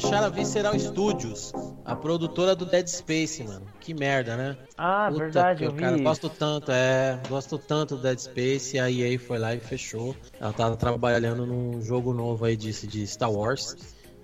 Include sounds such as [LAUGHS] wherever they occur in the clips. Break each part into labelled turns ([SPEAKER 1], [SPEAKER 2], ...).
[SPEAKER 1] fecharam a Visceral Studios, a produtora do Dead Space, mano. Que merda, né?
[SPEAKER 2] Ah, Puta verdade, eu vi cara,
[SPEAKER 1] gosto tanto, é, gosto tanto do Dead Space, a EA foi lá e fechou. Ela tava trabalhando num jogo novo aí de, de Star Wars.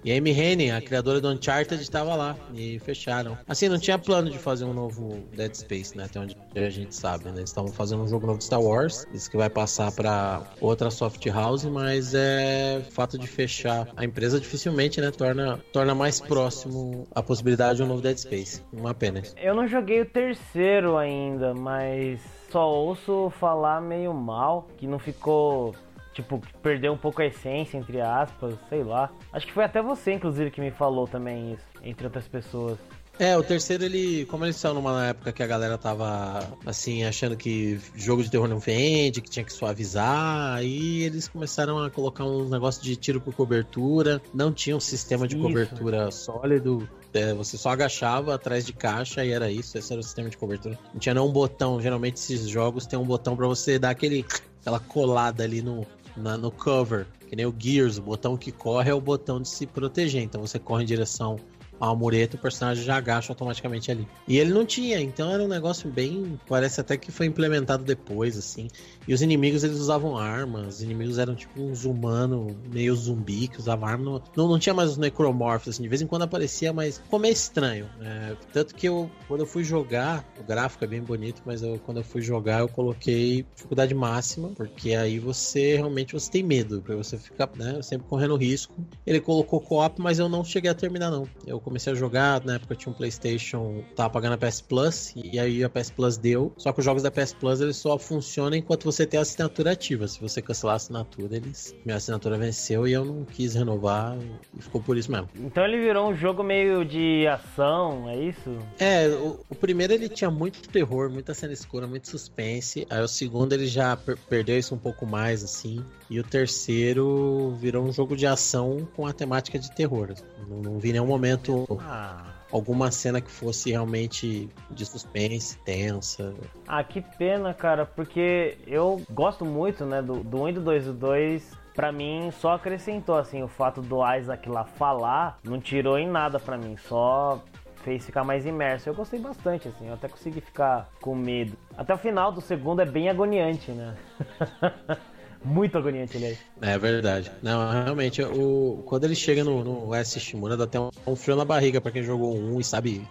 [SPEAKER 1] E Amy Hennig, a criadora do Uncharted, estava lá e fecharam. Assim, não tinha plano de fazer um novo Dead Space, né? Até onde a gente sabe, né? Eles estavam fazendo um jogo novo de Star Wars, isso que vai passar para outra soft house, mas é fato de fechar a empresa dificilmente, né? Torna, torna mais próximo a possibilidade de um novo Dead Space. Uma pena.
[SPEAKER 2] Eu não joguei o terceiro ainda, mas só ouço falar meio mal, que não ficou tipo, perdeu um pouco a essência, entre aspas, sei lá. Acho que foi até você, inclusive, que me falou também isso, entre outras pessoas.
[SPEAKER 1] É, o terceiro ele, como eles são numa época que a galera tava assim, achando que jogo de terror não vende, que tinha que suavizar, aí eles começaram a colocar um negócio de tiro por cobertura, não tinha um sistema de isso. cobertura sólido, é, você só agachava atrás de caixa e era isso, esse era o sistema de cobertura. Não tinha não um botão, geralmente esses jogos tem um botão para você dar aquele aquela colada ali no, na, no cover, que nem o Gears, o botão que corre é o botão de se proteger. Então você corre em direção a mureta, o personagem já agacha automaticamente ali. E ele não tinha, então era um negócio bem. Parece até que foi implementado depois, assim. E os inimigos eles usavam armas, os inimigos eram tipo uns humanos, meio zumbi, que usavam arma. Não, não, tinha mais os necromorphs, assim, de vez em quando aparecia, mas ficou meio estranho. É, tanto que eu, quando eu fui jogar, o gráfico é bem bonito, mas eu, quando eu fui jogar, eu coloquei dificuldade máxima, porque aí você realmente você tem medo, porque você fica né, sempre correndo risco. Ele colocou co-op, mas eu não cheguei a terminar, não. Eu comecei a jogar, na época eu tinha um PlayStation, tava pagando a PS Plus, e aí a PS Plus deu. Só que os jogos da PS Plus eles só funcionam enquanto você tem a assinatura ativa. Se você cancelar a assinatura, eles. Minha assinatura venceu e eu não quis renovar e ficou por isso mesmo.
[SPEAKER 2] Então ele virou um jogo meio de ação, é isso?
[SPEAKER 1] É, o, o primeiro ele tinha muito terror, muita cena escura, muito suspense. Aí o segundo ele já per perdeu isso um pouco mais, assim. E o terceiro virou um jogo de ação com a temática de terror. Não, não vi nenhum momento. Ah alguma cena que fosse realmente de suspense, tensa.
[SPEAKER 2] Ah, que pena, cara, porque eu gosto muito, né, do, do 1 e do 2. Do 2, pra mim, só acrescentou, assim, o fato do Isaac lá falar, não tirou em nada pra mim, só fez ficar mais imerso. Eu gostei bastante, assim, eu até consegui ficar com medo. Até o final do segundo é bem agoniante, né? [LAUGHS] Muito agoniante, aliás.
[SPEAKER 1] É verdade. Não, realmente, o, quando ele chega no, no S. Shimura, dá até um, um frio na barriga para quem jogou um e sabe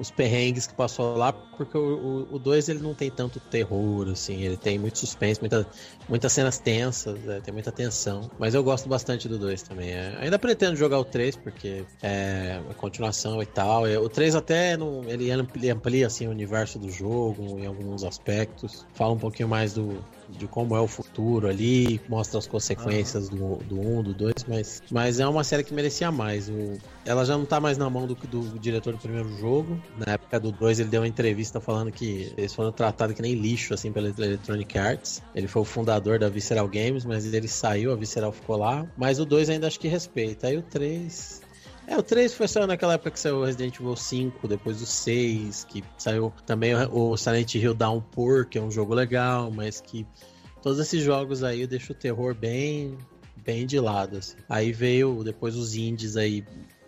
[SPEAKER 1] os perrengues que passou lá, porque o 2 ele não tem tanto terror, assim, ele tem muito suspense, muita, muitas cenas tensas, é, tem muita tensão. Mas eu gosto bastante do 2 também. É, ainda pretendo jogar o 3, porque é a continuação e tal. É, o 3 até não, ele amplia, amplia assim, o universo do jogo em alguns aspectos. Fala um pouquinho mais do, de como é o futuro ali, mostra as consequências uhum. do, do 1, um, do 2, mas, mas é uma série que merecia mais. O, ela já não tá mais na mão do, do diretor do primeiro jogo. Na época do 2 ele deu uma entrevista falando que eles foram tratados que nem lixo assim pela Electronic Arts. Ele foi o fundador da Visceral Games, mas ele saiu, a Visceral ficou lá. Mas o 2 ainda acho que respeita. Aí o 3 é, o 3 foi só naquela época que saiu o Resident Evil 5, depois o 6, que saiu também o Silent Hill Downpour, que é um jogo legal, mas que todos esses jogos aí deixam o terror bem bem de lado. Assim. Aí veio depois os indies aí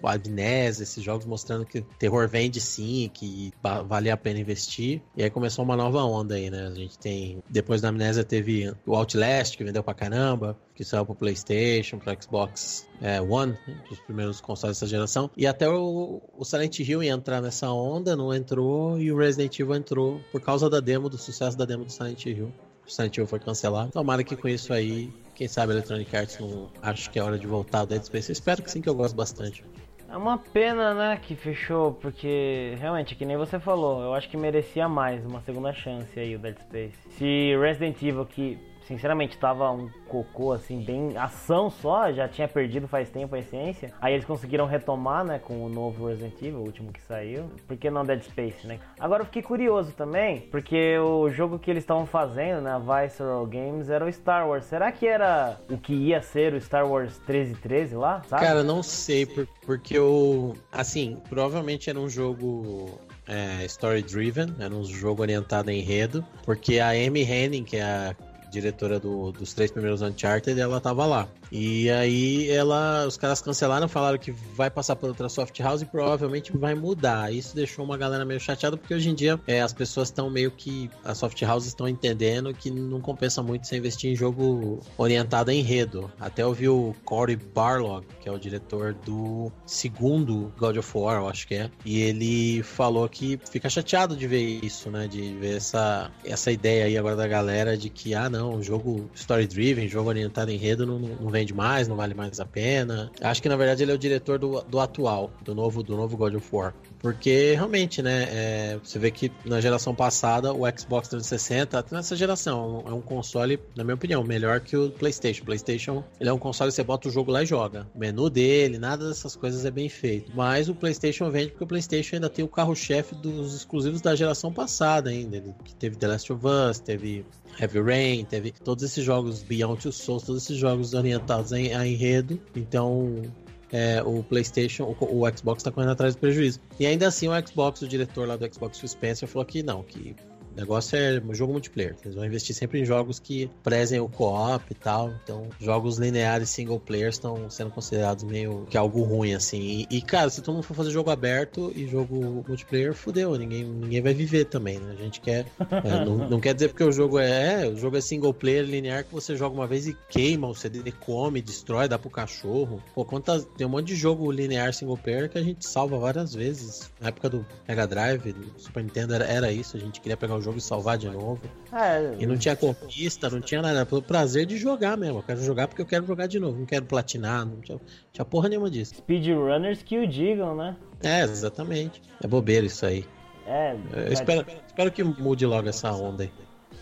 [SPEAKER 1] Amnésia, esses jogos mostrando que terror vende sim, que vale a pena investir. E aí começou uma nova onda aí, né? A gente tem. Depois da Amnésia teve o Outlast, que vendeu pra caramba, que saiu pro PlayStation, pro Xbox é, One, os primeiros consoles dessa geração. E até o, o Silent Hill ia entrar nessa onda, não entrou, e o Resident Evil entrou por causa da demo, do sucesso da demo do Silent Hill. O Silent Hill foi cancelado. Tomara que com isso aí, quem sabe a Electronic Arts não acho que é hora de voltar ao Dead Space. Espero que sim, que eu gosto bastante.
[SPEAKER 2] É uma pena, né, que fechou, porque realmente, que nem você falou, eu acho que merecia mais uma segunda chance aí o Dead Space. Se Resident Evil, que sinceramente tava um cocô assim, bem ação só, já tinha perdido faz tempo a essência. Aí eles conseguiram retomar, né, com o novo Resident Evil, o último que saiu. Por que não Dead Space, né? Agora eu fiquei curioso também, porque o jogo que eles estavam fazendo, né, a Visceral Games, era o Star Wars. Será que era o que ia ser o Star Wars 1313 lá, sabe?
[SPEAKER 1] Cara, não sei, porque o assim, provavelmente era um jogo é, story driven, era um jogo orientado em enredo, porque a Amy Henning, que é a diretora do, dos três primeiros Uncharted, ela tava lá. E aí ela, os caras cancelaram, falaram que vai passar por outra soft house e provavelmente vai mudar. Isso deixou uma galera meio chateada porque hoje em dia é, as pessoas estão meio que as soft houses estão entendendo que não compensa muito você investir em jogo orientado a enredo. Até eu vi o Cory Barlog, que é o diretor do segundo God of War, eu acho que é, e ele falou que fica chateado de ver isso, né, de ver essa essa ideia aí agora da galera de que ah não, jogo story driven, jogo orientado em enredo não, não vende mais, não vale mais a pena. Acho que na verdade ele é o diretor do, do atual, do novo do novo God of War. Porque realmente, né, é, você vê que na geração passada o Xbox 360, até nessa geração, é um console, na minha opinião, melhor que o PlayStation. O PlayStation, ele é um console que você bota o jogo lá e joga. O menu dele, nada dessas coisas é bem feito. Mas o PlayStation vende porque o PlayStation ainda tem o carro-chefe dos exclusivos da geração passada ainda. Ele, que teve The Last of Us, teve Heavy Rain, teve todos esses jogos Beyond Two Souls, todos esses jogos orientados a enredo. Então, é, o PlayStation, o, o Xbox está correndo atrás do prejuízo. E ainda assim, o Xbox, o diretor lá do Xbox, o Spencer, falou que não, que o negócio é jogo multiplayer. Eles vão investir sempre em jogos que prezem o co-op e tal. Então, jogos lineares single player estão sendo considerados meio que algo ruim, assim. E, e, cara, se todo mundo for fazer jogo aberto e jogo multiplayer, fudeu. Ninguém, ninguém vai viver também, né? A gente quer. É, [LAUGHS] não, não, quer dizer porque o jogo é, é. O jogo é single player linear que você joga uma vez e queima, o CD come, destrói, dá pro cachorro. Pô, quantas, tem um monte de jogo linear single player que a gente salva várias vezes. Na época do Mega Drive, do Super Nintendo, era, era isso. A gente queria pegar o jogo e salvar de novo. É, e não tinha conquista, não tinha nada. Pelo prazer de jogar mesmo. Eu quero jogar porque eu quero jogar de novo. Não quero platinar, não tinha, tinha porra nenhuma disso.
[SPEAKER 2] Speedrunners que o digam, né?
[SPEAKER 1] É, exatamente. É bobeira isso aí. É. Eu espero, espero que mude logo essa onda aí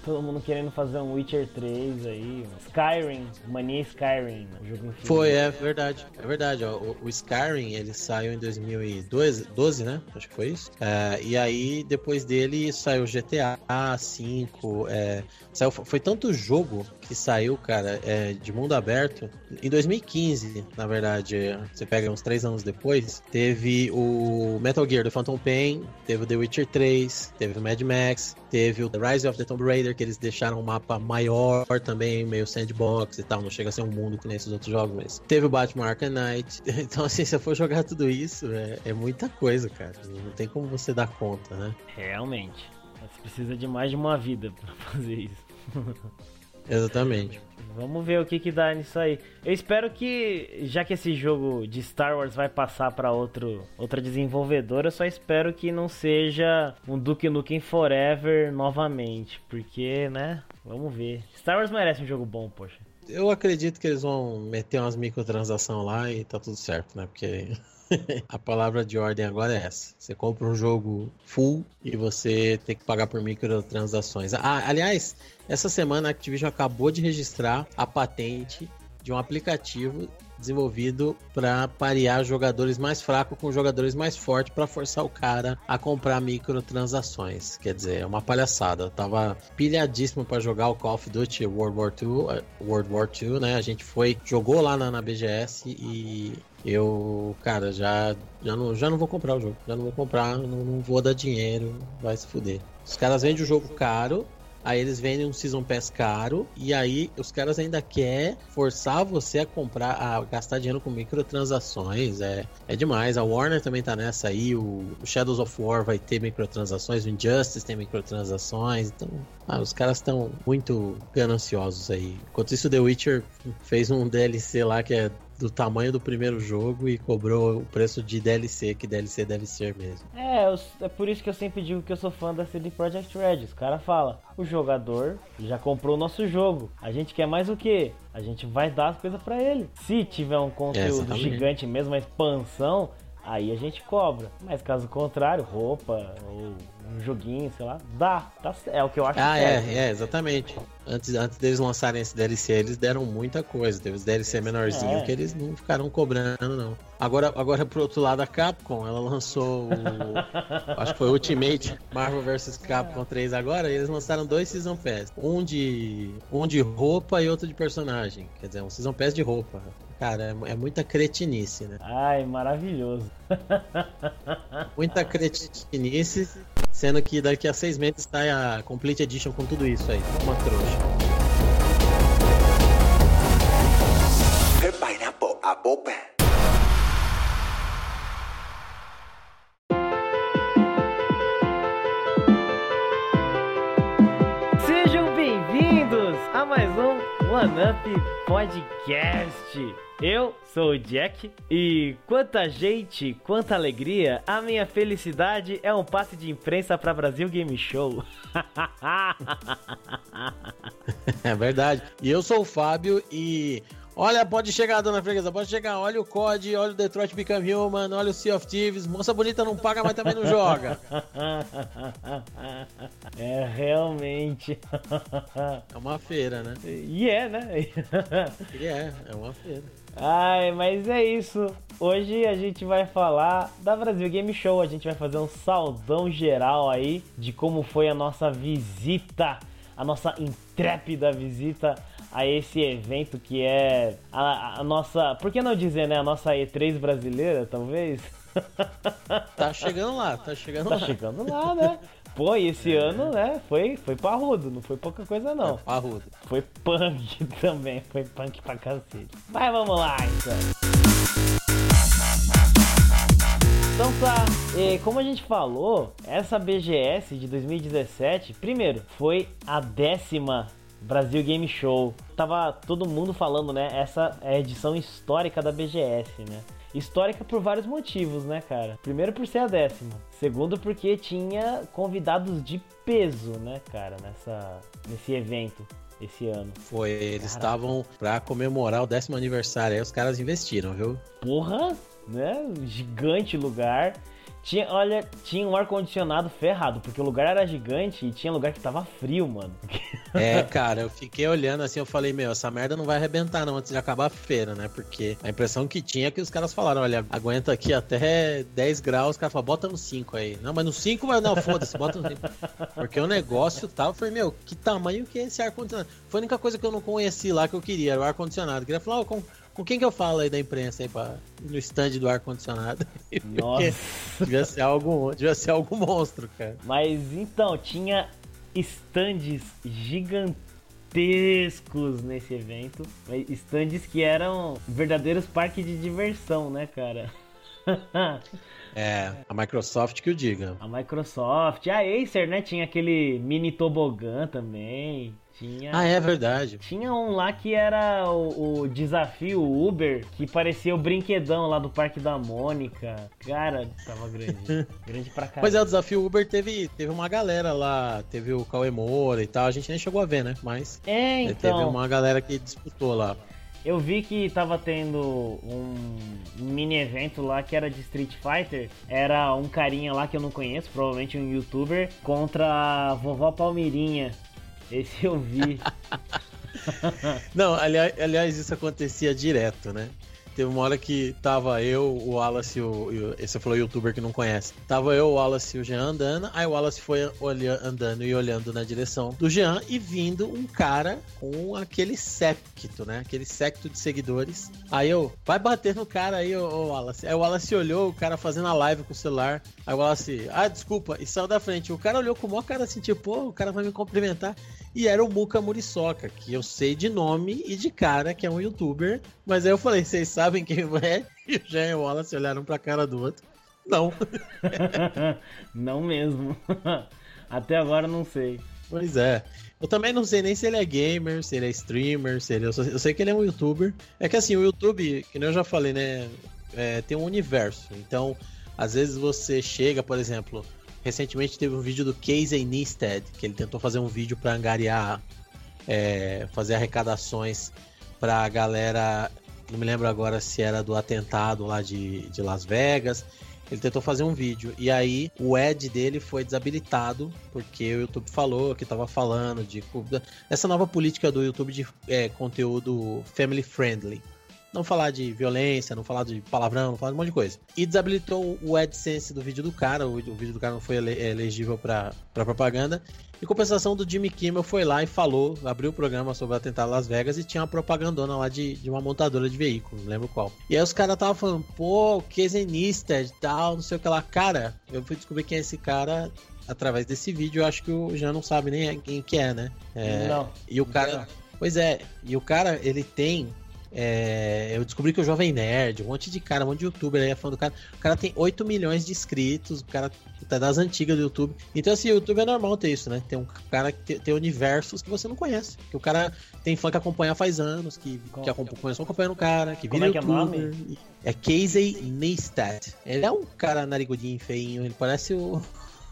[SPEAKER 2] todo mundo querendo fazer um Witcher 3 aí, um Skyrim, mania Skyrim, o jogo infinito.
[SPEAKER 1] Foi, é verdade, é verdade. O, o, Skyrim, ele saiu em 2012, 12, né? Acho que foi isso. É, e aí, depois dele, saiu GTA 5, é, saiu, foi tanto jogo que saiu, cara, é, de mundo aberto. Em 2015, na verdade, você pega uns três anos depois, teve o Metal Gear do Phantom Pain, teve o The Witcher 3, teve o Mad Max, teve o The Rise of the Tomb Raider, que eles deixaram um mapa maior também, meio sandbox e tal. Não chega a ser um mundo que nem esses outros jogos, mas teve o Batman Arkham Knight. [LAUGHS] Então, assim, se eu for jogar tudo isso, é, é muita coisa, cara. Não tem como você dar conta, né?
[SPEAKER 2] Realmente. Você precisa de mais de uma vida para [LAUGHS] fazer isso. [LAUGHS]
[SPEAKER 1] Exatamente.
[SPEAKER 2] Vamos ver o que que dá nisso aí. Eu espero que, já que esse jogo de Star Wars vai passar para outro outra desenvolvedora, eu só espero que não seja um Duke Nukem Forever novamente, porque, né? Vamos ver. Star Wars merece um jogo bom, poxa.
[SPEAKER 1] Eu acredito que eles vão meter umas microtransações lá e tá tudo certo, né? Porque [LAUGHS] a palavra de ordem agora é essa. Você compra um jogo full e você tem que pagar por microtransações. Ah, aliás, essa semana a Activision acabou de registrar a patente de um aplicativo desenvolvido para parear jogadores mais fracos com jogadores mais fortes para forçar o cara a comprar microtransações. Quer dizer, é uma palhaçada. Eu tava pilhadíssimo para jogar o Call of Duty World War II, eh, World War II, né? A gente foi, jogou lá na, na BGS e eu, cara, já, já, não, já não vou comprar o jogo. Já não vou comprar, não, não vou dar dinheiro, vai se fuder. Os caras vendem o jogo caro, Aí eles vendem um Season Pass caro e aí os caras ainda querem forçar você a comprar, a gastar dinheiro com microtransações. É, é demais. A Warner também tá nessa aí. O, Shadows of War vai ter microtransações, o Injustice tem microtransações. Então, ah, os caras estão muito gananciosos aí. Enquanto isso, The Witcher fez um [LAUGHS] DLC lá que é do tamanho do primeiro jogo e cobrou o preço de DLC, que DLC deve ser mesmo.
[SPEAKER 2] É, eu, é por isso que eu sempre digo que eu sou fã da CD Projekt Red. Os cara fala, o jogador já comprou o nosso jogo. A gente quer mais o quê? A gente vai dar as coisas para ele. Se tiver um conteúdo é, gigante mesmo, uma expansão, aí a gente cobra. Mas caso contrário, roupa ou um joguinho, sei lá, dá. Tá, é o que eu acho
[SPEAKER 1] Ah, é, é, exatamente. Antes, antes deles lançarem esse DLC, eles deram muita coisa. Teve os DLC menorzinho é. que eles não ficaram cobrando, não. Agora, agora pro outro lado, a Capcom, ela lançou o. [LAUGHS] acho que foi Ultimate Marvel vs Capcom 3 agora, e eles lançaram dois Season Pass. Um de. Um de roupa e outro de personagem. Quer dizer, um Season Pass de roupa. Cara, é, é muita cretinice, né?
[SPEAKER 2] Ai, maravilhoso. [LAUGHS]
[SPEAKER 1] muita cretinice, sendo que daqui a seis meses sai a Complete Edition com tudo isso aí. Uma trouxa.
[SPEAKER 3] Apope.
[SPEAKER 2] Sejam bem-vindos a mais um One Up Podcast. Eu sou o Jack e quanta gente, quanta alegria, a minha felicidade é um passe de imprensa para Brasil Game Show. [LAUGHS]
[SPEAKER 1] É verdade. E eu sou o Fábio e. Olha, pode chegar, dona Freguesa, pode chegar. Olha o COD, olha o Detroit Become Human, olha o Sea of Thieves. Moça bonita não paga, mas também não joga. [LAUGHS]
[SPEAKER 2] é, realmente.
[SPEAKER 1] É uma feira, né?
[SPEAKER 2] E é, né?
[SPEAKER 1] E é, é uma feira.
[SPEAKER 2] Ai, mas é isso. Hoje a gente vai falar da Brasil Game Show. A gente vai fazer um saudão geral aí de como foi a nossa visita, a nossa intrépida visita a esse evento que é a, a nossa, por que não dizer, né, a nossa E3 brasileira, talvez?
[SPEAKER 1] Tá chegando lá, tá chegando
[SPEAKER 2] Tá
[SPEAKER 1] lá.
[SPEAKER 2] chegando lá, né? Pô, e esse ano, né, foi, foi parrudo, não foi pouca coisa não.
[SPEAKER 1] Parrudo.
[SPEAKER 2] Foi punk [LAUGHS] também, foi punk pra cacete. Mas vamos lá, então. Então tá, e como a gente falou, essa BGS de 2017, primeiro, foi a décima Brasil Game Show. Tava todo mundo falando, né? Essa é a edição histórica da BGS, né? Histórica por vários motivos, né, cara? Primeiro por ser a décima. Segundo porque tinha convidados de peso, né, cara, nessa, nesse evento esse ano.
[SPEAKER 1] Foi, eles
[SPEAKER 2] Caraca.
[SPEAKER 1] estavam pra comemorar o décimo aniversário. Aí os caras investiram, viu?
[SPEAKER 2] Porra, né? Gigante lugar. Tinha, olha, tinha um ar-condicionado ferrado, porque o lugar era gigante e tinha lugar que tava frio, mano.
[SPEAKER 1] É, [LAUGHS] cara, eu fiquei olhando assim, eu falei, meu, essa merda não vai arrebentar não antes de acabar a feira, né? Porque a impressão que tinha é que os caras falaram, olha, aguenta aqui até 10 graus, os caras falaram, bota no 5 aí. Não, mas no 5 vai, não, foda-se, bota no 5. Porque o negócio tal, eu falei, meu, que tamanho que é esse ar-condicionado? Foi a única coisa que eu não conheci lá que eu queria, era o ar-condicionado. Queria falar, ó, com, com quem que eu falo aí da imprensa aí pra, no stand do ar-condicionado?
[SPEAKER 2] Nossa. [LAUGHS]
[SPEAKER 1] devia ser algo, devia ser algo monstro, cara.
[SPEAKER 2] Mas então, tinha estandes gigantescos nesse evento. Estandes que eram verdadeiros parques de diversão, né, cara? [LAUGHS]
[SPEAKER 1] É, a Microsoft que o diga.
[SPEAKER 2] A Microsoft, a Acer, né? Tinha aquele mini tobogã também. Tinha.
[SPEAKER 1] Ah, é verdade.
[SPEAKER 2] Tinha um lá que era o, o desafio Uber, que parecia o brinquedão lá do Parque da Mônica. Cara, tava grande. [LAUGHS] grande pra caralho.
[SPEAKER 1] Pois é, o desafio Uber teve, teve uma galera lá, teve o Cauê Moura e tal, a gente nem chegou a ver, né? Mas
[SPEAKER 2] É,
[SPEAKER 1] é,
[SPEAKER 2] então.
[SPEAKER 1] teve uma galera que disputou lá.
[SPEAKER 2] Eu vi que tava tendo um mini evento lá que era de Street Fighter. Era um carinha lá que eu não conheço, provavelmente um youtuber, contra a vovó Palmeirinha. Esse eu vi. [LAUGHS]
[SPEAKER 1] Não, aliás, isso acontecia direto, né? Teve uma hora que tava eu, o Wallace o. o- Esse falou youtuber que não conhece. Tava eu, o Wallace e o Jean andando. Aí o Wallace foi olha- andando e olhando na direção do Jean e vindo um cara com aquele séquito, né? Aquele séquito de seguidores. Aí eu, vai bater no cara aí, ô Wallace. Aí o Wallace olhou, o cara fazendo a live com o celular. Aí o Wallace, ah, desculpa, e saiu da frente. O cara olhou com o maior cara assim, tipo, pô, o cara vai me cumprimentar. E era o Muka Muriçoca, que eu sei de nome e de cara, que é um youtuber. Mas aí eu falei, vocês sabem quem é? [LAUGHS] E o Jean e o Wallace olharam pra cara do outro. Não. [LAUGHS]
[SPEAKER 2] não mesmo. [LAUGHS] Até agora não sei.
[SPEAKER 1] Pois é. Eu também não sei nem se ele é gamer, se ele é streamer, se ele... Eu, só- eu sei que ele é um youtuber. É que assim, o YouTube, que eu já falei, né? é, tem um universo. Então, às vezes você chega, por exemplo... Recentemente teve um vídeo do Casey Neistat, que ele tentou fazer um vídeo pra angariar... é, fazer arrecadações pra galera... Não me lembro agora se era do atentado lá de, de Las Vegas. Ele tentou fazer um vídeo e aí o ad dele foi desabilitado porque o YouTube falou que tava falando de essa nova política do YouTube de é, conteúdo family friendly. Não falar de violência, não falar de palavrão, não falar de um monte de coisa. E desabilitou o AdSense do vídeo do cara, o, o vídeo do cara não foi ele- elegível para propaganda. Em compensação do Jimmy Kimmel foi lá e falou, abriu o programa sobre o atentado Las Vegas e tinha uma propagandona lá de, de uma montadora de veículos, não lembro qual. E aí os caras estavam falando, pô, Casey Neistat e tal, não sei o que lá. Cara, eu fui descobrir quem é esse cara através desse vídeo, eu acho que o Jean não sabe nem quem que é, né? É,
[SPEAKER 2] Não.
[SPEAKER 1] E o cara... Pois é, e o cara, ele tem É, eu descobri que o Jovem Nerd, um monte de cara, um monte de youtuber aí é fã do cara. O cara tem 8 milhões de inscritos, o cara tá das antigas do YouTube. Então, assim, o YouTube é normal ter isso, né? Tem um cara que tem, tem universos que você não conhece. Que o cara tem fã que acompanha faz anos, que, que acompanha, começou acompanhando o cara, que vira
[SPEAKER 2] Como é que é
[SPEAKER 1] youtuber. É Casey Neistat. Ele é um cara narigudinho, feinho, ele parece o.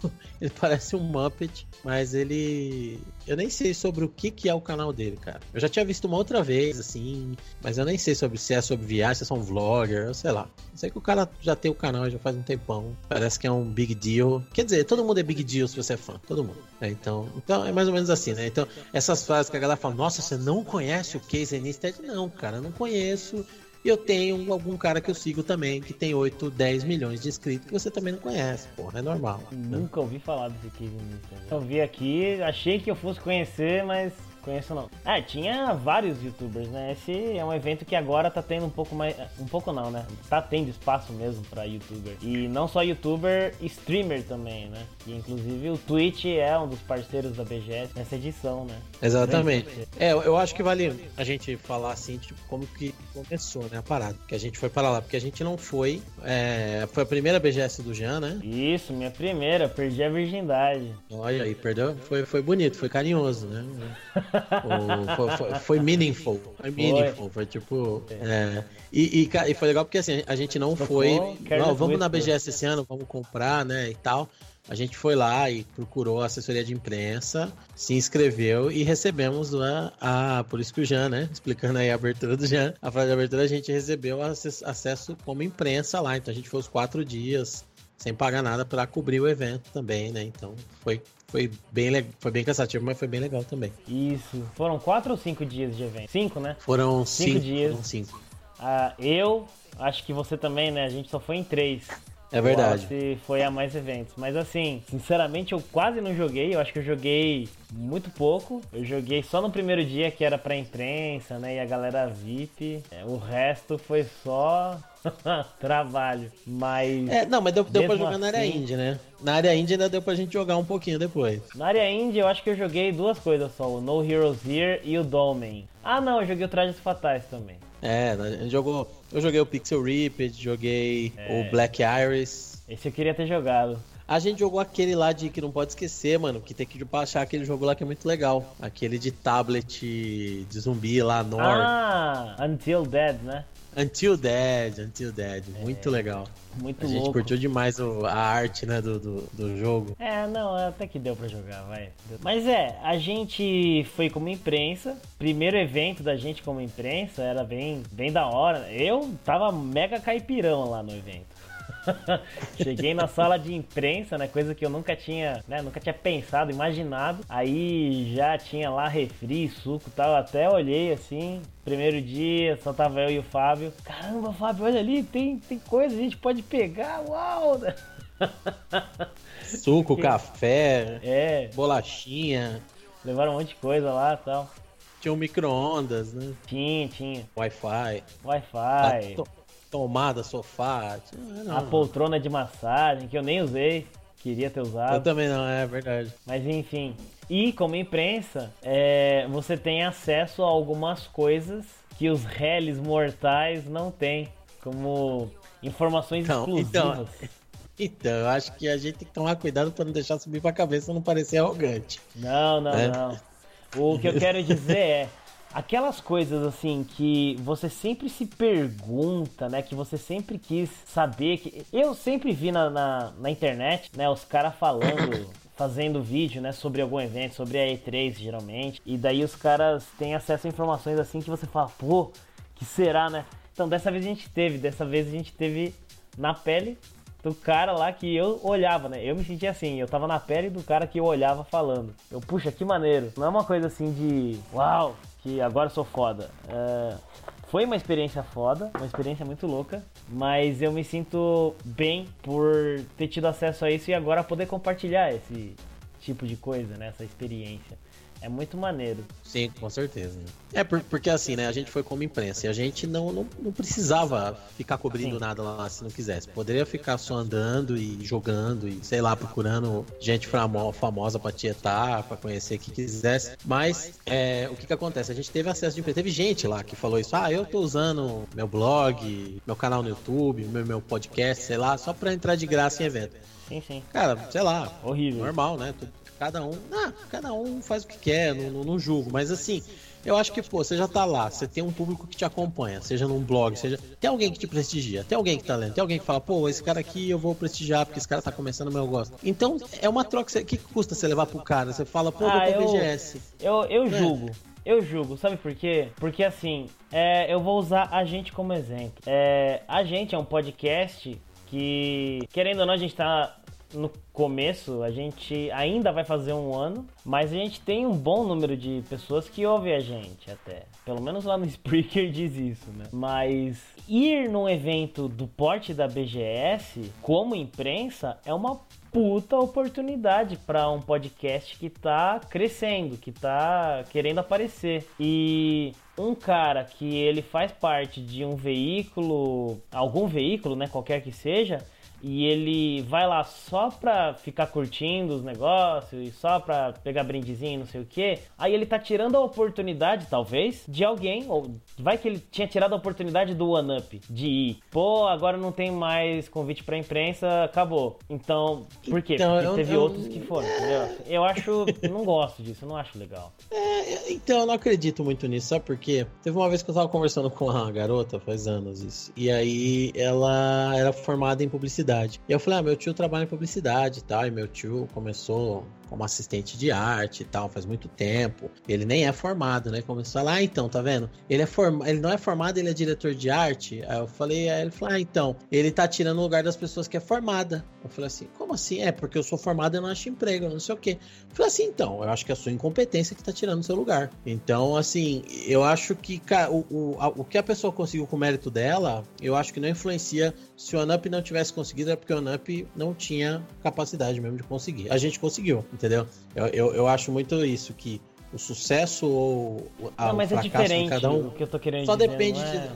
[SPEAKER 1] [LAUGHS] ele parece um Muppet, mas ele. Eu nem sei sobre o que, que é o canal dele, cara. Eu já tinha visto uma outra vez, assim, mas eu nem sei sobre se é sobre viagem, se é só um vlogger, sei lá. Eu sei que o cara já tem o canal já faz um tempão. Parece que é um big deal. Quer dizer, todo mundo é big deal se você é fã, todo mundo. né? então, então é mais ou menos assim, né? Então, essas frases que a galera fala, nossa, você não conhece o Casey Neistat? Não, cara, não conheço. E eu tenho algum cara que eu sigo também, que tem 8, 10 milhões de inscritos, que você também não conhece, porra, é normal. né?
[SPEAKER 2] Nunca ouvi falar desse Casey Neistat. Eu vi aqui, achei que eu fosse conhecer, mas conheço não. Ah, tinha vários youtubers, né? Esse é um evento que agora tá tendo um pouco mais. Um pouco não, né? Tá tendo espaço mesmo pra youtuber. E não só youtuber, streamer também, né? E inclusive o Twitch é um dos parceiros da BGS nessa edição, né?
[SPEAKER 1] Exatamente. É, eu acho que vale a gente falar assim, tipo, como que começou, né, a parada. Que a gente foi para lá, porque a gente não foi. é, foi a primeira BGS do Jean, né?
[SPEAKER 2] Isso, minha primeira, perdi a virgindade.
[SPEAKER 1] Olha aí, perdeu. Foi, foi bonito, foi carinhoso, né? [LAUGHS] O- foi, foi, foi meaningful. Foi meaningful. Foi tipo. é, e, e, ca- e foi legal porque assim, a gente não foi. Não, vamos na. BGS esse ano, vamos comprar, né? E tal. A gente foi lá e procurou a assessoria de imprensa, se inscreveu e recebemos a, a- por isso que o Jean, né, explicando aí a abertura do Jean, a frase de abertura, a gente recebeu acess- acesso como imprensa lá, então a gente foi os quatro dias sem pagar nada para cobrir o evento também, né, então foi, foi, bem, foi bem cansativo, mas foi bem legal também.
[SPEAKER 2] Isso. Foram quatro ou cinco dias de evento? Cinco, né?
[SPEAKER 1] Foram
[SPEAKER 2] Cinco
[SPEAKER 1] cinco,
[SPEAKER 2] dias.
[SPEAKER 1] Foram cinco.
[SPEAKER 2] Ah, eu, acho que você também, né? A gente só foi em três.
[SPEAKER 1] É verdade.
[SPEAKER 2] Wallace foi a mais eventos. Mas assim, sinceramente, eu quase não joguei. Eu acho que eu joguei muito pouco. Eu joguei só no primeiro dia, que era pra imprensa, né? E a galera VIP. É, o resto foi só [LAUGHS] trabalho. Mas
[SPEAKER 1] É, não, mas deu, deu pra jogar na área
[SPEAKER 2] assim-
[SPEAKER 1] indie, né? Na área indie ainda deu pra gente jogar um pouquinho depois.
[SPEAKER 2] na área indie, eu acho que eu joguei duas coisas só: o No Heroes Here e o Dolmen. Ah, não, eu joguei o Trajes Fatais também.
[SPEAKER 1] É, a gente jogou. Eu joguei o Pixel Ripped, joguei
[SPEAKER 2] É.
[SPEAKER 1] o Black Iris.
[SPEAKER 2] Esse eu queria ter jogado.
[SPEAKER 1] A gente jogou aquele lá de que não pode esquecer, mano, que tem que baixar aquele jogo lá que é muito legal. Aquele de tablet de zumbi lá, Nor.
[SPEAKER 2] Ah, Until Dead, né?
[SPEAKER 1] Until Dead, Until Dead. Muito legal.
[SPEAKER 2] Muito
[SPEAKER 1] A gente
[SPEAKER 2] louco.
[SPEAKER 1] curtiu demais o- a arte, né, do, do, do jogo.
[SPEAKER 2] É, não, até que deu pra jogar, vai. Mas é, a gente foi como imprensa. Primeiro evento da gente como imprensa era bem, bem da hora. Eu tava mega caipirão lá no evento. [LAUGHS] Cheguei na sala de imprensa, né? Coisa que eu nunca tinha, né? Nunca tinha pensado, imaginado. Aí já tinha lá refri, suco e tal. Até olhei assim. Primeiro dia, só tava eu e o Fábio. Caramba, Fábio, olha ali, tem, tem coisa, a gente pode pegar, uau! [LAUGHS]
[SPEAKER 1] Suco, café,
[SPEAKER 2] É,
[SPEAKER 1] bolachinha,
[SPEAKER 2] levaram um monte de coisa lá e tal.
[SPEAKER 1] tinha um micro-ondas, né?
[SPEAKER 2] Tinha, tinha.
[SPEAKER 1] Wi-Fi,
[SPEAKER 2] Wi-Fi,
[SPEAKER 1] tomada, sofá. tinha- não,
[SPEAKER 2] a poltrona de massagem, que eu nem usei. Queria ter
[SPEAKER 1] Eu
[SPEAKER 2] usado.
[SPEAKER 1] também não, é verdade.
[SPEAKER 2] Mas enfim. E como imprensa, é, você tem acesso a algumas coisas que os réis mortais não têm. Como informações
[SPEAKER 1] Então,
[SPEAKER 2] exclusivas.
[SPEAKER 1] Então, eu acho que a gente tem que tomar cuidado pra não deixar subir pra cabeça e não parecer arrogante.
[SPEAKER 2] Não, não,
[SPEAKER 1] É.
[SPEAKER 2] não. O que eu quero dizer é aquelas coisas assim que você sempre se pergunta, né? Que você sempre quis saber. Que eu sempre vi na, na, na internet, né? Os caras falando. [COUGHS] Fazendo vídeo, né, sobre algum evento, sobre a E3 geralmente, e daí os caras têm acesso a informações assim que você fala, pô, que será, né? Então dessa vez a gente teve, dessa vez a gente teve na pele do cara lá que eu olhava, né? Eu me sentia assim, eu tava na pele do cara que eu olhava falando. Eu, puxa, que maneiro. Não é uma coisa assim de, uau, que agora eu sou foda. É, foi uma experiência foda, uma experiência muito louca, mas eu me sinto bem por ter tido acesso a isso e agora poder compartilhar esse tipo de coisa, né? Essa experiência. É muito maneiro.
[SPEAKER 1] Sim, com certeza. É por, porque assim, né? A gente foi como imprensa e a gente não, não, não precisava ficar cobrindo Sim. nada lá se não quisesse. Poderia ficar só andando e jogando e, sei lá, procurando gente famosa pra tietar, pra conhecer que quisesse. Mas é, o que que acontece? A gente teve acesso de imprensa. Teve gente lá que falou isso. Ah, eu tô usando meu blog, meu canal no YouTube, meu, meu podcast, sei lá, só pra entrar de graça em evento.
[SPEAKER 2] Sim, sim.
[SPEAKER 1] Cara, sei lá.
[SPEAKER 2] Horrível.
[SPEAKER 1] Normal, né? Cada um, ah, cada um faz o que quer, não, não, não julgo. Mas assim, eu acho que, pô, você já tá lá, você tem um público que te acompanha, seja num blog, seja. Tem alguém que te prestigia, tem alguém que tá lendo, tem alguém que fala, pô, esse cara aqui eu vou prestigiar porque esse cara tá começando, mas eu gosto. Então, é uma troca. O que custa você levar pro cara? Você fala, pô, ah, vou pro BGS.
[SPEAKER 2] Eu, eu é. julgo. Eu julgo, sabe por quê? Porque assim, é, eu vou usar a gente como exemplo. É, a gente é um podcast que, querendo ou não, a gente tá no começo, a gente ainda vai fazer um ano, mas a gente tem um bom número de pessoas que ouvem a gente até. Pelo menos lá no [LAUGHS] Spreaker diz isso, né? Mas ir num evento do porte da BGS como imprensa é uma puta oportunidade para um podcast que tá crescendo, que tá querendo aparecer. E um cara que ele faz parte de um veículo, algum veículo, né, qualquer que seja, e ele vai lá só pra ficar curtindo os negócios e só pra pegar brindezinho não sei o que, aí ele tá tirando a oportunidade, talvez, de alguém, ou vai que ele tinha tirado a oportunidade do One Up, de ir. Pô, agora não tem mais convite pra imprensa, acabou. Então, por quê? Então, Porque eu, teve eu, outros que foram, entendeu? Eu acho, não gosto disso, eu não acho legal.
[SPEAKER 1] É, então, eu não acredito muito nisso, sabe por quê? Teve uma vez que eu tava conversando com uma garota, faz anos isso, e aí ela era formada em publicidade publicidade. E eu falei, ah, meu tio trabalha em publicidade e tal, e meu tio começou como assistente de arte e tal, faz muito tempo. Ele nem é formado, né? Começou lá, ah, então, tá vendo? Ele é form... ele não é formado, ele é diretor de arte. Aí eu falei, aí ele falou, ah, então, ele tá tirando o lugar das pessoas que é formada. Eu falei assim, como assim? É, porque eu sou formado e não acho emprego, não sei o quê. Falei assim, então, eu acho que é a sua incompetência que tá tirando o seu lugar. Então, assim, eu acho que o, o, a, o que a pessoa conseguiu com o mérito dela, eu acho que não influencia se o ANUP não tivesse conseguido, é porque o ANUP não tinha capacidade mesmo de conseguir. A gente conseguiu entendeu? Eu, eu, eu acho muito isso, que o sucesso ou
[SPEAKER 2] a, não, mas o é fracasso é de cada um
[SPEAKER 1] que eu
[SPEAKER 2] tô querendo
[SPEAKER 1] só
[SPEAKER 2] dizer,
[SPEAKER 1] depende
[SPEAKER 2] não é...
[SPEAKER 1] de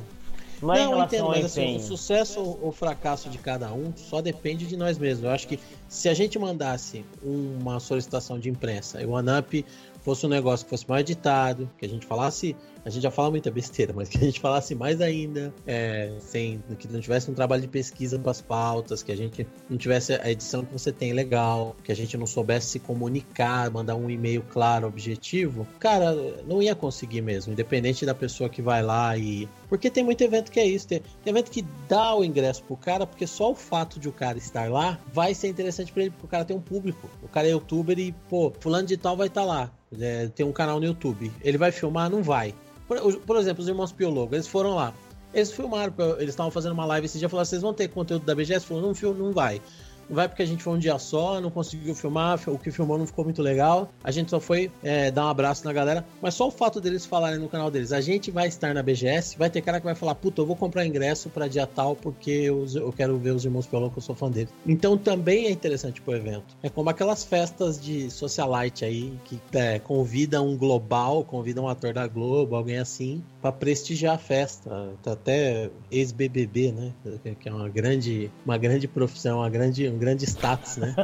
[SPEAKER 2] não, é não entendo, mas assim,
[SPEAKER 1] o sucesso ou o fracasso de cada um só depende de nós mesmos. Eu acho que se a gente mandasse uma solicitação de imprensa e o ANAP fosse um negócio que fosse mais editado, que a gente falasse a gente já fala muita besteira, [LAUGHS] mas que a gente falasse mais ainda, é, sem que não tivesse um trabalho de pesquisa para as pautas, que a gente não tivesse a edição que você tem legal, que a gente não soubesse se comunicar, mandar um e-mail claro, objetivo, cara, não ia conseguir mesmo, independente da pessoa que vai lá e. Porque tem muito evento que é isso, tem, tem evento que dá o ingresso pro cara, porque só o fato de o cara estar lá vai ser interessante para ele, porque o cara tem um público. O cara é youtuber e, pô, fulano de tal vai estar tá lá. É, tem um canal no YouTube. Ele vai filmar? Não vai. Por, por exemplo, os irmãos Piologo, eles foram lá. Eles filmaram, eles estavam fazendo uma live esse dia, falaram, vocês vão ter conteúdo da BGS? Falou, não, não vai. Vai porque a gente foi um dia só, não conseguiu filmar, o que filmou não ficou muito legal. A gente só foi é, dar um abraço na galera. Mas só o fato deles falarem no canal deles, a gente vai estar na BGS, vai ter cara que vai falar, puta, eu vou comprar ingresso pra dia tal porque eu, eu quero ver os irmãos Pelão, que eu sou fã deles. Então também é interessante pro evento. É como aquelas festas de socialite aí, que é, convidam um global, convidam um ator da Globo, alguém assim, para prestigiar a festa. Tá até ex-BBB, né? Que é uma grande, uma grande profissão, uma grande um grande status, né?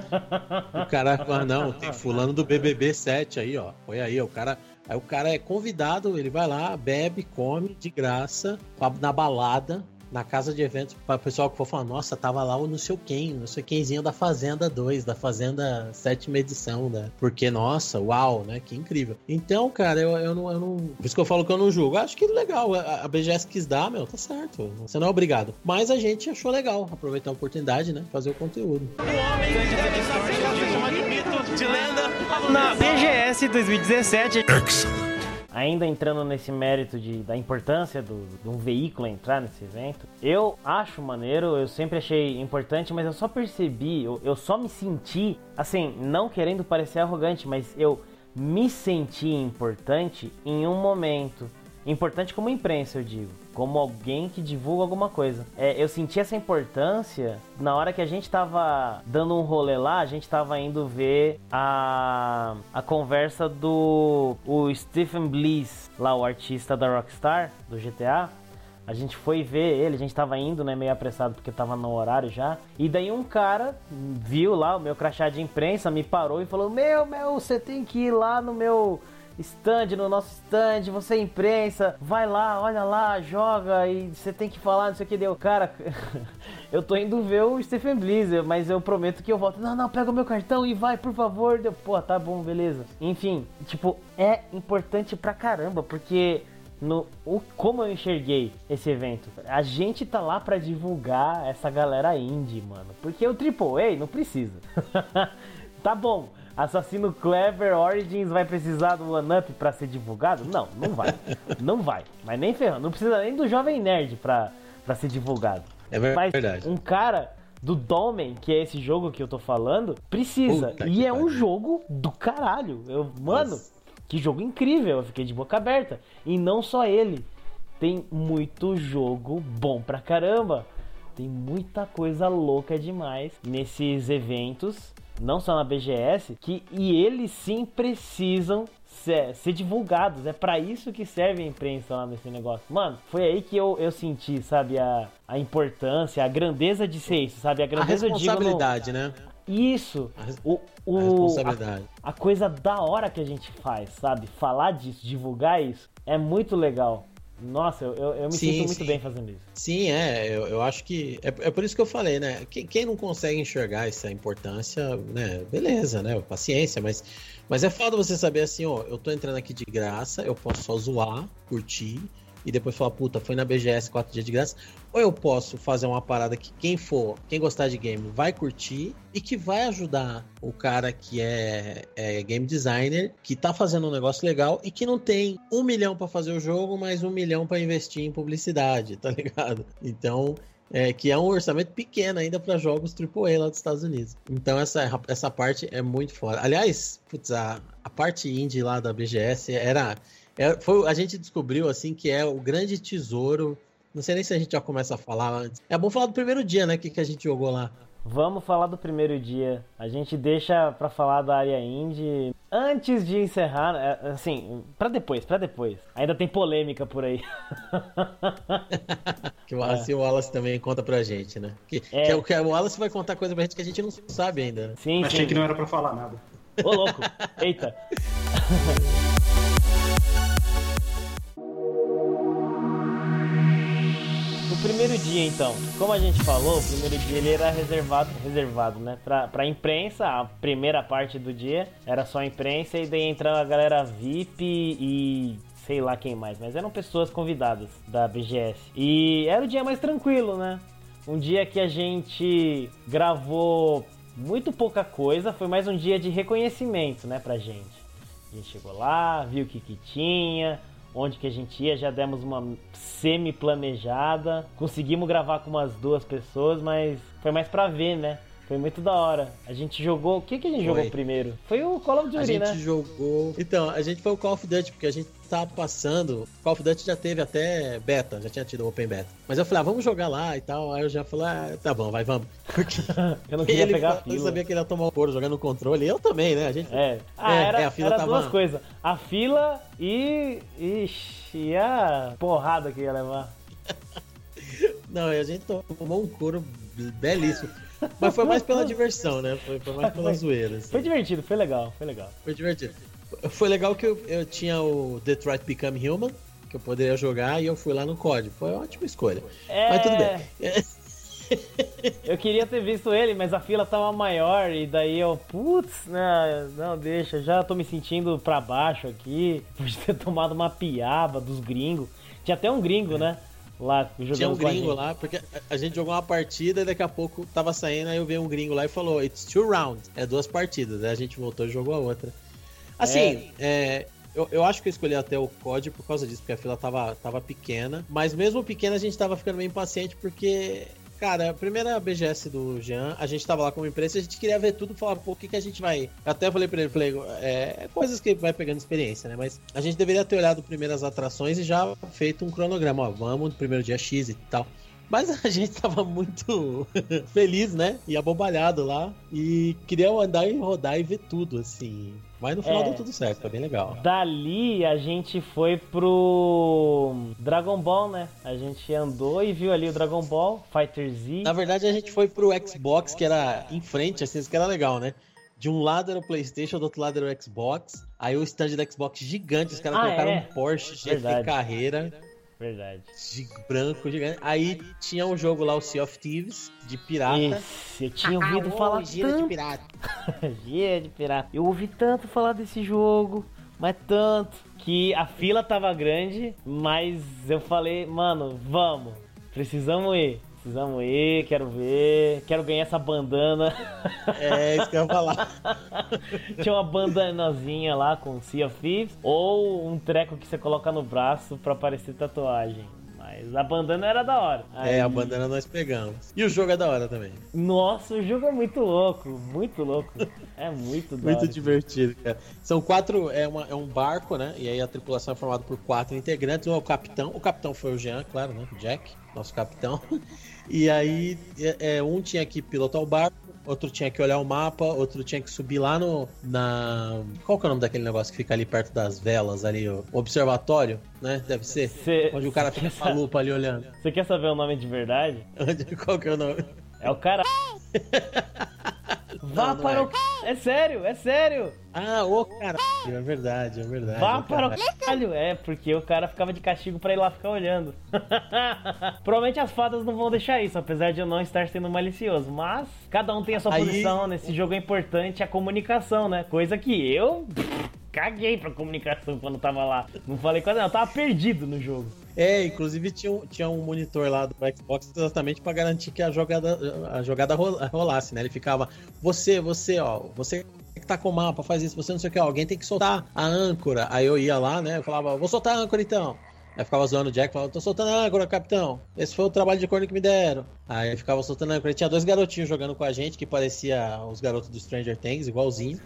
[SPEAKER 1] o cara fala, não, tem fulano do BBB 7 aí, ó. Foi aí, o cara Aí o cara é convidado, ele vai lá, bebe, come de graça, na balada, na casa de eventos, para o pessoal que for falar, nossa, tava lá o não sei quem, não sei quemzinho da Fazenda 2, da Fazenda sétima edição, né? Porque, nossa, uau, né? Que incrível. Então, cara, eu, eu, não, eu não. Por isso que eu falo que eu não julgo. Eu acho que legal. A, a BGS quis dar, meu, tá certo. Você não é obrigado. Mas a gente achou legal aproveitar a oportunidade, né? Fazer o conteúdo. O homem
[SPEAKER 2] de lenda na BGS 2017. Excellent ainda entrando nesse mérito de, da importância do, de um veículo entrar nesse evento, eu acho maneiro, eu sempre achei importante, mas eu só percebi, eu, eu só me senti, assim, não querendo parecer arrogante, mas eu me senti importante em um momento Importante como imprensa, eu digo. Como alguém que divulga alguma coisa. É, eu senti essa importância na hora que a gente tava dando um rolê lá, a gente tava indo ver a, a conversa do o Stephen Bliss, lá o artista da Rockstar, do GTA. A gente foi ver ele, a gente tava indo, né, meio apressado porque tava no horário já. E daí um cara viu lá o meu crachá de imprensa, me parou e falou: Meu, meu, você tem que ir lá no meu stand, no nosso stand, você é imprensa, vai lá, olha lá, joga e você tem que falar, não sei o que deu. Cara, [LAUGHS] eu tô indo ver o Stephen Blizzard, mas eu prometo que eu volto. Não, não, pega o meu cartão e vai, por favor. Deu, pô, tá bom, beleza. Enfim, tipo, é importante pra caramba, porque no o, como eu enxerguei esse evento. A gente tá lá para divulgar essa galera indie, mano. Porque o AAA não precisa. [LAUGHS] tá bom. Assassino Clever Origins vai precisar do One Up pra ser divulgado? Não, não vai. [LAUGHS] não vai. Mas nem ferrando. Não precisa nem do Jovem Nerd pra, pra ser divulgado.
[SPEAKER 1] É verdade.
[SPEAKER 2] Mas um cara do Domen, que é esse jogo que eu tô falando, precisa. Puta e é um jogo do caralho. Eu, mano, Nossa. que jogo incrível. Eu fiquei de boca aberta. E não só ele. Tem muito jogo bom pra caramba. Tem muita coisa louca demais nesses eventos não só na BGS, que e eles sim precisam ser, ser divulgados. É para isso que serve a imprensa lá nesse negócio. Mano, foi aí que eu, eu senti, sabe, a, a importância, a grandeza de ser isso, sabe? A grandeza
[SPEAKER 1] a responsabilidade,
[SPEAKER 2] no...
[SPEAKER 1] né?
[SPEAKER 2] Isso. O, o, a responsabilidade. A, a coisa da hora que a gente faz, sabe? Falar disso, divulgar isso, é muito legal. Nossa, eu, eu, eu me sim, sinto muito sim. bem fazendo isso.
[SPEAKER 1] Sim, é, eu, eu acho que. É, é por isso que eu falei, né? Quem, quem não consegue enxergar essa importância, né? Beleza, né? Paciência, mas, mas é foda você saber assim, ó, eu tô entrando aqui de graça, eu posso só zoar, curtir e depois falar, puta, foi na BGS 4 dias de graça. Ou eu posso fazer uma parada que quem for, quem gostar de game, vai curtir e que vai ajudar o cara que é, é game designer, que tá fazendo um negócio legal e que não tem um milhão para fazer o jogo, mas um milhão para investir em publicidade, [LAUGHS] tá ligado? Então, é, que é um orçamento pequeno ainda para jogos AAA lá dos Estados Unidos. Então essa, essa parte é muito foda. Aliás, putz, a, a parte indie lá da BGS era é, foi, a gente descobriu assim que é o grande tesouro. Não sei nem se a gente já começa a falar antes. É bom falar do primeiro dia, né? Que, que a gente jogou lá.
[SPEAKER 2] Vamos falar do primeiro dia. A gente deixa para falar da área indie antes de encerrar, é, assim, para depois, para depois. Ainda tem polêmica por aí. [LAUGHS]
[SPEAKER 1] que o Wallace, é. o Wallace também conta pra gente, né? Que, é. que, é, que o Wallace vai contar coisa pra gente que a gente não sabe ainda. Né?
[SPEAKER 3] Sim, Achei sim. que não era para falar nada.
[SPEAKER 2] Ô louco. Eita. [LAUGHS] primeiro dia, então, como a gente falou, o primeiro dia ele era reservado, reservado, né, pra, pra imprensa, a primeira parte do dia era só imprensa e daí entrava a galera VIP e sei lá quem mais, mas eram pessoas convidadas da BGS. E era o dia mais tranquilo, né? Um dia que a gente gravou muito pouca coisa, foi mais um dia de reconhecimento, né, pra gente. A gente chegou lá, viu o que que tinha, onde que a gente ia, já demos uma semi-planejada. Conseguimos gravar com umas duas pessoas, mas foi mais pra ver, né? Foi muito da hora. A gente jogou. O que, que a gente foi. jogou primeiro? Foi o Call of Duty,
[SPEAKER 1] né?
[SPEAKER 2] A gente
[SPEAKER 1] jogou. Então, a gente foi o Call of Duty, porque a gente tava passando. Call of Duty já teve até beta, já tinha tido Open Beta. Mas eu falei, ah, vamos jogar lá e tal. Aí eu já falei, ah, tá bom, vai, vamos.
[SPEAKER 2] Porque [LAUGHS] eu não queria
[SPEAKER 1] ele,
[SPEAKER 2] pegar a fila.
[SPEAKER 1] Eu sabia que ele ia tomar o couro jogando no controle. Eu também, né? A gente.
[SPEAKER 2] É. Ah, é, era, é, a fila era tava... duas coisas. A fila e. Ixi, e a porrada que ia levar. [LAUGHS]
[SPEAKER 1] Não, a gente tomou um couro belíssimo. Mas foi mais pela [LAUGHS] diversão, né? Foi, foi mais pela zoeira. Assim.
[SPEAKER 2] Foi divertido, foi legal, foi legal.
[SPEAKER 1] Foi divertido. Foi legal que eu, eu tinha o Detroit Become Human, que eu poderia jogar, e eu fui lá no código. Foi uma ótima escolha. É... Mas tudo bem.
[SPEAKER 2] eu queria ter visto ele, mas a fila tava maior, e daí eu, putz, né, não, deixa, já tô me sentindo pra baixo aqui, por ter tomado uma piaba dos gringos. Tinha até um gringo, é. né? lá
[SPEAKER 1] Tinha um gringo lá, porque a gente jogou uma partida e daqui a pouco tava saindo, aí eu vi um gringo lá e falou, it's two rounds, é duas partidas. Aí a gente voltou e jogou a outra. Assim, é. é eu, eu acho que eu escolhi até o COD por causa disso, porque a fila tava, tava pequena. Mas mesmo pequena a gente tava ficando meio impaciente porque Cara, a primeira BGS do Jean, a gente tava lá como imprensa, a gente queria ver tudo, falava, pô, o que, que a gente vai. Eu até falei pra ele, falei, é coisas que vai pegando experiência, né? Mas a gente deveria ter olhado primeiras atrações e já feito um cronograma, ó, vamos no primeiro dia X e tal. Mas a gente tava muito [LAUGHS] feliz, né? E abobalhado lá. E queria andar e rodar e ver tudo, assim. Mas no final é, deu tudo certo, foi bem legal.
[SPEAKER 2] Dali a gente foi pro Dragon Ball, né? A gente andou e viu ali o Dragon Ball, Fighter Z.
[SPEAKER 1] Na verdade a gente foi pro Xbox, que era em frente, assim, isso que era legal, né? De um lado era o PlayStation, do outro lado era o Xbox. Aí o stand do Xbox gigante, os caras ah, colocaram é? um Porsche GT. Carreira.
[SPEAKER 2] Verdade.
[SPEAKER 1] De branco gigante. Aí tinha um jogo lá, o Sea of Thieves, de pirata.
[SPEAKER 2] Esse, eu tinha ouvido ah, falar gira tanto. de pirata. [LAUGHS] gira de pirata. Eu ouvi tanto falar desse jogo, mas tanto, que a fila tava grande, mas eu falei, mano, vamos, precisamos ir. Precisamos ir, quero ver, quero ganhar essa bandana. [LAUGHS]
[SPEAKER 1] É, isso que eu ia falar. [LAUGHS]
[SPEAKER 2] Tinha uma bandanazinha lá com Sea of Thieves, ou um treco que você coloca no braço pra parecer tatuagem. Mas a bandana era da hora.
[SPEAKER 1] Aí... É, a bandana nós pegamos. E o jogo é da hora também.
[SPEAKER 2] Nossa, o jogo é muito louco, muito louco. É muito da
[SPEAKER 1] Muito divertido, cara. São quatro, é, uma, é um barco, né? E aí a tripulação é formada por quatro integrantes. Um é o capitão, o capitão foi o Jean, claro, né? Jack, nosso capitão. E aí é, é, um tinha que pilotar o barco, outro tinha que olhar o mapa, outro tinha que subir lá no. Na. Qual que é o nome daquele negócio que fica ali perto das velas ali? O observatório, né? Deve ser. Cê, onde o cara fica com a lupa ali olhando.
[SPEAKER 2] Você quer saber o nome de verdade? [LAUGHS]
[SPEAKER 1] Qual que é o nome?
[SPEAKER 2] É o cara. Vá não, para é. o. É sério, é sério.
[SPEAKER 1] Ah, ô caralho, é verdade, é verdade.
[SPEAKER 2] Vá para o caralho. É, porque o cara ficava de castigo pra ir lá ficar olhando. [LAUGHS] Provavelmente as fadas não vão deixar isso, apesar de eu não estar sendo malicioso. Mas cada um tem a sua Aí... posição. Nesse jogo é importante a comunicação, né? Coisa que eu caguei pra comunicação quando tava lá. Não falei quase não, eu tava perdido no jogo.
[SPEAKER 1] É, inclusive tinha um, tinha um monitor lá do Xbox exatamente para garantir que a jogada, a jogada rolasse, né? Ele ficava, você, você, ó, você que tá com o mapa, faz isso, você não sei o que, ó, alguém tem que soltar a âncora. Aí eu ia lá, né? Eu falava, vou soltar a âncora então. Aí ficava zoando o Jack, falava, tô soltando a âncora, capitão. Esse foi o trabalho de corno que me deram. Aí ficava soltando a âncora. E tinha dois garotinhos jogando com a gente, que parecia os garotos do Stranger Things, igualzinho.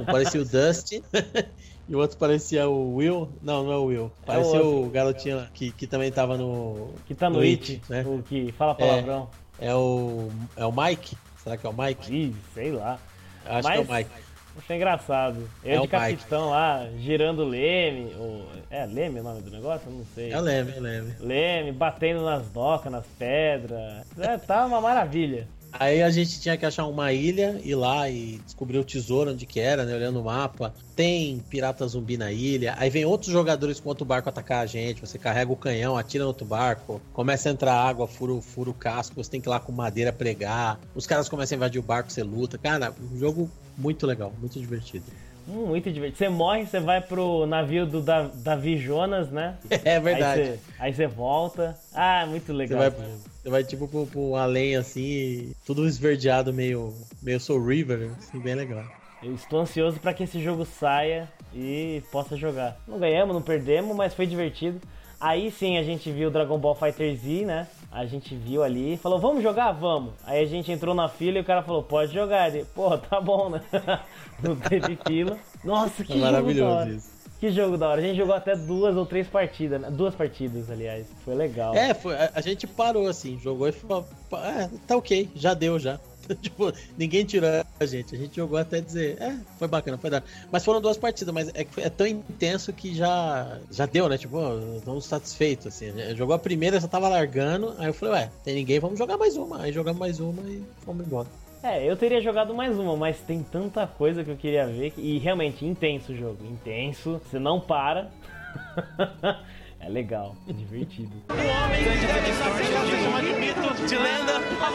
[SPEAKER 1] Um parecia o Dusty. [LAUGHS] E o outro parecia o Will. Não, não é o Will. É parecia o, o, garotinho que, que também tava no.
[SPEAKER 2] Que tá no, no It, né? O que fala palavrão.
[SPEAKER 1] É, é, o. É o Mike? Será que é o Mike?
[SPEAKER 2] Ih, sei lá.
[SPEAKER 1] Acho Mas... que é o Mike.
[SPEAKER 2] Achei engraçado. Eu é de capitão lá, girando leme. Ou... É leme o nome do negócio? Eu não sei.
[SPEAKER 1] É leme, é leme.
[SPEAKER 2] Leme, batendo nas docas, nas pedras. É, tá uma maravilha.
[SPEAKER 1] Aí a gente tinha que achar uma ilha, ir lá e descobrir o tesouro onde que era, né? Olhando o mapa. Tem pirata zumbi na ilha. Aí vem outros jogadores com outro barco atacar a gente. Você carrega o canhão, atira no outro barco. Começa a entrar água, fura, fura o casco. Você tem que ir lá com madeira pregar. Os caras começam a invadir o barco, você luta. Cara, um jogo muito legal, muito divertido.
[SPEAKER 2] Muito divertido. Você morre, você vai pro navio do Davi Jonas, né? [LAUGHS]
[SPEAKER 1] É verdade.
[SPEAKER 2] Aí você, aí você volta. Ah, muito legal.
[SPEAKER 1] Você vai, você vai tipo pro, pro além assim, tudo esverdeado, meio, meio Soul River, assim, bem legal.
[SPEAKER 2] Eu estou ansioso para que esse jogo saia e possa jogar. Não ganhamos, não perdemos, mas foi divertido. Aí sim a gente viu Dragon Ball Fighter Z, né? A gente viu ali, falou, vamos jogar? Vamos. Aí a gente entrou na fila e o cara falou, pode jogar. Ele, pô, tá bom, né? [LAUGHS] Não teve fila. Nossa, que é jogo da hora. Isso. Que jogo da hora. A gente jogou até duas ou três partidas, né? duas partidas, aliás. Foi legal.
[SPEAKER 1] É, foi, a, a gente parou assim, jogou e falou, é, tá ok, já deu já. [LAUGHS] tipo, ninguém tirou a gente. A gente jogou até dizer, é, foi bacana, foi da. Mas foram duas partidas, mas é, é tão intenso que já, já deu, né? Tipo, estamos satisfeitos, assim. Jogou a primeira, já tava largando. Aí eu falei, ué, tem ninguém, vamos jogar mais uma. Aí jogamos mais uma e fomos embora.
[SPEAKER 2] É, eu teria jogado mais uma, mas tem tanta coisa que eu queria ver. E realmente, intenso o jogo. Intenso. Você não para. [LAUGHS] É legal, é divertido. [LAUGHS]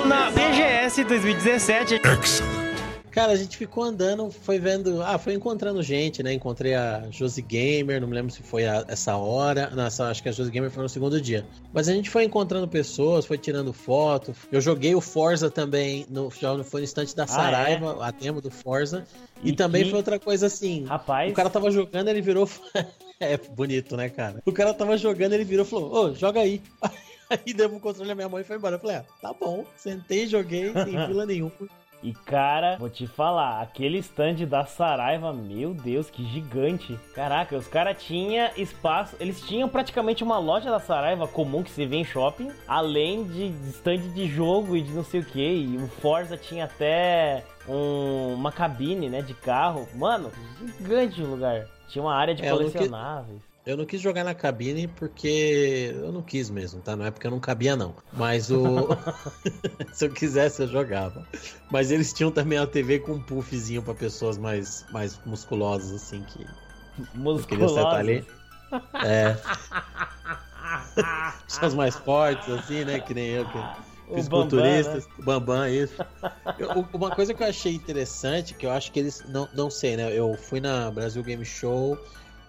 [SPEAKER 2] Na BGS 2017. Excellent.
[SPEAKER 1] Cara, a gente ficou andando, foi vendo. Ah, foi encontrando gente, né? Encontrei a Josie Gamer, não me lembro se foi a, essa hora. Não, essa, acho que a Josie Gamer foi no segundo dia. Mas a gente foi encontrando pessoas, foi tirando foto. Eu joguei o Forza também, no, foi no instante da Saraiva, ah, é? a demo do Forza. E, e também que... foi outra coisa assim.
[SPEAKER 2] Rapaz.
[SPEAKER 1] O cara tava jogando, ele virou. [LAUGHS] é bonito, né, cara? O cara tava jogando, ele virou e falou: Ô, joga aí. [LAUGHS] Aí deu o controle à minha mãe e foi embora. Eu falei, ah, tá bom. Sentei, joguei, sem [LAUGHS] fila nenhuma.
[SPEAKER 2] E cara, vou te falar, aquele stand da Saraiva, meu Deus, que gigante. Caraca, os caras tinham espaço, eles tinham praticamente uma loja da Saraiva comum que se vê em shopping, além de stand de jogo e de não sei o que. E o Forza tinha até um, uma cabine, né, de carro. Mano, gigante o lugar. Tinha uma área de é, colecionáveis.
[SPEAKER 1] Eu não quis jogar na cabine porque eu não quis mesmo, tá? Não é porque eu não cabia, não. Mas o. [LAUGHS] Se eu quisesse, eu jogava. Mas eles tinham também a TV com um puffzinho pra pessoas mais, mais musculosas, assim, que.
[SPEAKER 2] Musculosas? queria ali.
[SPEAKER 1] É. [LAUGHS] Pessoas mais fortes, assim, né? Que nem eu, que fisiculturistas. Bambam, né? Bambam isso. Eu, uma coisa que eu achei interessante, que eu acho que eles. Não, não sei, né? Eu fui na Brasil Game Show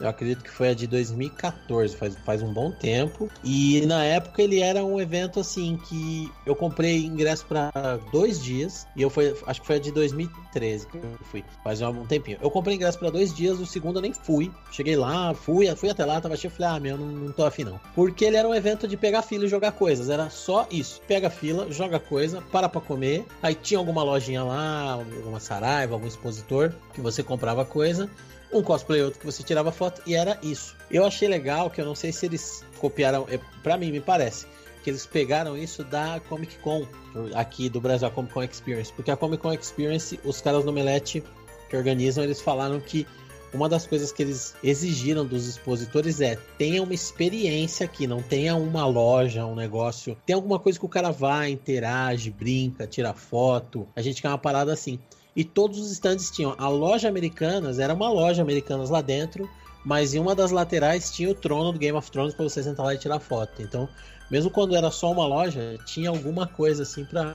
[SPEAKER 1] eu acredito que foi a de 2014, faz, faz um bom tempo. E na época ele era um evento assim que eu comprei ingresso para dois dias. E eu fui, acho que foi a de 2013 que eu fui, faz um tempinho. Eu comprei ingresso para dois dias, o segundo eu nem fui. Cheguei lá, fui, fui até lá, tava cheio, falei, ah, meu, não, não tô afim não. Porque ele era um evento de pegar fila e jogar coisas, era só isso. Pega fila, joga coisa, para pra comer. Aí tinha alguma lojinha lá, alguma saraiva, algum expositor que você comprava coisa um cosplay outro que você tirava foto e era isso. Eu achei legal que eu não sei se eles copiaram, é, para mim me parece que eles pegaram isso da Comic Con aqui do Brasil, a Comic Con Experience, porque a Comic Con Experience, os caras no Melete que organizam, eles falaram que uma das coisas que eles exigiram dos expositores é tenha uma experiência aqui, não tenha uma loja, um negócio, tem alguma coisa que o cara vai, interage, brinca, tira foto. A gente quer uma parada assim. E todos os stands tinham. A loja Americanas era uma loja Americanas lá dentro, mas em uma das laterais tinha o trono do Game of Thrones para você sentar lá e tirar foto. Então, mesmo quando era só uma loja, tinha alguma coisa assim para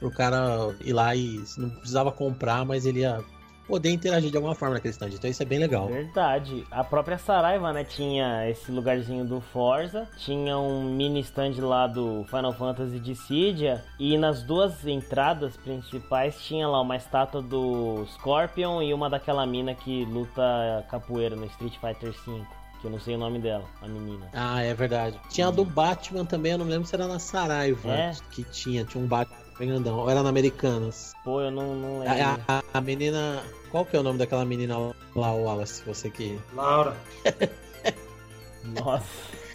[SPEAKER 1] o cara ir lá e não precisava comprar, mas ele ia poder interagir de alguma forma naquele stand. Então isso é bem legal.
[SPEAKER 2] Verdade. A própria Saraiva, né, tinha esse lugarzinho do Forza, tinha um mini stand lá do Final Fantasy Dissidia e nas duas entradas principais tinha lá uma estátua do Scorpion e uma daquela mina que luta capoeira no Street Fighter V que eu não sei o nome dela, a menina.
[SPEAKER 1] Ah, é verdade. Tinha a do Batman também, eu não lembro se era na Saraiva é? que tinha, tinha um Batman bem grandão. Ou era na Americanas?
[SPEAKER 2] Pô, eu não, não lembro.
[SPEAKER 1] A, a, a, menina. Qual que é o nome daquela menina lá, Wallace? Você que.
[SPEAKER 3] Laura. [LAUGHS]
[SPEAKER 2] Nossa.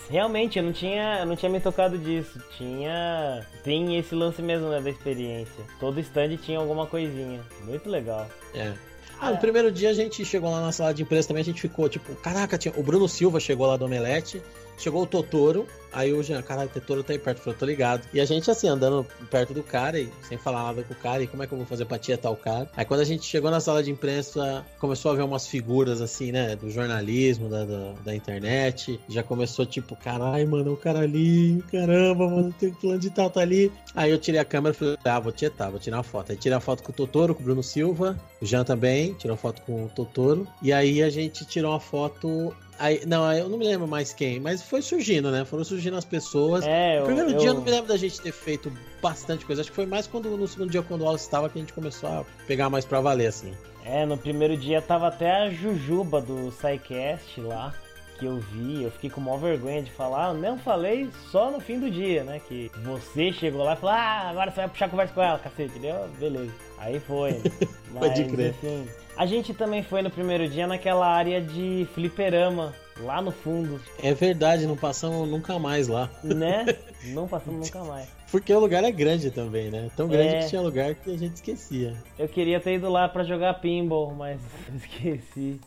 [SPEAKER 2] Realmente, eu não tinha, eu não tinha me tocado disso. Tinha. Tem esse lance mesmo, né, da experiência. Todo stand tinha alguma coisinha. Muito legal.
[SPEAKER 1] É. Ah, no primeiro dia a gente chegou lá na sala de imprensa também, a gente ficou tipo, caraca, tinha... o Bruno Silva chegou lá do Omelete, chegou o Totoro, Aí o Jean, caralho, o Totoro tá aí perto. Falei, tô ligado. E a gente, assim, andando perto do cara e sem falar nada com o cara. E como é que eu vou fazer pra tietar o cara? Aí quando a gente chegou na sala de imprensa, começou a ver umas figuras, assim, né? Do jornalismo, da, da, da internet. Já começou, tipo, caralho, mano, o cara ali, caramba, mano, tem plano de tal, tá ali. Aí eu tirei a câmera e falei, ah, vou tietar, vou tirar uma foto. Aí tirei a foto com o Totoro, com o Bruno Silva. O Jean também tirou foto com o Totoro. E aí a gente tirou uma foto Aí, não, eu não me lembro mais quem, mas foi surgindo, né? Foram surgindo as pessoas. É, eu, primeiro eu... dia eu não me lembro da gente ter feito bastante coisa. Acho que foi mais quando no segundo dia, quando o Wallace estava, que a gente começou a pegar mais pra valer, assim.
[SPEAKER 2] É, no primeiro dia tava até a Jujuba do SciCast lá, que eu vi. Eu fiquei com maior vergonha de falar. Eu não falei só no fim do dia, né? Que você chegou lá e falou: Ah, agora você vai puxar conversa com ela, cacete, entendeu? Beleza. Aí foi. [LAUGHS]
[SPEAKER 1] Mas, Pode crer.
[SPEAKER 2] Enfim, a gente também foi no primeiro dia naquela área de fliperama, lá no fundo.
[SPEAKER 1] É verdade, não passamos nunca mais lá.
[SPEAKER 2] Né? [LAUGHS] Não passamos nunca mais.
[SPEAKER 1] Porque o lugar é grande também, né? Tão grande é... que tinha lugar que a gente esquecia.
[SPEAKER 2] Eu queria ter ido lá para jogar pinball, mas [LAUGHS] esqueci.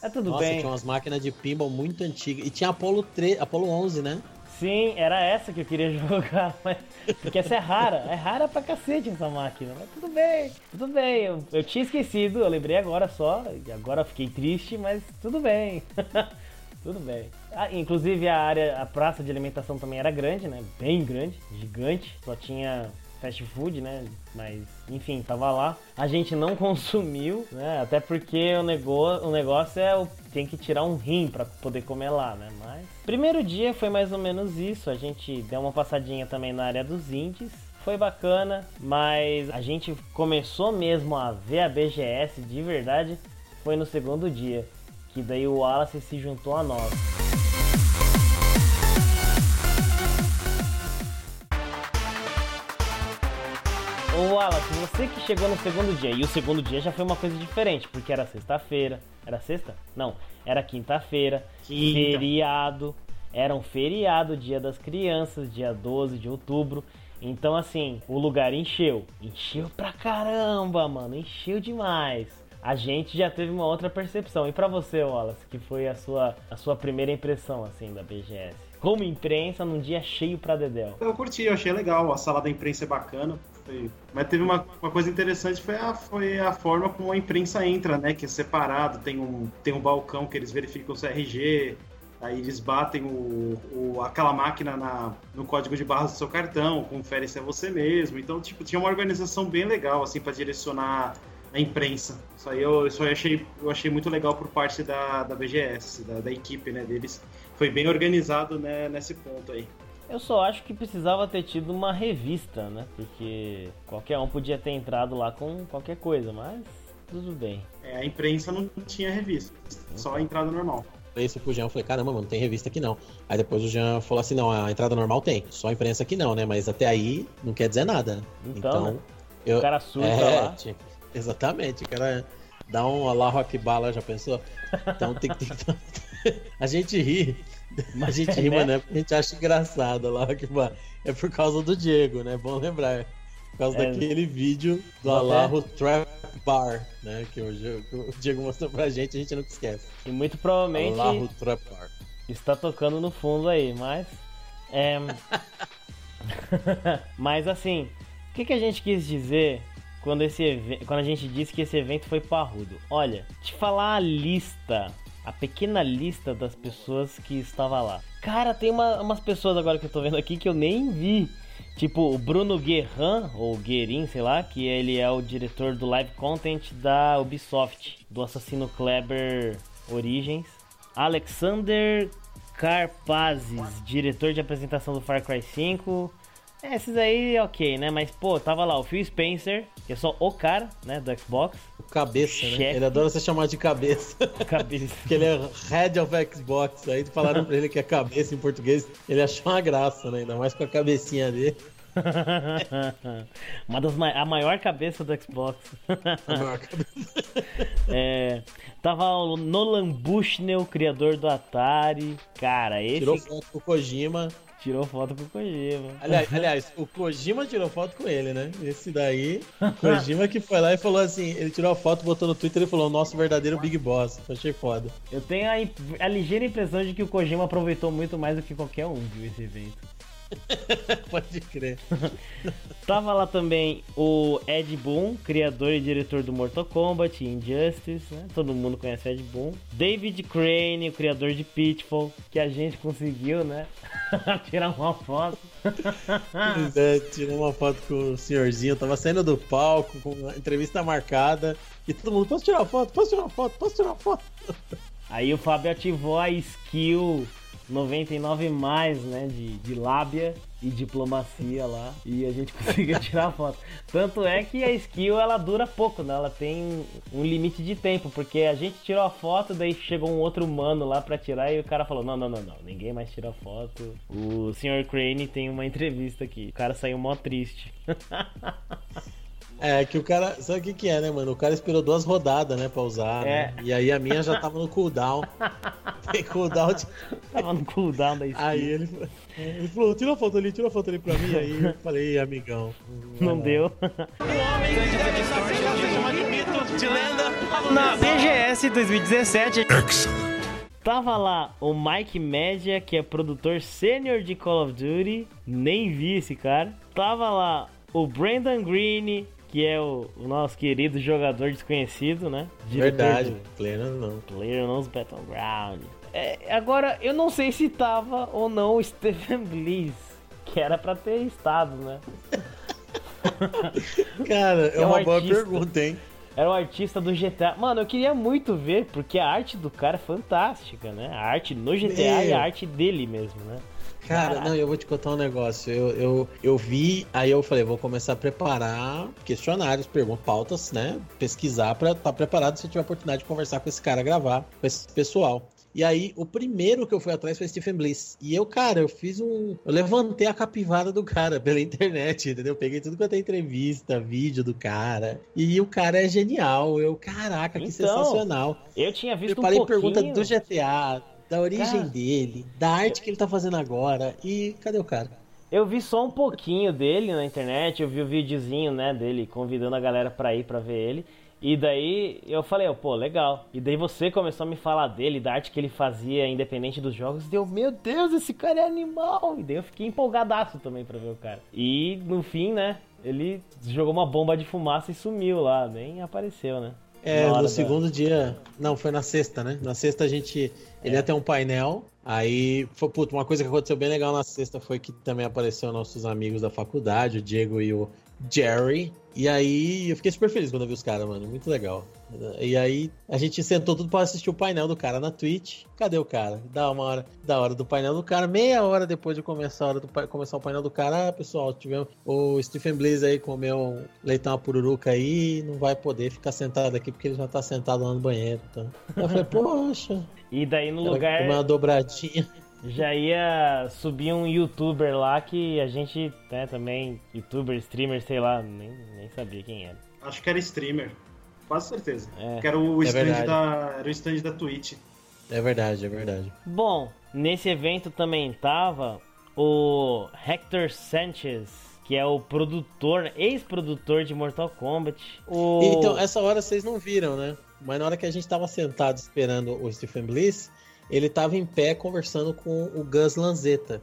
[SPEAKER 2] É tudo
[SPEAKER 1] Nossa,
[SPEAKER 2] bem.
[SPEAKER 1] tinha umas máquinas de pinball muito antigas. E tinha Apollo, 3, Apollo 11, né?
[SPEAKER 2] Sim, era essa que eu queria [LAUGHS] jogar, mas... porque essa é rara, é rara pra cacete essa máquina, mas tudo bem, tudo bem, eu, eu tinha esquecido, eu lembrei agora só, e agora fiquei triste, mas tudo bem, [LAUGHS] tudo bem. Ah, inclusive a área, a praça de alimentação também era grande, né, bem grande, gigante, só tinha fast food, né? Mas, enfim, tava lá. A gente não [LAUGHS] consumiu, né? Até porque o negócio, o negócio é o, tem que tirar um rim para poder comer lá, né? Mas primeiro dia foi mais ou menos isso. A gente deu uma passadinha também na área dos indies. Foi bacana, mas a gente começou mesmo a ver a BGS de verdade foi no segundo dia, que daí o Wallace se juntou a nós. Ô Wallace, você que chegou no segundo dia, e o segundo dia já foi uma coisa diferente, porque era sexta-feira. Era sexta? Não, era quinta-feira,
[SPEAKER 3] Quinta.
[SPEAKER 2] feriado. Era um feriado, dia das crianças, dia 12 de outubro. Então, assim, o lugar encheu. Encheu pra caramba, mano. Encheu demais. A gente já teve uma outra percepção. E pra você, Wallace, que foi a sua, a sua primeira impressão, assim, da BGS? Como imprensa num dia cheio pra Dedéu.
[SPEAKER 3] Eu curti, eu achei legal. A sala da imprensa é bacana. Mas teve uma, uma coisa interessante, foi a, foi a forma como a imprensa entra, né? Que é separado, tem um, tem um balcão que eles verificam o CRG, aí eles batem o, o- aquela máquina na, no código de barras do seu cartão, confere se é você mesmo. Então, tipo, tinha uma organização bem legal, assim, para direcionar a imprensa. Isso aí eu, isso aí achei, eu achei muito legal por parte da, da BGS, da, da equipe, né, deles. Foi bem organizado né, nesse ponto aí.
[SPEAKER 2] Eu só acho que precisava ter tido uma revista, né? Porque qualquer um podia ter entrado lá com qualquer coisa, mas tudo bem.
[SPEAKER 3] É, a imprensa não tinha revista, só a entrada normal.
[SPEAKER 1] isso pro Jean, eu falei, caramba, mano, não tem revista aqui não. Aí depois o Jean falou assim, não, a entrada normal tem, só a imprensa aqui não, né? Mas até aí não quer dizer nada. né?
[SPEAKER 2] Então, né?
[SPEAKER 1] eu,
[SPEAKER 2] O cara surta
[SPEAKER 1] é,
[SPEAKER 2] lá. [LAUGHS]
[SPEAKER 1] tipo, exatamente, o cara dá um Allahu Akbar, já pensou? Então tem que ter... [LAUGHS] A gente ri, a [LAUGHS]
[SPEAKER 2] Mas,
[SPEAKER 1] gente ri,
[SPEAKER 2] né?
[SPEAKER 1] mas não é porque a gente acha engraçado, Allahu Akbar. É por causa do Diego, né? Bom lembrar. Por causa
[SPEAKER 2] É.
[SPEAKER 1] daquele vídeo do
[SPEAKER 2] Vou até-
[SPEAKER 1] Allahu Trap Bar, né? Que o, Diego- que o Diego mostrou pra gente, a gente nunca esquece.
[SPEAKER 2] E muito provavelmente
[SPEAKER 1] Allahu Trap Bar.
[SPEAKER 2] está tocando no fundo aí, mas. É... [LAUGHS] mas assim, o que, que a gente quis dizer quando, esse quando a gente disse que esse evento foi parrudo? Olha, te falar a lista, a pequena lista das pessoas que estava lá. Cara, tem uma- umas pessoas agora que eu tô vendo aqui que eu nem vi. Tipo o Bruno Guerran, ou Guerin, sei lá, que ele é o diretor do live content da Ubisoft, do Assassino Kleber Origins. Alexander Karpazes, diretor de apresentação do Far Cry 5. É, Esses aí, ok, né? Mas, pô, tava lá o Phil Spencer, que é só o cara, né, do Xbox.
[SPEAKER 1] Cabeça, né?
[SPEAKER 2] Chefe.
[SPEAKER 1] Ele adora ser chamado de cabeça. [LAUGHS]
[SPEAKER 2] Cabeça.
[SPEAKER 1] Porque ele é head of Xbox. Aí falaram pra ele que é cabeça em português. Ele achou uma graça, né? Ainda mais com a cabecinha dele. [LAUGHS]
[SPEAKER 2] Uma das ma- a maior cabeça do Xbox. [LAUGHS]
[SPEAKER 1] A maior cabeça.
[SPEAKER 2] É, tava o Nolan Bushnell, criador do Atari. Cara, esse
[SPEAKER 1] Tirou foto com o Kojima.
[SPEAKER 2] Tirou foto com o Kojima.
[SPEAKER 1] Aliás, aliás, o Kojima tirou foto com ele, né? Esse daí, o [LAUGHS] Kojima que foi lá e falou assim: ele tirou a foto, botou no Twitter e falou: nosso verdadeiro Big Boss. Achei foda.
[SPEAKER 2] Eu tenho a, a ligeira impressão de que o Kojima aproveitou muito mais do que qualquer um, viu, esse evento. [LAUGHS]
[SPEAKER 1] Pode crer. [LAUGHS]
[SPEAKER 2] Tava lá também o Ed Boon, criador e diretor do Mortal Kombat Injustice, né? Todo mundo conhece o Ed Boon. David Crane, o criador de Pitfall, que a gente conseguiu, né? [LAUGHS] Tirar uma foto.
[SPEAKER 1] É, tirou uma foto com o senhorzinho, tava saindo do palco, com a entrevista marcada. E todo mundo, posso tirar uma foto? Posso tirar uma foto? Posso tirar uma foto?
[SPEAKER 2] Aí o Fábio ativou a skill 99 mais, né? De, de lábia e diplomacia lá. E a gente [LAUGHS] conseguiu tirar a foto. Tanto é que a skill ela dura pouco, né? Ela tem um limite de tempo. Porque a gente tirou a foto, daí chegou um outro humano lá pra tirar e o cara falou: Não, não, não, não. Ninguém mais tira foto. O Sr. Crane tem uma entrevista aqui. O cara saiu mó triste. [LAUGHS]
[SPEAKER 1] É, que o cara. Sabe o que, que é, né, mano? O cara esperou duas rodadas, né, pra usar. né?
[SPEAKER 2] É.
[SPEAKER 1] E aí a minha já tava no cooldown. [LAUGHS] Tem cooldown. De...
[SPEAKER 2] Tava no cooldown da skill.
[SPEAKER 1] Aí ele, ele falou: tira uma foto ali, tira uma foto ali pra mim. Aí eu falei: amigão.
[SPEAKER 2] Não deu.
[SPEAKER 4] Na BGS 2017,
[SPEAKER 2] Tava lá o Mike Media, que é produtor sênior de Call of Duty, nem vi esse cara. Tava lá o Brandon Green, que é o, o nosso querido jogador desconhecido, né? Diretor
[SPEAKER 1] Verdade,
[SPEAKER 2] do
[SPEAKER 1] plena não.
[SPEAKER 2] PlayerUnknown's Battleground. É, agora, eu não sei se tava ou não o Stephen Bliss, que era pra ter estado, né? [LAUGHS]
[SPEAKER 1] Cara, é
[SPEAKER 2] É um
[SPEAKER 1] uma boa
[SPEAKER 2] artista.
[SPEAKER 1] pergunta, hein?
[SPEAKER 2] Era o artista do GTA. Mano, eu queria muito ver, porque a arte do cara é fantástica, né? A arte no GTA e
[SPEAKER 1] Meu.
[SPEAKER 2] a arte dele mesmo, né?
[SPEAKER 1] Cara, não, eu vou te contar um negócio. Eu, eu, eu vi, aí eu falei, vou começar a preparar questionários, perguntas, pautas, né? Pesquisar pra estar preparado se eu tiver a oportunidade de conversar com esse cara, gravar com esse pessoal. E aí, o primeiro que eu fui atrás foi Stephen Bliss. E eu, cara, eu fiz um. Eu levantei a capivara do cara pela internet, entendeu? Peguei tudo quanto é entrevista, vídeo do cara. E o cara é genial. Eu, caraca, que
[SPEAKER 2] Então,
[SPEAKER 1] sensacional.
[SPEAKER 2] Eu tinha visto
[SPEAKER 1] Preparei
[SPEAKER 2] um pouquinho.
[SPEAKER 1] pergunta do GTA, da origem
[SPEAKER 2] Cara.
[SPEAKER 1] dele, da arte que ele tá fazendo agora. E cadê o cara?
[SPEAKER 2] Eu vi só um pouquinho dele na internet, eu vi o videozinho, né, dele convidando a galera pra ir pra ver ele. E daí eu falei, oh, pô, legal. E daí você começou a me falar dele, da arte que ele fazia independente dos jogos. E deu, meu Deus, esse cara é animal. E daí eu fiquei empolgadaço também pra ver o cara. E no fim, né, ele jogou uma bomba de fumaça e sumiu lá, nem apareceu, né?
[SPEAKER 1] É, no
[SPEAKER 2] da-
[SPEAKER 1] segundo dia. Não, foi na sexta, né? Na sexta a gente. Ele ia ter um painel. Aí, foi, puto, uma coisa que aconteceu bem legal na sexta foi que também apareceu nossos amigos da faculdade, o Diego e o Jerry. E aí eu fiquei super feliz quando eu vi os caras, mano. Muito legal. E aí a gente sentou tudo pra assistir o painel do cara na Twitch. Cadê o cara? Da uma hora, da hora do painel do cara, meia hora depois de começar a hora do começar o painel do cara, ah, pessoal, tivemos o Stephen Blaze aí comeu um leitão a pururuca aí, não vai poder ficar sentado aqui porque ele já tá sentado lá no banheiro, então. Eu falei, [LAUGHS] poxa,
[SPEAKER 2] E daí no lugar
[SPEAKER 1] uma dobradinha.
[SPEAKER 2] Já ia subir um youtuber lá que a gente, né, também, youtuber, streamer, sei lá, nem, nem sabia quem era.
[SPEAKER 3] Acho que era streamer. Quase certeza.
[SPEAKER 2] É.
[SPEAKER 3] Que era o
[SPEAKER 1] É
[SPEAKER 3] stand
[SPEAKER 1] verdade.
[SPEAKER 3] da. Era o stand da Twitch.
[SPEAKER 1] É verdade, é verdade.
[SPEAKER 2] Bom, nesse evento também tava o Hector Sanchez, que é o produtor, ex-produtor de Mortal Kombat. O...
[SPEAKER 1] Então, essa hora vocês não viram, né? Mas na hora que a gente tava sentado esperando o Stephen Bliss, ele tava em pé conversando com o Gus Lanzetta.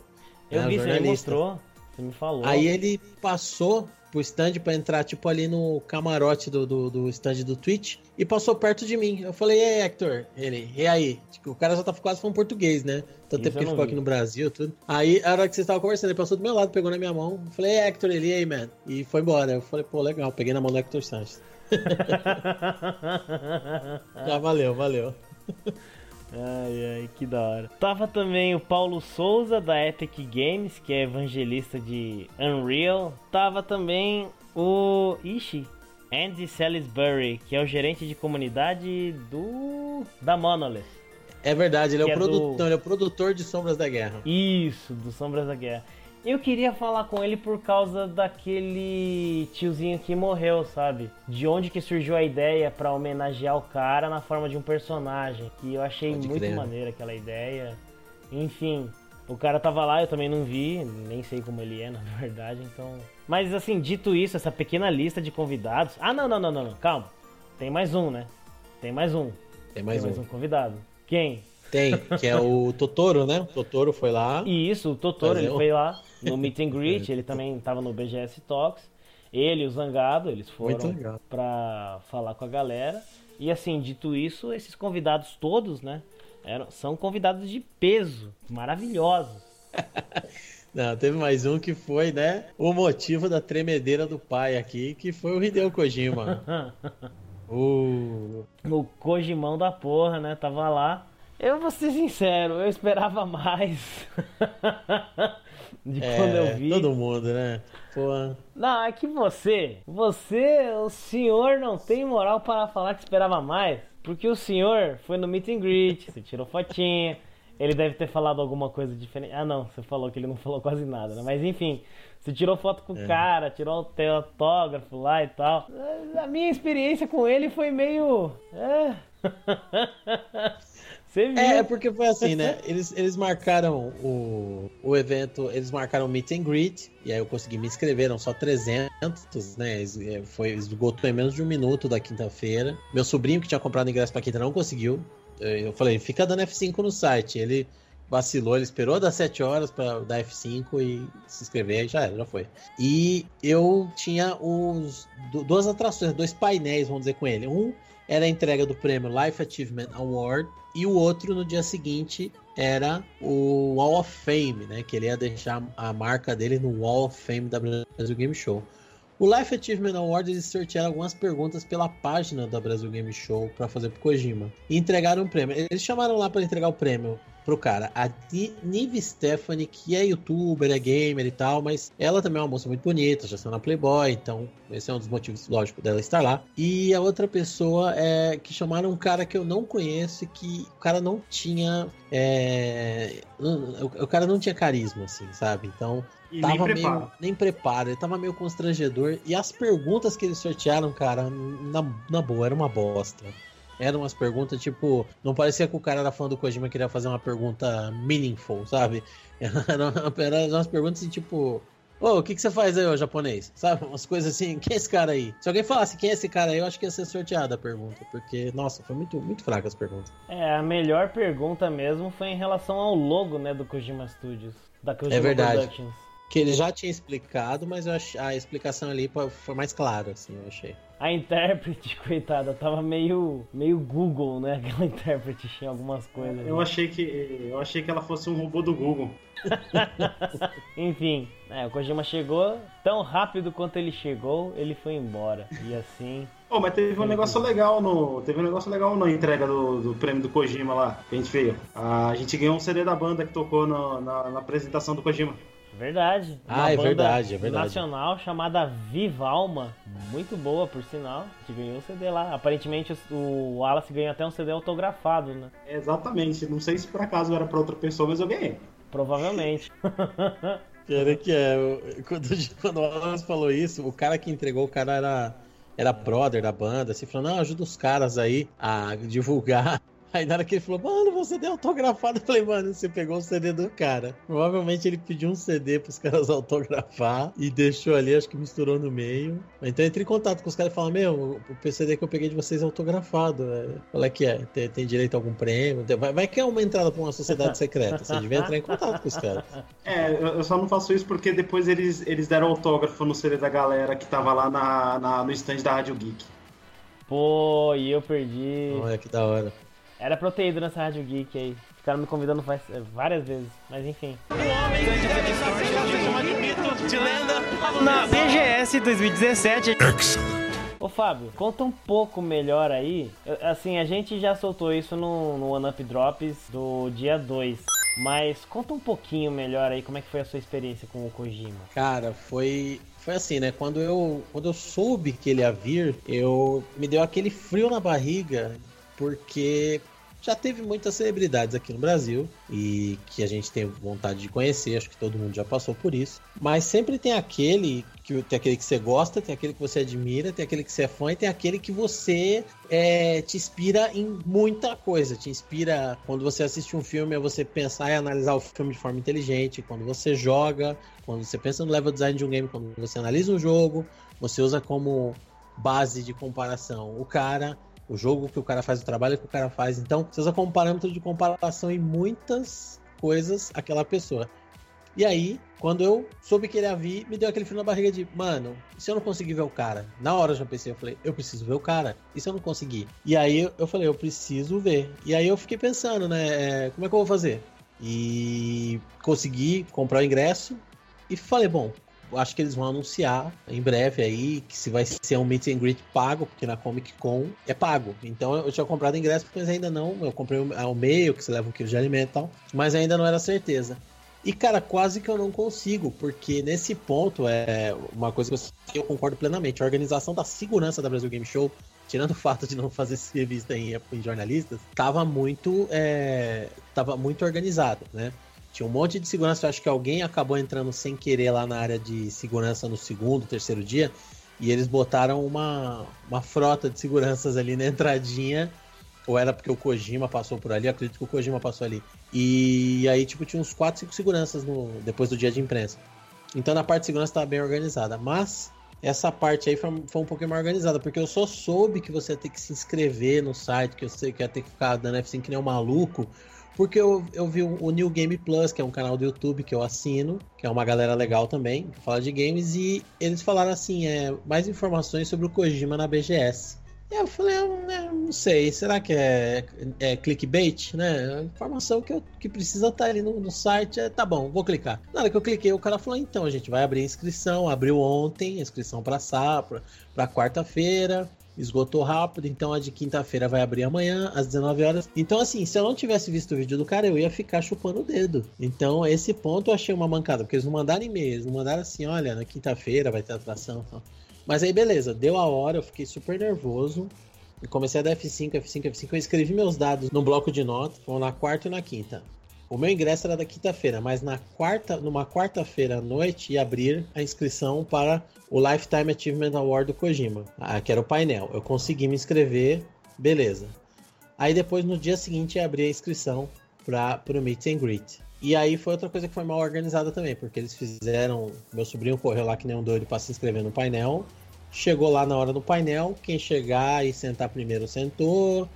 [SPEAKER 2] eu vi, você me
[SPEAKER 1] jornalista.
[SPEAKER 2] mostrou, você me falou.
[SPEAKER 1] Aí ele passou pro stand pra entrar, tipo, ali no camarote do, do, do stand do Twitch e passou perto de mim. Eu falei, e aí, Hector? Ele, e aí? Tipo, o cara já tá quase falando português, né? Tanto tempo que ele ficou
[SPEAKER 2] vi.
[SPEAKER 1] aqui no Brasil, tudo. Aí, a hora que vocês estavam conversando, ele passou do meu lado, pegou na minha mão. Eu falei, e aí, Hector? Ele, e aí, man? E foi embora. Eu falei, pô, legal. Peguei na mão do Hector Sanches. [LAUGHS] Já valeu, valeu. [LAUGHS]
[SPEAKER 2] Ai, ai, que da hora. Tava também o Paulo Souza, da Epic Games, que é evangelista de Unreal. Tava também o. Ixi. Andy Salisbury, que é o gerente de comunidade do. da Monolith.
[SPEAKER 1] É verdade, ele é,
[SPEAKER 2] Que
[SPEAKER 1] o
[SPEAKER 2] é
[SPEAKER 1] produtor,
[SPEAKER 2] do-
[SPEAKER 1] ele é o produtor de Sombras da Guerra.
[SPEAKER 2] Isso, do Sombras da Guerra. Eu queria falar com ele por causa daquele tiozinho que morreu, sabe? De onde que surgiu a ideia pra homenagear o cara na forma de um personagem. Que eu achei
[SPEAKER 1] Pode
[SPEAKER 2] muito
[SPEAKER 1] crer.
[SPEAKER 2] maneira aquela ideia. Enfim, o cara tava lá, eu também não vi, nem sei como ele é, [LAUGHS] na verdade, então. Mas assim, dito isso, essa pequena lista de convidados. Ah, não, não, não, não, não. calma. Tem mais um, né? Tem mais um.
[SPEAKER 1] Tem mais
[SPEAKER 2] Tem
[SPEAKER 1] um.
[SPEAKER 2] mais um convidado. Quem?
[SPEAKER 1] Tem, que é o [LAUGHS] Totoro, né? O Totoro foi lá.
[SPEAKER 2] E isso, o Totoro, ele
[SPEAKER 1] um-
[SPEAKER 2] foi lá no Meet and [LAUGHS] Greet, ele também tava no BGS Talks. Ele e o Zangado, eles foram pra falar com a galera. E assim, dito isso, esses convidados todos, né, eram, são convidados de peso, maravilhosos. [LAUGHS]
[SPEAKER 1] Não, teve mais um que foi, né? O motivo da tremedeira do pai aqui, que foi o Hideo Kojima. [LAUGHS] Uh,
[SPEAKER 2] o Kojimão da porra, né, tava lá. Eu vou ser sincero, eu esperava mais de quando eu
[SPEAKER 1] é,
[SPEAKER 2] vi.
[SPEAKER 1] todo mundo, né? Pô,
[SPEAKER 2] Não, é que você, você, o senhor não tem moral para falar que esperava mais, porque o senhor foi no meet and greet, você tirou fotinha, ele deve ter falado alguma coisa diferente. Ah, não, você falou que ele não falou quase nada, né? Mas enfim, você tirou foto com o
[SPEAKER 1] É.
[SPEAKER 2] cara, tirou o teu autógrafo lá e tal. A minha experiência com ele foi meio. É. [LAUGHS] Você viu?
[SPEAKER 1] É, é porque foi assim, né? [LAUGHS] Eles, eles marcaram o, o evento, eles marcaram o meet and greet, e aí eu consegui me inscrever, eram só 300, né? É, Foi, esgotou em menos de um minuto da quinta-feira. Meu sobrinho que tinha comprado ingresso pra quinta não conseguiu. Eh, Eu falei, fica dando F5 no site. Ele vacilou, ele esperou das 7 horas pra dar F5 e se inscrever, e já era, já foi. E eu tinha os du- duas atrações, dois painéis, vamos dizer, com ele. Um era a entrega do prêmio Life Achievement Award e o outro no dia seguinte era o Wall of Fame, né? Que ele ia deixar a marca dele no Wall of Fame da Brasil Game Show. O Life Achievement Award eles sortearam algumas perguntas pela página da Brasil Game Show para fazer pro Kojima e entregaram o prêmio. Eles chamaram lá para entregar o prêmio pro cara. A Nive Stephanie, que é youtuber, é gamer e tal, mas ela também é uma moça muito bonita, já está na Playboy, então esse é um dos motivos, lógico, dela estar lá. E a outra pessoa é que chamaram um cara que eu não conheço e que o cara não tinha. É, o cara não tinha carisma, assim, sabe? Então.
[SPEAKER 3] E
[SPEAKER 1] tava
[SPEAKER 3] nem
[SPEAKER 1] meio.
[SPEAKER 3] preparo.
[SPEAKER 1] Nem preparo, ele tava meio constrangedor. E as perguntas que eles sortearam, cara, na, na boa, era uma bosta. Eram umas perguntas, tipo, não parecia que o cara era fã do Kojima e queria fazer uma pergunta meaningful, sabe? [LAUGHS] Eram era umas perguntas assim, tipo. Ô, o que, que você faz aí, ô japonês? Sabe? Umas coisas assim, quem é esse cara aí? Se alguém falasse quem é esse cara aí, eu acho que ia ser sorteada a pergunta. Porque, nossa, foi muito, muito fraca as perguntas.
[SPEAKER 2] É, a melhor pergunta mesmo foi em relação ao logo, né, do Kojima Studios. Da Kojima
[SPEAKER 1] É verdade.
[SPEAKER 2] Productions.
[SPEAKER 1] Que ele já tinha explicado, mas eu ach... a explicação ali foi mais clara, assim, eu achei.
[SPEAKER 2] A intérprete, [LAUGHS] coitada, tava meio, meio Google, né? Aquela [LAUGHS] intérprete tinha algumas coisas.
[SPEAKER 3] Eu achei que eu achei que ela fosse um robô do Google. [LAUGHS]
[SPEAKER 2] Enfim, é, o Kojima chegou tão rápido quanto ele chegou, ele foi embora. E assim.
[SPEAKER 3] Oh, mas teve um negócio legal no. Teve um negócio legal na entrega do, do prêmio do Kojima lá, que a gente fez. A gente ganhou um CD da banda que tocou no- na, na apresentação do Kojima.
[SPEAKER 2] Verdade.
[SPEAKER 1] Ah,
[SPEAKER 2] Uma
[SPEAKER 1] é
[SPEAKER 2] banda
[SPEAKER 1] verdade, é verdade.
[SPEAKER 2] Nacional chamada Viva Alma. Muito boa, por sinal. A gente ganhou o CD lá. Aparentemente o Wallace ganhou até um CD autografado, né?
[SPEAKER 3] Exatamente. Não sei se por acaso era pra outra pessoa, mas eu ganhei.
[SPEAKER 2] Provavelmente. [LAUGHS]
[SPEAKER 1] Pior é que é, eu- quando, [LAUGHS] quando o Alan falou isso, o cara que entregou, o cara era, era brother da banda, assim, falou, não, ajuda os caras aí a divulgar. Aí na hora que ele falou, mano, você deu autografado, eu falei, mano, você pegou o CD do cara. Provavelmente ele pediu um CD pros caras [LAUGHS] autografar e deixou ali, acho que misturou no meio. Então eu entrei em contato com os caras e falei, meu, o CD que eu peguei de vocês é autografado. Qual é que é? Tem, tem direito a algum prêmio? Vai, vai que é uma entrada pra uma sociedade secreta. Você devia entrar em contato com os caras.
[SPEAKER 3] É, eu eu só não faço isso porque depois eles, eles deram autógrafo no CD da galera que tava lá na, na- no stand da Rádio Geek.
[SPEAKER 2] Pô, e eu perdi.
[SPEAKER 1] Olha que da hora.
[SPEAKER 2] Era pra eu ter ido nessa Rádio Geek aí. Ficaram me convidando faz, é, várias vezes. Mas enfim.
[SPEAKER 4] Na BGS 2017,
[SPEAKER 2] Ô Fábio, conta um pouco melhor aí. Assim, a gente já soltou isso no, no One Up Drops do dia 2. Mas conta um pouquinho melhor aí como é que foi a sua experiência com o Kojima.
[SPEAKER 1] Cara, foi foi assim, né? Quando eu quando eu soube que ele ia vir, eu me deu aquele frio na barriga, porque já teve muitas celebridades aqui no Brasil e que a gente tem vontade de conhecer, acho que todo mundo já passou por isso. Mas sempre tem aquele que tem aquele que você gosta, tem aquele que você admira, tem aquele que você é fã e tem aquele que você é, te inspira em muita coisa. Te inspira quando você assiste um filme a você pensar e analisar o filme de forma inteligente. Quando você joga, quando você pensa no level design de um game, quando você analisa um jogo, você usa como base de comparação o cara, o jogo que o cara faz, o trabalho que o cara faz. Então, você usa como parâmetro de comparação em muitas coisas aquela pessoa. E aí, quando eu soube que ele ia vir, me deu aquele frio na barriga de, mano, e se eu não conseguir ver o cara? Na hora eu já pensei, eu falei, eu preciso ver o cara. E se eu não conseguir? E aí eu falei, eu preciso ver. E aí eu fiquei pensando, né, é, como é que eu vou fazer? E consegui comprar o ingresso e falei, bom, acho que eles vão anunciar em breve aí que se vai ser um meet and greet pago, porque na Comic Con é pago. Então eu tinha comprado ingresso, mas ainda não. Eu comprei ao meio, que você leva um quilo de alimento e tal, mas ainda não era certeza. E, cara, quase que eu não consigo, porque nesse ponto é uma coisa que eu concordo plenamente. A organização da segurança da Brasil Game Show, tirando [LAUGHS] o fato de não fazer [LAUGHS] revista em, em jornalistas, tava muito, é, muito organizada, né? Tinha um monte de segurança, eu acho que alguém acabou entrando sem querer lá na área de segurança no segundo, terceiro dia, e eles botaram uma, uma frota de seguranças ali na entradinha ou era porque o Kojima passou por ali, acredito que o Kojima passou ali. E aí, tipo, tinha uns 4, 5 seguranças no, depois do dia de imprensa. Então na parte de segurança estava bem organizada. Mas essa parte aí foi, foi, um pouquinho mais organizada, porque eu só soube que você ia ter que se inscrever no site, que eu sei que ia ter que ficar dando F5 que nem um maluco. Porque eu, eu vi o, New Game Plus, que é um canal do YouTube que eu assino, que é uma galera legal também, que fala de games, e eles falaram assim: é, mais informações sobre o Kojima na BGS. Eu falei, eu, eu não sei, será que é, é clickbait, né? A informação que, eu, que precisa estar ali no, no site é, tá bom, vou clicar. Na hora que eu cliquei, o cara falou, então, a gente vai abrir a inscrição, abriu ontem, inscrição para sábado, para quarta-feira, esgotou rápido, então a de quinta-feira vai abrir amanhã, às 19 horas. Então, assim, se eu não tivesse visto o vídeo do cara, eu ia ficar chupando o dedo. Então, esse ponto eu achei uma mancada, porque eles não mandaram e-mail, eles não mandaram assim, olha, na quinta-feira vai ter atração e tal. Mas aí, beleza, deu a hora, eu fiquei super nervoso. E comecei a dar F5, F5, F5. Eu escrevi meus dados no bloco de notas, foram na quarta e na quinta. O meu ingresso era da quinta-feira, mas na quarta, numa quarta-feira à noite ia abrir a inscrição para o Lifetime Achievement Award do Kojima, ah, que era o painel. Eu consegui me inscrever, beleza. Aí depois no dia seguinte ia abrir a inscrição para o Meet and Greet. E aí foi outra coisa que foi mal organizada também, porque eles fizeram. Meu sobrinho correu lá que nem um doido para se inscrever no painel. Chegou lá na hora do painel, quem chegar e sentar primeiro sentou,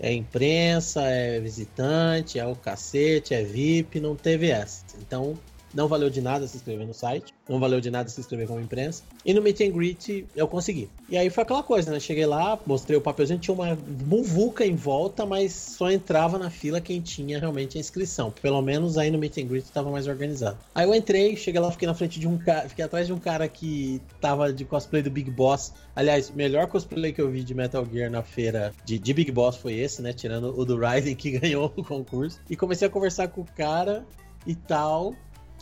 [SPEAKER 1] é imprensa, é visitante, é o cacete, é VIP, não teve essa. Então, não valeu de nada se inscrever no site, não valeu de nada se inscrever como imprensa. E no meet and greet eu consegui. E aí foi aquela coisa, né? Cheguei lá, mostrei o papelzinho, tinha uma muvuca em volta, mas só entrava na fila quem tinha realmente a inscrição. Pelo menos aí no meet and greet estava mais organizado. Aí eu entrei, cheguei lá, fiquei na frente de um cara, fiquei atrás de um cara que tava de cosplay do Big Boss. Aliás, melhor cosplay que eu vi de Metal Gear na feira de, de Big Boss foi esse, né? Tirando o do Raiden [LAUGHS] que ganhou o concurso. E comecei a conversar com o cara e tal.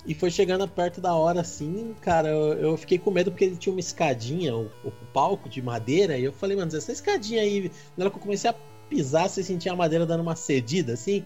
[SPEAKER 1] E foi chegando perto da hora, assim, cara, eu, eu, fiquei com medo porque ele tinha uma escadinha, o, o palco de madeira, e eu falei, mano, essa escadinha aí, na hora que eu comecei a pisar, você sentia a madeira dando uma cedida, assim.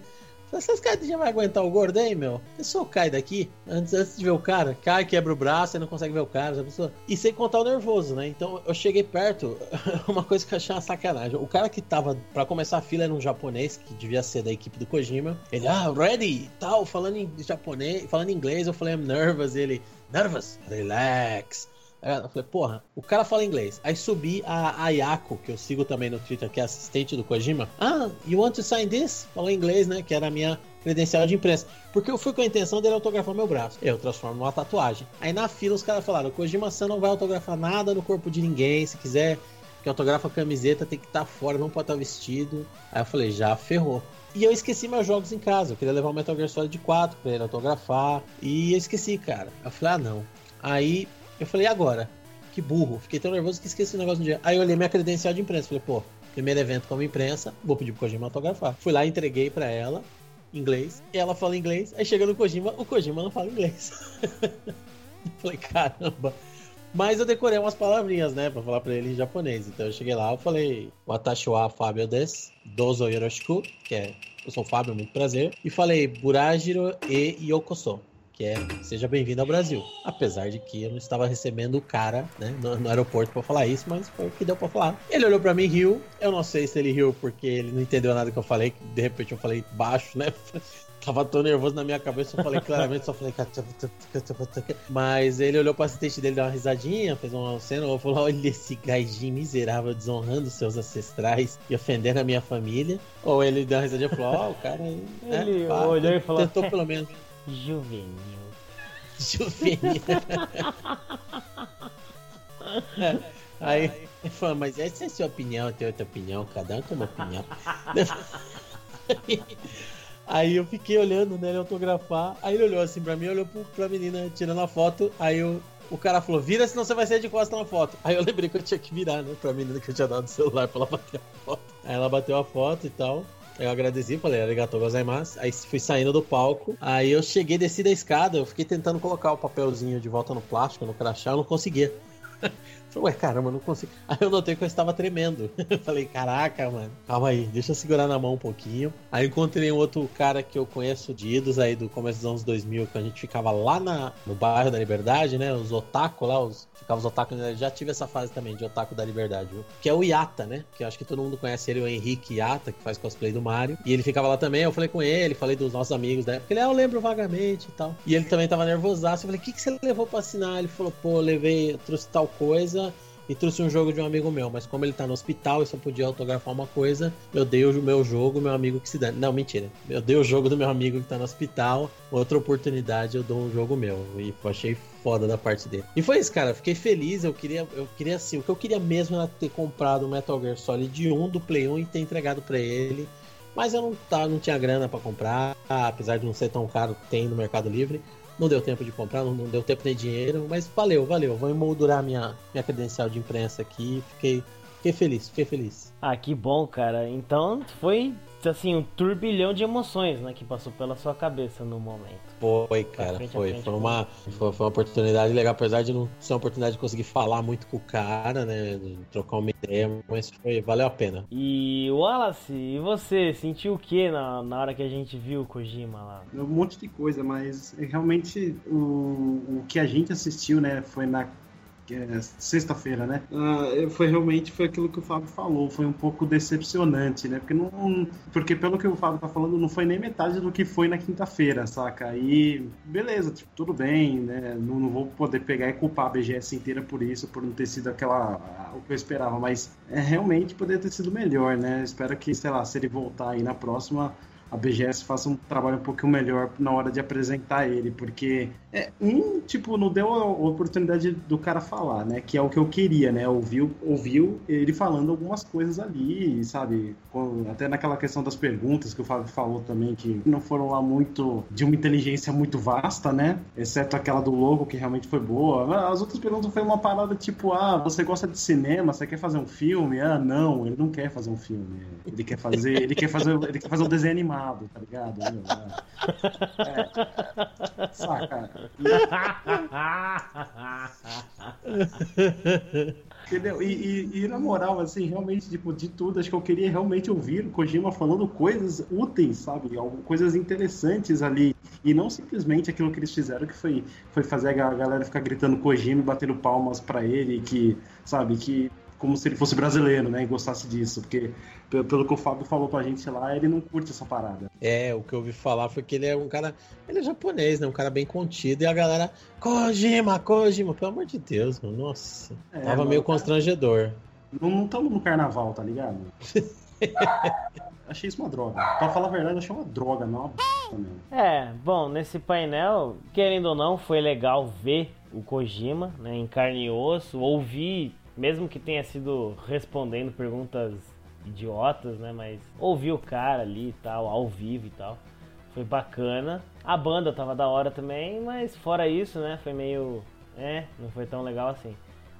[SPEAKER 1] Essa escadinha vai aguentar o gordo aí, meu? A pessoa cai daqui, antes, antes de ver o cara, cai, quebra o braço, e não consegue ver o cara, pessoa... E sem contar o nervoso, né? Então eu cheguei perto, [LAUGHS] uma coisa que eu achei uma sacanagem. O cara que tava para começar a fila era um japonês, que devia ser da equipe do Kojima. Ele, ah, ready, tal, falando em japonês, falando em inglês, eu falei, I'm nervous. Ele, nervous? Relax. Eu falei, porra, o cara fala inglês. Aí subi a Ayako, que eu sigo também no Twitter, que é assistente do Kojima. Ah, you want to sign this? Falou inglês, né? Que era a minha credencial de imprensa. Porque eu fui com a intenção dele autografar meu braço. Eu transformo numa tatuagem. Aí na fila os caras falaram: Kojima-san não vai autografar nada no corpo de ninguém. Se quiser que autografa a camiseta, tem que estar tá fora, não pode estar tá vestido. Aí eu falei: já ferrou. E eu esqueci meus jogos em casa. Eu queria levar o Metal Gear Solid 4 pra ele autografar. E eu esqueci, cara. Eu falei: ah, não. Aí eu falei, e agora? Que burro. Fiquei tão nervoso que esqueci o negócio no dia. Aí eu olhei minha credencial de imprensa. Falei, pô, primeiro evento como imprensa, vou pedir pro Kojima autografar. Fui lá, entreguei para ela, inglês. Ela fala inglês. Aí chega no Kojima, o Kojima não fala inglês. [LAUGHS] falei, caramba. Mas eu decorei umas palavrinhas, né, pra falar pra ele em japonês. Então eu cheguei lá, eu falei, Watashi wa Fábio des, dozo yoroshiku, que é, eu sou o Fábio, muito prazer. E falei, Burajiro e Yokoso que é seja bem-vindo ao Brasil. Apesar de que eu não estava recebendo o cara né, no, no aeroporto para falar isso, mas foi o que deu para falar. Ele olhou para mim e riu. Eu não sei se ele riu porque ele não entendeu nada que eu falei, que de repente eu falei baixo, né? [LAUGHS] Tava tão nervoso na minha cabeça, eu falei claramente, só falei. Mas ele olhou pro assistente dele, deu uma risadinha, fez uma cena, falei: olha esse gajinho miserável desonrando seus ancestrais e ofendendo a minha família. Ou ele deu uma risadinha e falou: ó, oh, o cara aí.
[SPEAKER 2] Né, ele pá, olhou e falou:
[SPEAKER 1] tentou [LAUGHS] pelo menos.
[SPEAKER 2] Juvenil.
[SPEAKER 1] Juvenil. Aí ele falou, mas essa é a sua opinião, tem outra opinião, cada um tem uma opinião. aí eu fiquei olhando, né, ele autografar. Aí ele olhou assim pra mim, olhou pra menina tirando a foto. Aí eu, o cara falou, vira senão você vai sair de costas na foto. Aí eu lembrei que eu tinha que virar, né, pra menina que eu tinha dado o celular pra ela bater a foto. Aí ela bateu a foto e tal. Eu agradeci, falei, arigatou gozaimasu. Aí fui saindo do palco. Aí eu cheguei, desci da escada, eu fiquei tentando colocar o papelzinho de volta no plástico, no crachá, eu não conseguia. [LAUGHS] Ué, caramba, não consigo. [LAUGHS] Aí eu notei que eu estava tremendo. [LAUGHS] Falei, caraca, mano, calma aí, deixa eu segurar na mão um pouquinho. Aí encontrei um outro cara que eu conheço de idos aí do começo dos anos 2000, que a gente ficava lá na, no bairro da Liberdade, né? Os otaku lá, os, ficava os otaku, né? já tive essa fase também de otaku da Liberdade, viu? Que é o Yata, né? Que eu acho que todo mundo conhece ele, o Henrique Yata, que faz cosplay do Mario. E ele ficava lá também, eu falei com ele, falei dos nossos amigos da época. Ele, ah, eu lembro vagamente e tal. E ele também tava nervosaço. Eu falei, o que, que você levou pra assinar? Ele falou, pô, levei, trouxe tal coisa e trouxe um jogo de um amigo meu, mas como ele tá no hospital e só podia autografar uma coisa, eu dei o meu jogo, meu amigo que se dá. Não, mentira. Eu dei o jogo do meu amigo que tá no hospital, outra oportunidade eu dou um jogo meu. E achei foda da parte dele. E foi isso, cara. Fiquei feliz. Eu queria, eu queria assim, o que eu queria mesmo era ter comprado o Metal Gear Solid 1 do Play 1 e ter entregado para ele. Mas eu não, tá, não tinha grana para comprar, apesar de não ser tão caro, tem no Mercado Livre. Não deu tempo de comprar, não, não deu tempo nem dinheiro, mas valeu, valeu. Vou emoldurar minha, minha credencial de imprensa aqui. Fiquei, fiquei feliz, fiquei feliz.
[SPEAKER 2] Ah, que bom, cara. Então foi assim, um turbilhão de emoções, né, que passou pela sua cabeça no momento.
[SPEAKER 1] Foi, cara, foi. Frente, foi, uma, foi, foi, uma oportunidade legal, apesar de não ser uma oportunidade de conseguir falar muito com o cara, né, trocar uma ideia, mas foi, valeu a pena.
[SPEAKER 2] E Wallace, e você, sentiu o que na, na hora que a gente viu o Kojima lá?
[SPEAKER 3] Um monte de coisa, mas realmente o, o que a gente assistiu, né, foi na é sexta-feira, né? Ah, foi realmente foi aquilo que o Fábio falou, foi um pouco decepcionante, né? Porque não, porque pelo que o Fábio tá falando, não foi nem metade do que foi na quinta-feira, saca? Aí, beleza, tipo, tudo bem, né? Não, não, vou poder pegar e culpar a BGS inteira por isso, por não ter sido aquela o que eu esperava, mas é realmente poderia ter sido melhor, né? Espero que, sei lá, se ele voltar aí na próxima, a BGS faça um trabalho um pouquinho melhor na hora de apresentar ele, porque é, um, tipo, não deu a oportunidade do cara falar, né? Que é o que eu queria, né? Ouviu, ouviu ele falando algumas coisas ali, sabe? Até naquela questão das perguntas que o Fábio falou também, que não foram lá muito de uma inteligência muito vasta, né? Exceto aquela do logo, que realmente foi boa. As outras perguntas foi uma parada tipo, ah, você gosta de cinema, você quer fazer um filme? Ah, não, ele não quer fazer um filme. Ele quer fazer, ele quer fazer, ele quer fazer um desenho animado tá ligado? É. Saca? Entendeu? E, e, e, na moral, assim, realmente, tipo, de tudo, acho que eu queria realmente ouvir o Kojima falando coisas úteis, sabe? Coisas interessantes ali. E não simplesmente aquilo que eles fizeram, que foi, foi fazer a galera ficar gritando Kojima e batendo palmas para ele, que, sabe, que como se ele fosse brasileiro, né? E gostasse disso. Porque, pelo que o Fábio falou pra gente lá, ele não curte essa parada.
[SPEAKER 1] É, o que eu ouvi falar foi que ele é um cara. Ele é japonês, né? Um cara bem contido. E a galera. Kojima, Kojima, pelo amor de Deus, mano. Nossa. É, tava mano, meio constrangedor.
[SPEAKER 3] Não estamos no carnaval, tá ligado? [LAUGHS] achei isso uma droga. Pra falar a verdade, achei uma droga, não uma
[SPEAKER 2] b... É, bom, nesse painel, querendo ou não, foi legal ver o Kojima, né, em carne e osso, ouvir mesmo que tenha sido respondendo perguntas idiotas, né? Mas ouvi o cara ali e tal, ao vivo e tal. Foi bacana. A banda tava da hora também, mas fora isso, né? Foi meio. É, não foi tão legal assim.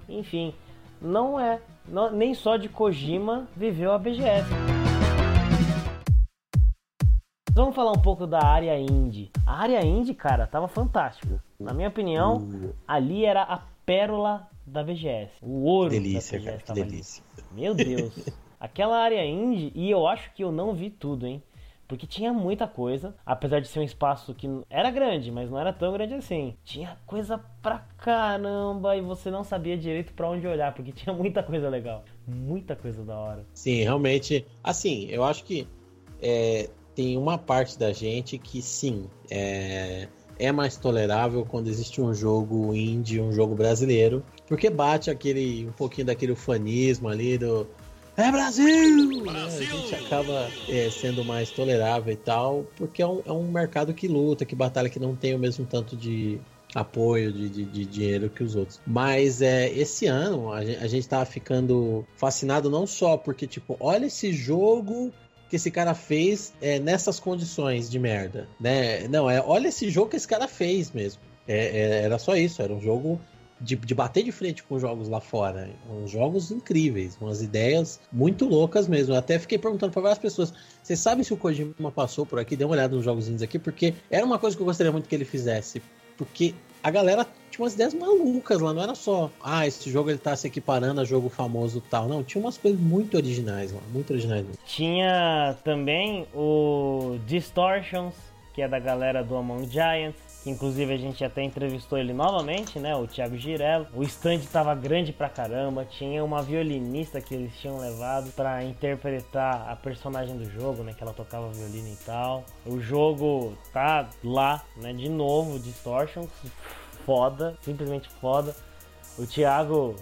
[SPEAKER 2] Enfim, não é. Não, nem só de Kojima viveu a BGS. Vamos falar um pouco da área indie. A área indie, cara, tava fantástica. Na minha opinião, ali era a pérola da VGS. O ouro
[SPEAKER 1] delícia,
[SPEAKER 2] da
[SPEAKER 1] VGS cara, delícia.
[SPEAKER 2] Ali. Meu Deus. [LAUGHS] Aquela área indie, e eu acho que eu não vi tudo, hein? Porque tinha muita coisa, apesar de ser um espaço que era grande, mas não era tão grande assim. Tinha coisa pra caramba e você não sabia direito para onde olhar, porque tinha muita coisa legal. Muita coisa da hora.
[SPEAKER 1] Sim, realmente. Assim, eu acho que é, tem uma parte da gente que sim, é, é mais tolerável quando existe um jogo indie, um jogo brasileiro, porque bate aquele um pouquinho daquele ufanismo ali do é Brasil! Brasil! Né? A gente acaba é, sendo mais tolerável e tal, porque é um, é um mercado que luta, que batalha, que não tem o mesmo tanto de apoio de, de, de, dinheiro que os outros. Mas é, esse ano a gente, a gente tava ficando fascinado não só porque, tipo, olha esse jogo que esse cara fez é, nessas condições de merda, né? Não, é olha esse jogo que esse cara fez mesmo. É, é, era só isso, era um jogo de, de, bater de frente com jogos lá fora. Uns jogos incríveis, umas ideias muito loucas mesmo. Eu até fiquei perguntando para várias pessoas: vocês sabem se o Kojima passou por aqui? Dê uma olhada nos jogos indies aqui, porque era uma coisa que eu gostaria muito que ele fizesse. Porque a galera tinha umas ideias malucas lá, não era só, ah, esse jogo ele tá se equiparando a jogo famoso tal. Não, tinha umas coisas muito originais lá, muito originais.
[SPEAKER 2] Tinha também o Distortions, que é da galera do Among Giants que inclusive a gente até entrevistou ele novamente, né? O Thiago Girello. O stand tava grande pra caramba, tinha uma violinista que eles tinham levado para interpretar a personagem do jogo, né? Que ela tocava violino e tal. O jogo tá lá, né? De novo, Distortions, foda, simplesmente foda. O Thiago,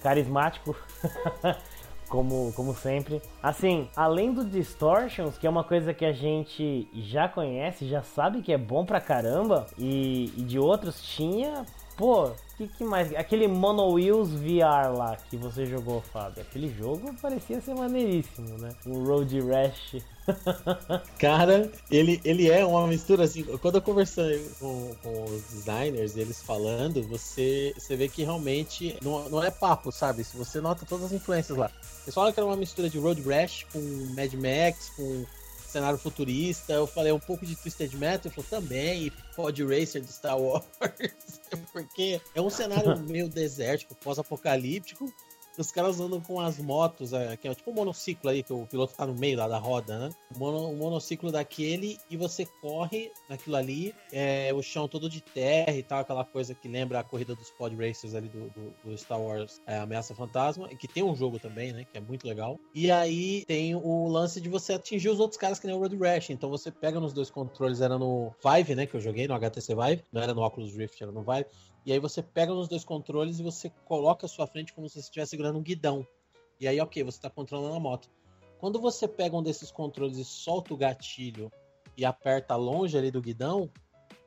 [SPEAKER 2] carismático. [LAUGHS] como, como sempre. Assim, além do Distortions, que é uma coisa que a gente já conhece, já sabe que é bom pra caramba, e, e de outros tinha Pô, que, que mais? Aquele Mono Wheels VR lá que você jogou, Fábio. Aquele jogo parecia ser maneiríssimo, né? O Road Rash. [LAUGHS]
[SPEAKER 1] Cara, ele, ele é uma mistura assim. Quando eu conversei com, com os designers, eles falando, você, você vê que realmente não, não é papo, sabe? Se você nota todas as influências lá. Eles falam que era uma mistura de Road Rash com Mad Max, com cenário futurista. Eu falei um pouco de Twisted Metal, falou também, e Pod Racer de Star Wars, [LAUGHS] porque é um cenário [LAUGHS] meio desértico, pós-apocalíptico, os caras andam com as motos, é, que é tipo um monociclo aí, que o piloto tá no meio lá da roda, né? Um, mono, um monociclo daquele e você corre naquilo ali, é, o chão todo de terra e tal, aquela coisa que lembra a corrida dos pod racers ali do, do, do Star Wars é, Ameaça Fantasma, que tem um jogo também, né? Que é muito legal. E aí tem o lance de você atingir os outros caras que nem o Road Rash. Então você pega nos dois controles, era no Vive, né? Que eu joguei, no HTC Vive, não era no Oculus Rift, era no Vive. E aí você pega nos dois controles e você coloca a sua frente como se você estivesse segurando um guidão. E aí, ok, você está controlando a moto. Quando você pega um desses controles e solta o gatilho e aperta longe ali do guidão,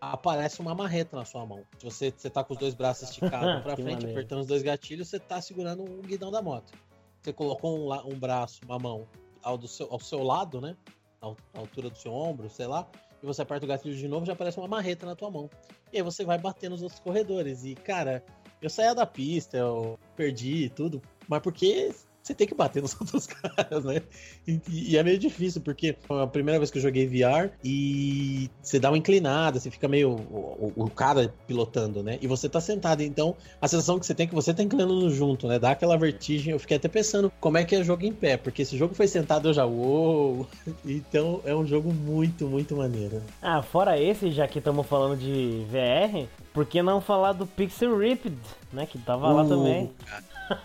[SPEAKER 1] aparece uma marreta na sua mão. Se você, você tá com os dois braços esticados [LAUGHS] para frente, maneiro. apertando os dois gatilhos, você está segurando o guidão da moto. Você colocou um, um braço, uma mão ao, do seu, ao seu lado, né? À altura do seu ombro, sei lá, e você aperta o gatilho de novo, já aparece uma marreta na tua mão. E aí você vai bater nos outros corredores. E, cara, eu saía da pista, eu perdi tudo, mas porque você tem que bater nos [LAUGHS] outros caras, né? E, e, é meio difícil, porque foi a primeira vez que eu joguei VR e você dá uma inclinada, você fica meio o, o, cara pilotando, né? E você tá sentado, então a sensação que você tem é que você tá inclinando junto, né? Dá aquela vertigem. Eu fiquei até pensando como é que é jogo em pé, porque esse jogo foi sentado eu já, uou! [LAUGHS] Então é um jogo muito, muito maneiro.
[SPEAKER 2] Ah, fora esse, já que estamos falando de VR, por que não falar do Pixel Ripped, né? Que tava uh, lá também.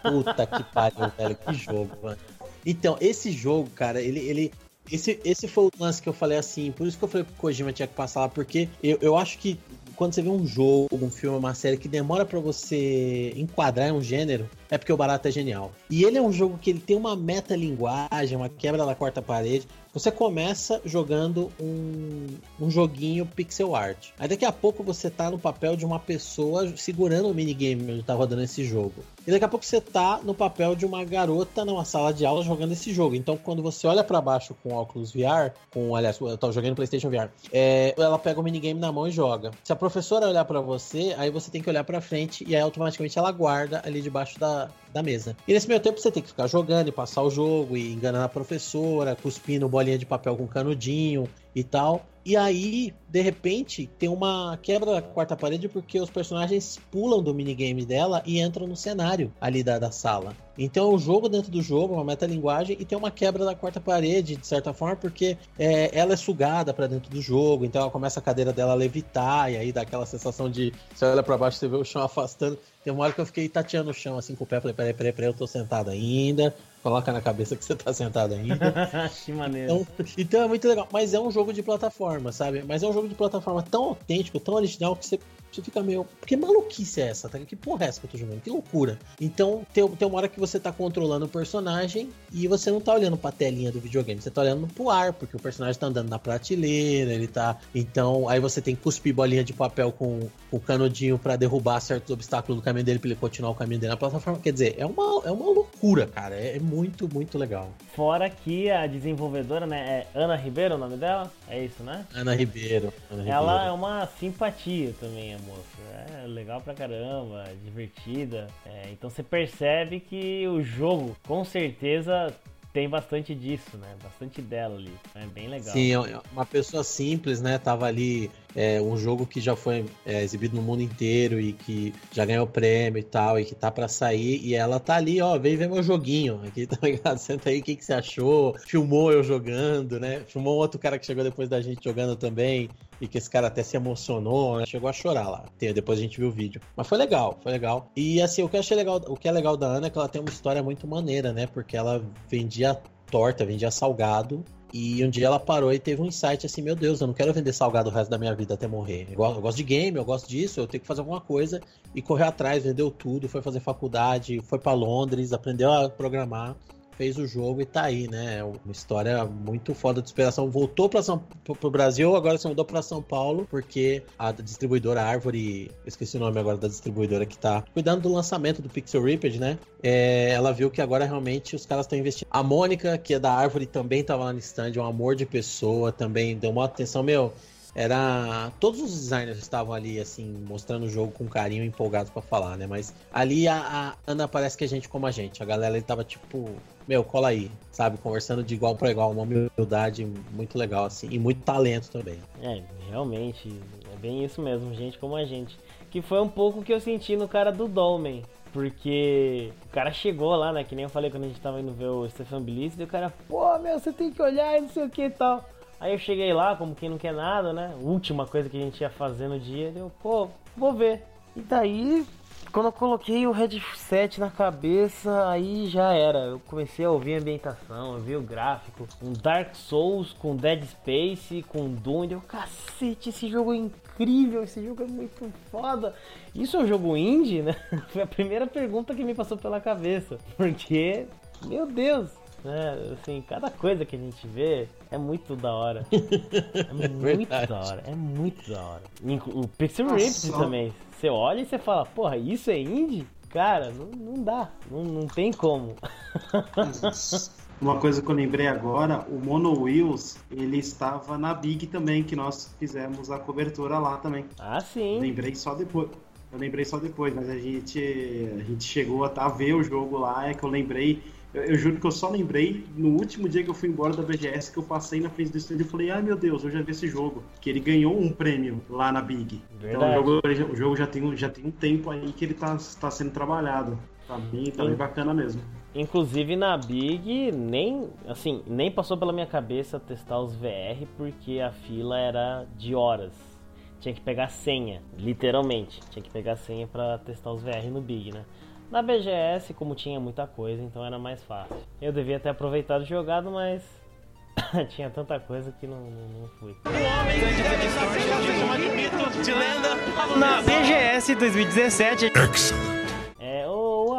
[SPEAKER 1] Puta que pariu, velho. Que jogo, mano. Então, esse jogo, cara, ele, ele, esse, esse foi o lance que eu falei assim, por isso que eu falei que o Kojima tinha que passar lá, porque eu, eu acho que quando você vê um jogo, um filme, uma série que demora para você enquadrar em um gênero, é porque o barato é genial. E ele é um jogo que ele tem uma metalinguagem, uma quebra da quarta parede. Você começa jogando um, um joguinho pixel art. Aí daqui a pouco você tá no papel de uma pessoa segurando o minigame onde tá rodando esse jogo. E daqui a pouco você tá no papel de uma garota numa sala de aula jogando esse jogo. Então quando você olha para baixo com óculos VR, com, aliás, eu tava jogando PlayStation VR, é, ela pega o minigame na mão e joga. Se a professora olhar para você, aí você tem que olhar para frente e aí automaticamente ela guarda ali debaixo da, da mesa. E nesse meio tempo você tem que ficar jogando e passar o jogo e enganando a professora, cuspindo bolinha de papel com canudinho e tal. E aí, de repente, tem uma quebra da quarta parede porque os personagens pulam do minigame dela e entram no cenário ali da, da sala. Então, o jogo dentro do jogo, uma metalinguagem, e tem uma quebra da quarta parede, de certa forma, porque é, ela é sugada para dentro do jogo, então ela começa a cadeira dela a levitar, e aí dá aquela sensação de você olha para baixo você vê o chão afastando. Tem uma hora que eu fiquei tateando o chão assim com o pé, falei, peraí, peraí, peraí, eu tô sentado ainda. Coloca na cabeça que você tá sentado ainda. [LAUGHS]
[SPEAKER 2] que maneiro.
[SPEAKER 1] Então, então é muito legal. Mas é um jogo de plataforma, sabe? Mas é um jogo de plataforma tão autêntico, tão original, que você você fica meio. Que maluquice é essa? Tá? Que porra é essa que eu tô jogando? Que loucura. Então, tem, tem uma hora que você tá controlando o personagem e você não tá olhando pra telinha do videogame, você tá olhando pro ar, porque o personagem tá andando na prateleira, ele tá. Então, aí você tem que cuspir bolinha de papel com o canudinho para derrubar certos obstáculos do caminho dele pra ele continuar o caminho dele na plataforma. Quer dizer, é uma, é uma loucura, cara. É, é muito, muito legal.
[SPEAKER 2] Fora que a desenvolvedora, né, é Ana Ribeiro o nome dela? É isso, né?
[SPEAKER 1] Ana Ribeiro.
[SPEAKER 2] Ana Ela Ribeiro. é uma simpatia também, a moça. É legal pra caramba, divertida. É, então você percebe que o jogo, com certeza, tem bastante disso, né? Bastante dela ali. É bem legal.
[SPEAKER 1] Sim, é uma pessoa simples, né? Tava ali é, um jogo que já foi é, exibido no mundo inteiro e que já ganhou prêmio e tal, e que tá para sair, e ela tá ali, ó, vem ver meu joguinho aqui, [LAUGHS] tá ligado? Senta aí, o que, que você achou? Filmou eu jogando, né? Filmou outro cara que chegou depois da gente jogando também, e que esse cara até se emocionou, né? Chegou a chorar lá. Depois a gente viu o vídeo. Mas foi legal, foi legal. E assim, o que eu achei legal, o que é legal da Ana é que ela tem uma história muito maneira, né? Porque ela vendia torta, vendia salgado e um dia ela parou e teve um insight assim: meu Deus, eu não quero vender salgado o resto da minha vida até morrer. Eu gosto, de game, eu gosto disso, eu tenho que fazer alguma coisa. E correu atrás, vendeu tudo, foi fazer faculdade, foi para Londres, aprendeu a programar fez o jogo e tá aí, né? É uma história muito foda de superação. Voltou para São pro Brasil, agora se mudou para São Paulo, porque a distribuidora Árvore, esqueci o nome agora da distribuidora que tá cuidando do lançamento do Pixel Ripped, né? É, ela viu que agora realmente os caras estão investindo. A Mônica, que é da Árvore, também tava lá no stand, é um amor de pessoa, também deu uma atenção, meu era todos os designers estavam ali assim mostrando o jogo com carinho empolgados para falar né mas ali a, a, Ana parece que a gente como a gente a galera ele tava tipo meu cola aí sabe conversando de igual para igual uma humildade muito legal assim e muito talento também
[SPEAKER 2] é realmente é bem isso mesmo gente como a gente que foi um pouco que eu senti no cara do Dolmen porque o cara chegou lá, né? Que nem eu falei quando a gente tava indo ver o Stefan Bliss, e o cara, pô, meu, você tem que olhar e não sei o que e tal. Aí eu cheguei lá, como quem não quer nada, né? Última coisa que a gente ia fazer no dia, eu, pô, vou ver. E daí, quando eu coloquei o headset na cabeça, aí já era. Eu comecei a ouvir a ambientação, eu vi o gráfico, um Dark Souls com Dead Space, com Doom, eu, cacete, esse jogo é incrível, esse jogo é muito foda. Isso é um jogo indie, né? [LAUGHS] Foi a primeira pergunta que me passou pela cabeça, porque, meu Deus, né? Assim, cada coisa que a gente vê é muito da hora. [LAUGHS] É muito da hora, é muito da hora. O Pixel Rift também. Você olha e você fala, porra, isso é indie? Cara, não, não dá, não, não tem como. [LAUGHS]
[SPEAKER 3] Uma coisa que eu lembrei agora, o Mono Wheels, ele estava na Big também, que nós fizemos a cobertura lá também.
[SPEAKER 2] Ah, sim.
[SPEAKER 3] Lembrei só depois. Eu lembrei só depois, mas a gente, a gente chegou a, a ver o jogo lá, é que eu lembrei eu, eu, juro que eu só lembrei no último dia que eu fui embora da BGS que eu passei na frente do estúdio e falei, ai meu Deus, eu já vi esse jogo. Que ele ganhou um prêmio lá na Big. Verdade. Então o jogo, o jogo já, tem, já tem um tempo aí que ele tá, tá sendo trabalhado. Tá bem, tá bem bacana mesmo.
[SPEAKER 2] Inclusive na Big nem assim nem passou pela minha cabeça testar os VR porque a fila era de horas. Tinha que pegar senha, literalmente. Tinha que pegar senha para testar os VR no Big, né? Na BGS, como tinha muita coisa, então era mais fácil. Eu devia ter aproveitado e jogado, mas [LAUGHS] tinha tanta coisa que não, não, não fui. O homem
[SPEAKER 4] de mito de lenda na BGS 2017. Excellent.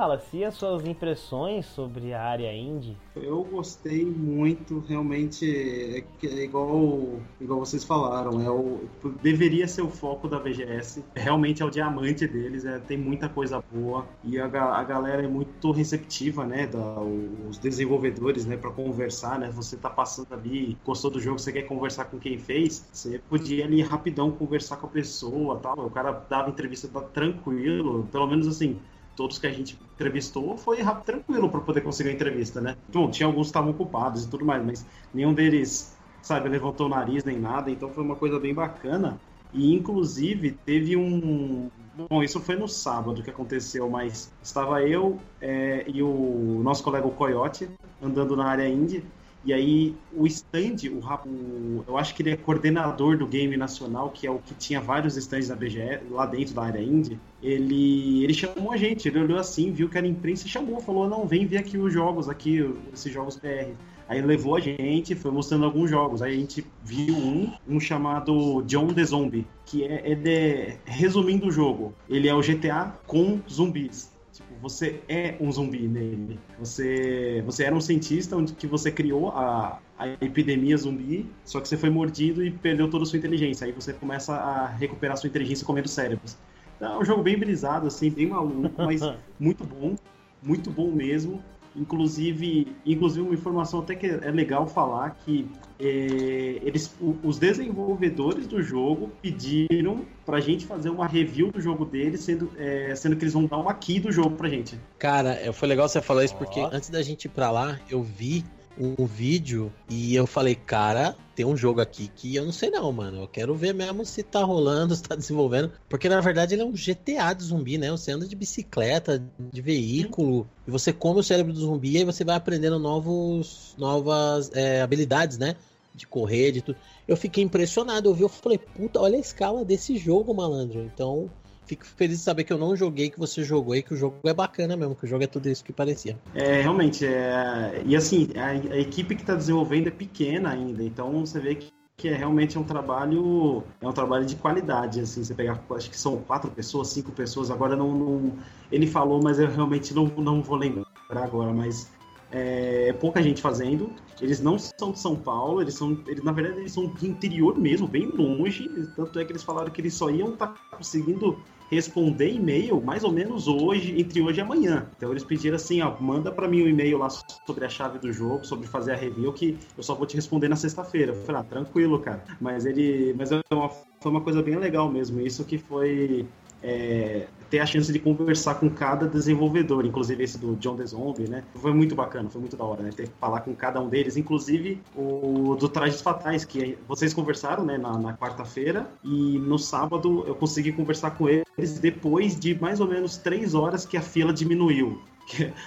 [SPEAKER 2] Wallace, e as suas impressões sobre a área indie?
[SPEAKER 3] Eu gostei muito, realmente, é, é igual, igual vocês falaram, é o, deveria ser o foco da VGS, realmente é o diamante deles, é, tem muita coisa boa, e a, a galera é muito receptiva, né, da, os desenvolvedores, né, para conversar, né, você tá passando ali, gostou do jogo, você quer conversar com quem fez, você podia ali rapidão conversar com a pessoa, tal, o cara dava entrevista tranquilo, pelo menos assim, todos que a gente entrevistou foi rápido, tranquilo para poder conseguir a entrevista, né? Bom, tinha alguns que estavam ocupados e tudo mais, mas nenhum deles, sabe, levantou o nariz nem nada, então foi uma coisa bem bacana. E inclusive teve um. Bom, isso foi no sábado que aconteceu, mas estava eu é, e o nosso colega o Coyote andando na área indie e aí o stand, o, o, eu acho que ele é coordenador do game nacional, que é o que tinha vários stands da BGE lá dentro da área indie. Ele, ele chamou a gente, ele olhou assim, viu que era imprensa e chamou, falou: "Não, vem ver aqui os jogos aqui, esses jogos PR". Aí levou a gente, foi mostrando alguns jogos. Aí a gente viu um, um chamado John the Zombie, que é, é de, resumindo o jogo, ele é o GTA com zumbis você é um zumbi nele. Você, você era um cientista onde que você criou a, a epidemia zumbi, só que você foi mordido e perdeu toda a sua inteligência. Aí você começa a recuperar sua inteligência comendo cérebros. Então, é um jogo bem brisado, assim, bem maluco, mas [LAUGHS] muito bom, muito bom mesmo. Inclusive, inclusive uma informação até que é legal falar que é, eles, os desenvolvedores do jogo pediram pra gente fazer uma review do jogo deles, sendo, é, sendo que eles vão dar um aqui do jogo pra gente.
[SPEAKER 1] Cara, é, foi legal você falar isso porque antes da gente ir pra lá, eu vi um vídeo e eu falei, cara, tem um jogo aqui que eu não sei não, mano. Eu quero ver mesmo se tá rolando, [LAUGHS] se tá desenvolvendo. Porque na verdade ele é um GTA de zumbi, né? Você anda de bicicleta, de veículo, e você come o cérebro do zumbi e aí você vai aprendendo novos, novas é, habilidades, né? De correr, de tudo. Eu fiquei impressionado, eu vi, eu falei, puta, olha a escala desse jogo, malandro. Então, fico feliz de saber que eu não joguei, que você jogou e que o jogo é bacana mesmo, que o jogo é tudo isso que parecia.
[SPEAKER 3] É, realmente, é... e assim, a, a equipe que está desenvolvendo é pequena ainda, então você vê que que é realmente um trabalho é um trabalho de qualidade assim você pegar acho que são quatro pessoas cinco pessoas agora não, não ele falou mas eu realmente não, não vou lembrar agora mas é, é, pouca gente fazendo. Eles não são de São Paulo, eles são, eles, na verdade, eles são de interior mesmo, bem longe. Tanto é que eles falaram que eles só iam estar tá conseguindo responder e-mail mais ou menos hoje, entre hoje e amanhã. Então eles pediram assim, ó, manda para mim um e-mail lá sobre a chave do jogo, sobre fazer a review, que eu só vou te responder na sexta-feira. Eu falei, ah, tranquilo, cara. Mas ele, mas é uma, foi uma coisa bem legal mesmo. Isso que foi é, ter a chance de conversar com cada desenvolvedor, inclusive esse do John the Zombie, né? Foi muito bacana, foi muito da hora, né? Ter que falar com cada um deles, inclusive o do Trajes Fatais, que vocês conversaram, né, na, na quarta-feira, e no sábado eu consegui conversar com eles depois de mais ou menos três horas que a fila diminuiu.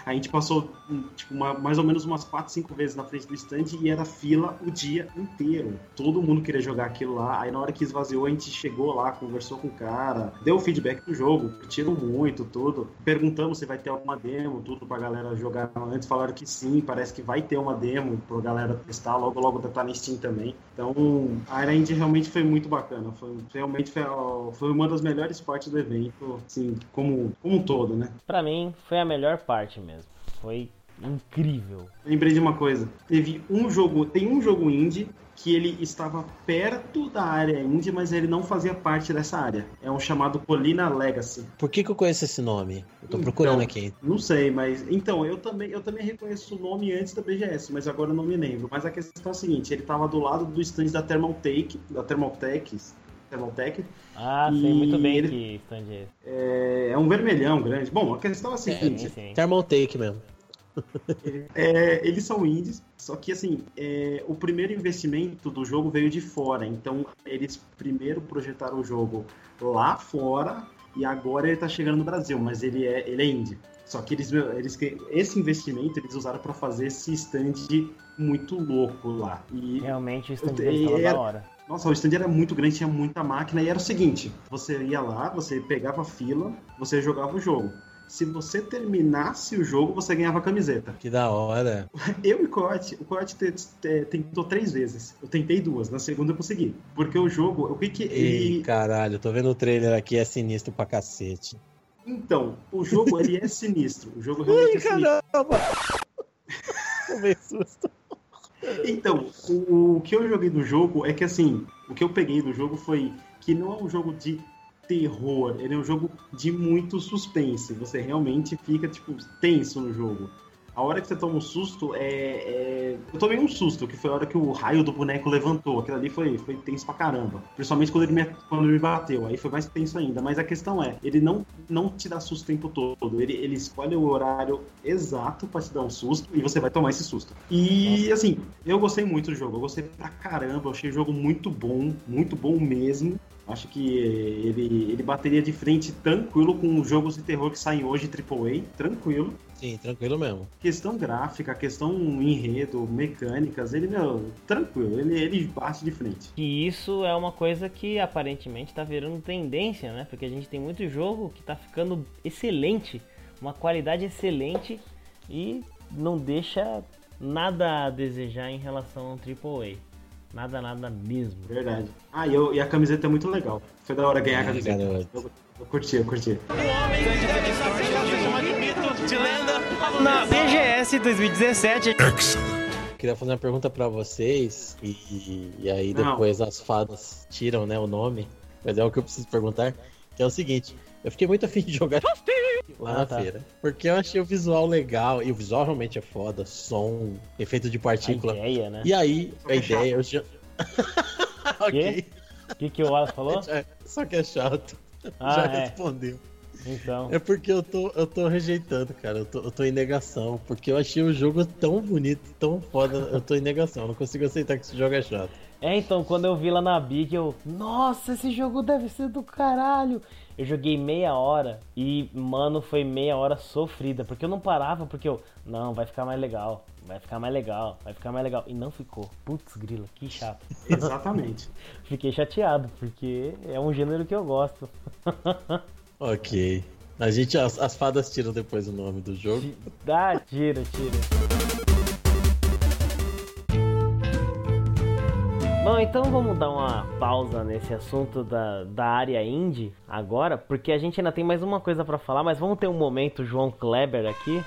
[SPEAKER 3] A gente passou tipo, uma, mais ou menos umas 4, 5 vezes na frente do stand e era fila o dia inteiro. Todo mundo queria jogar aquilo lá. Aí na hora que esvaziou, a gente chegou lá, conversou com o cara, deu feedback do jogo, curtiram muito, tudo. Perguntamos se vai ter alguma demo, tudo pra galera jogar antes. Falaram que sim, parece que vai ter uma demo pra galera testar, logo logo tá na Steam também. Então a End realmente foi muito bacana. Foi, realmente foi, foi uma das melhores partes do evento, assim, como, como um todo, né?
[SPEAKER 2] Pra mim, foi a melhor parte mesmo. Foi incrível.
[SPEAKER 3] Lembrei de uma coisa. Teve um jogo, tem um jogo indie que ele estava perto da área indie, mas ele não fazia parte dessa área. É um chamado Colina Legacy.
[SPEAKER 1] Por que, que eu conheço esse nome? Eu tô procurando
[SPEAKER 3] então,
[SPEAKER 1] aqui.
[SPEAKER 3] Não sei, mas então eu também eu também reconheço o nome antes da BGS, mas agora eu não me lembro. Mas a questão é a seguinte, ele estava do lado do stand da Thermaltake, da Thermaltake, Thermaltake.
[SPEAKER 2] Ah, sei muito bem ele, que stand é esse.
[SPEAKER 3] É, é um vermelhão grande. Bom, a questão é a seguinte.
[SPEAKER 1] É, Thermaltake mesmo.
[SPEAKER 3] É, eles são indies, só que assim, é, o primeiro investimento do jogo veio de fora. Então, eles primeiro projetaram o jogo lá fora e agora ele está chegando no Brasil, mas ele é, ele é indie. Só que eles, eles esse investimento eles usaram para fazer esse stand muito louco lá.
[SPEAKER 2] E Realmente o stand estava da hora.
[SPEAKER 3] Nossa, o stand era muito grande, tinha muita máquina e era o seguinte: você ia lá, você pegava a fila, você jogava o jogo. Se você terminasse o jogo, você ganhava a camiseta.
[SPEAKER 1] Que da hora.
[SPEAKER 3] Eu e o Coyote, o Coyote tentou três vezes. Eu tentei duas, na segunda eu consegui. Porque o jogo, o que que
[SPEAKER 1] ele... Ei, caralho, tô vendo o trailer aqui, é sinistro pra cacete.
[SPEAKER 3] Então, o jogo, ele é sinistro. O jogo [LAUGHS] realmente Ai, é sinistro. caramba! [LAUGHS]
[SPEAKER 1] Tomei susto.
[SPEAKER 3] Então, o, o que eu joguei do jogo é que, assim, o que eu peguei do jogo foi que não é um jogo de terror, ele é um jogo de muito suspense. Você realmente fica, tipo, tenso no jogo. A hora que você toma um susto, é, é... Eu tomei um susto, que foi a hora que o raio do boneco levantou. Aquilo ali foi, foi tenso pra caramba. Principalmente quando ele, me, quando ele me bateu. Aí foi mais tenso ainda. Mas a questão é, ele não, não te dá susto o tempo todo. Ele, ele escolhe o horário exato pra te dar um susto e você vai tomar esse susto. E, assim, eu gostei muito do jogo. Eu gostei pra caramba. Eu achei o jogo muito bom. Muito bom mesmo. Acho que ele, ele bateria de frente tranquilo com jogos de terror que saem hoje AAA, tranquilo.
[SPEAKER 1] Sim, tranquilo mesmo.
[SPEAKER 3] Questão gráfica, questão enredo, mecânicas, ele, meu, tranquilo, ele, ele bate de frente.
[SPEAKER 2] E isso é uma coisa que aparentemente tá virando tendência, né? Porque a gente tem muito jogo que tá ficando excelente, uma qualidade excelente e não deixa nada a desejar em relação ao AAA. Nada, nada mesmo.
[SPEAKER 3] Verdade. Ah, e, eu, e a camiseta é muito legal. Foi da hora ganhar a camiseta. Eu, eu curti, eu curti. O homem que deve estar
[SPEAKER 4] de lenda, na BGS 2017.
[SPEAKER 1] Excellent. Queria fazer uma pergunta para vocês e, e aí depois Não. as fadas tiram né, o nome, mas é o que eu preciso perguntar, que é o seguinte, eu fiquei muito afim de jogar lá na ah, tá. feira. Porque eu achei o visual legal. E o visual realmente é foda. Som, efeito de partícula. A
[SPEAKER 2] ideia, né?
[SPEAKER 1] E aí, a ideia. Eu já... [LAUGHS]
[SPEAKER 2] ok. O que, que o Wallace falou? [LAUGHS]
[SPEAKER 1] Só que é chato. Ah, já é. respondeu.
[SPEAKER 2] Então.
[SPEAKER 1] É porque eu tô, eu tô rejeitando, cara. Eu tô, eu tô em negação. Porque eu achei o jogo tão bonito, tão foda. Eu tô em negação. Eu não consigo aceitar que esse jogo é chato.
[SPEAKER 2] É, então, quando eu vi lá na Big, eu. Nossa, esse jogo deve ser do caralho! Eu joguei meia hora e, mano, foi meia hora sofrida. Porque eu não parava, porque eu. Não, vai ficar mais legal. Vai ficar mais legal, vai ficar mais legal. E não ficou. Putz, grila, que chato. [LAUGHS]
[SPEAKER 3] Exatamente.
[SPEAKER 2] Fiquei chateado, porque é um gênero que eu gosto. [LAUGHS]
[SPEAKER 1] ok. A gente, as, as fadas tiram depois o nome do jogo.
[SPEAKER 2] Dá, tira, tira. Bom, então vamos dar uma pausa nesse assunto da, da área indie agora, porque a gente ainda tem mais uma coisa para falar, mas vamos ter um momento João Kleber aqui.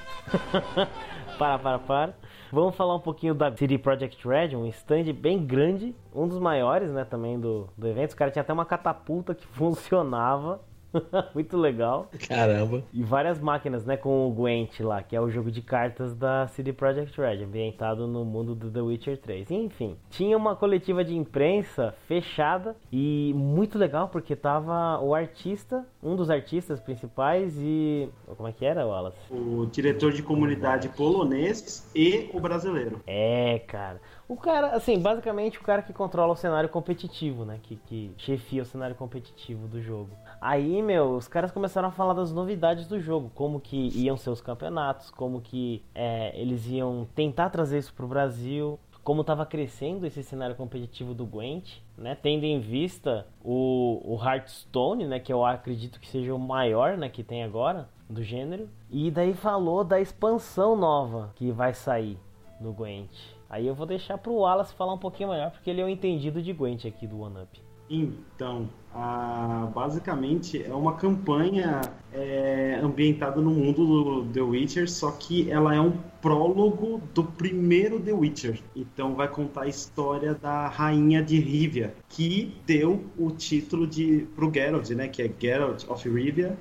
[SPEAKER 2] [LAUGHS] para, para, para. Vamos falar um pouquinho da CD Projekt Red, um stand bem grande, um dos maiores, né, também do, do evento. Os caras tinham até uma catapulta que [LAUGHS] funcionava. [LAUGHS] Muito legal.
[SPEAKER 1] Caramba.
[SPEAKER 2] E várias máquinas, né, com o Gwent lá, que é o jogo de cartas da CD Projekt Red, ambientado no mundo do The Witcher 3. Enfim, tinha uma coletiva de imprensa fechada e muito legal porque tava o artista, um dos artistas principais e como é que era, Wallace?
[SPEAKER 3] O diretor de comunidade polonês e o brasileiro.
[SPEAKER 2] É, cara. O cara, assim, basicamente o cara que controla o cenário competitivo, né? Que, que chefia o cenário competitivo do jogo. Aí, meu, os caras começaram a falar das novidades do jogo, como que iam ser os campeonatos, como que é, eles iam tentar trazer isso pro Brasil, como estava crescendo esse cenário competitivo do Gwent, né? Tendo em vista o, o Hearthstone, né? Que eu acredito que seja o maior, né? Que tem agora do gênero. E daí falou da expansão nova que vai sair no Gwent. Aí eu vou deixar pro Wallace falar um pouquinho melhor, porque ele é o entendido de Gwent aqui do One Up.
[SPEAKER 3] Então, a, basicamente é uma campanha é, ambientada no mundo do The Witcher, só que ela é um prólogo do primeiro The Witcher. Então vai contar a história da rainha de Rivia, que deu o título de pro Geralt, né, que é Geralt of Rivia.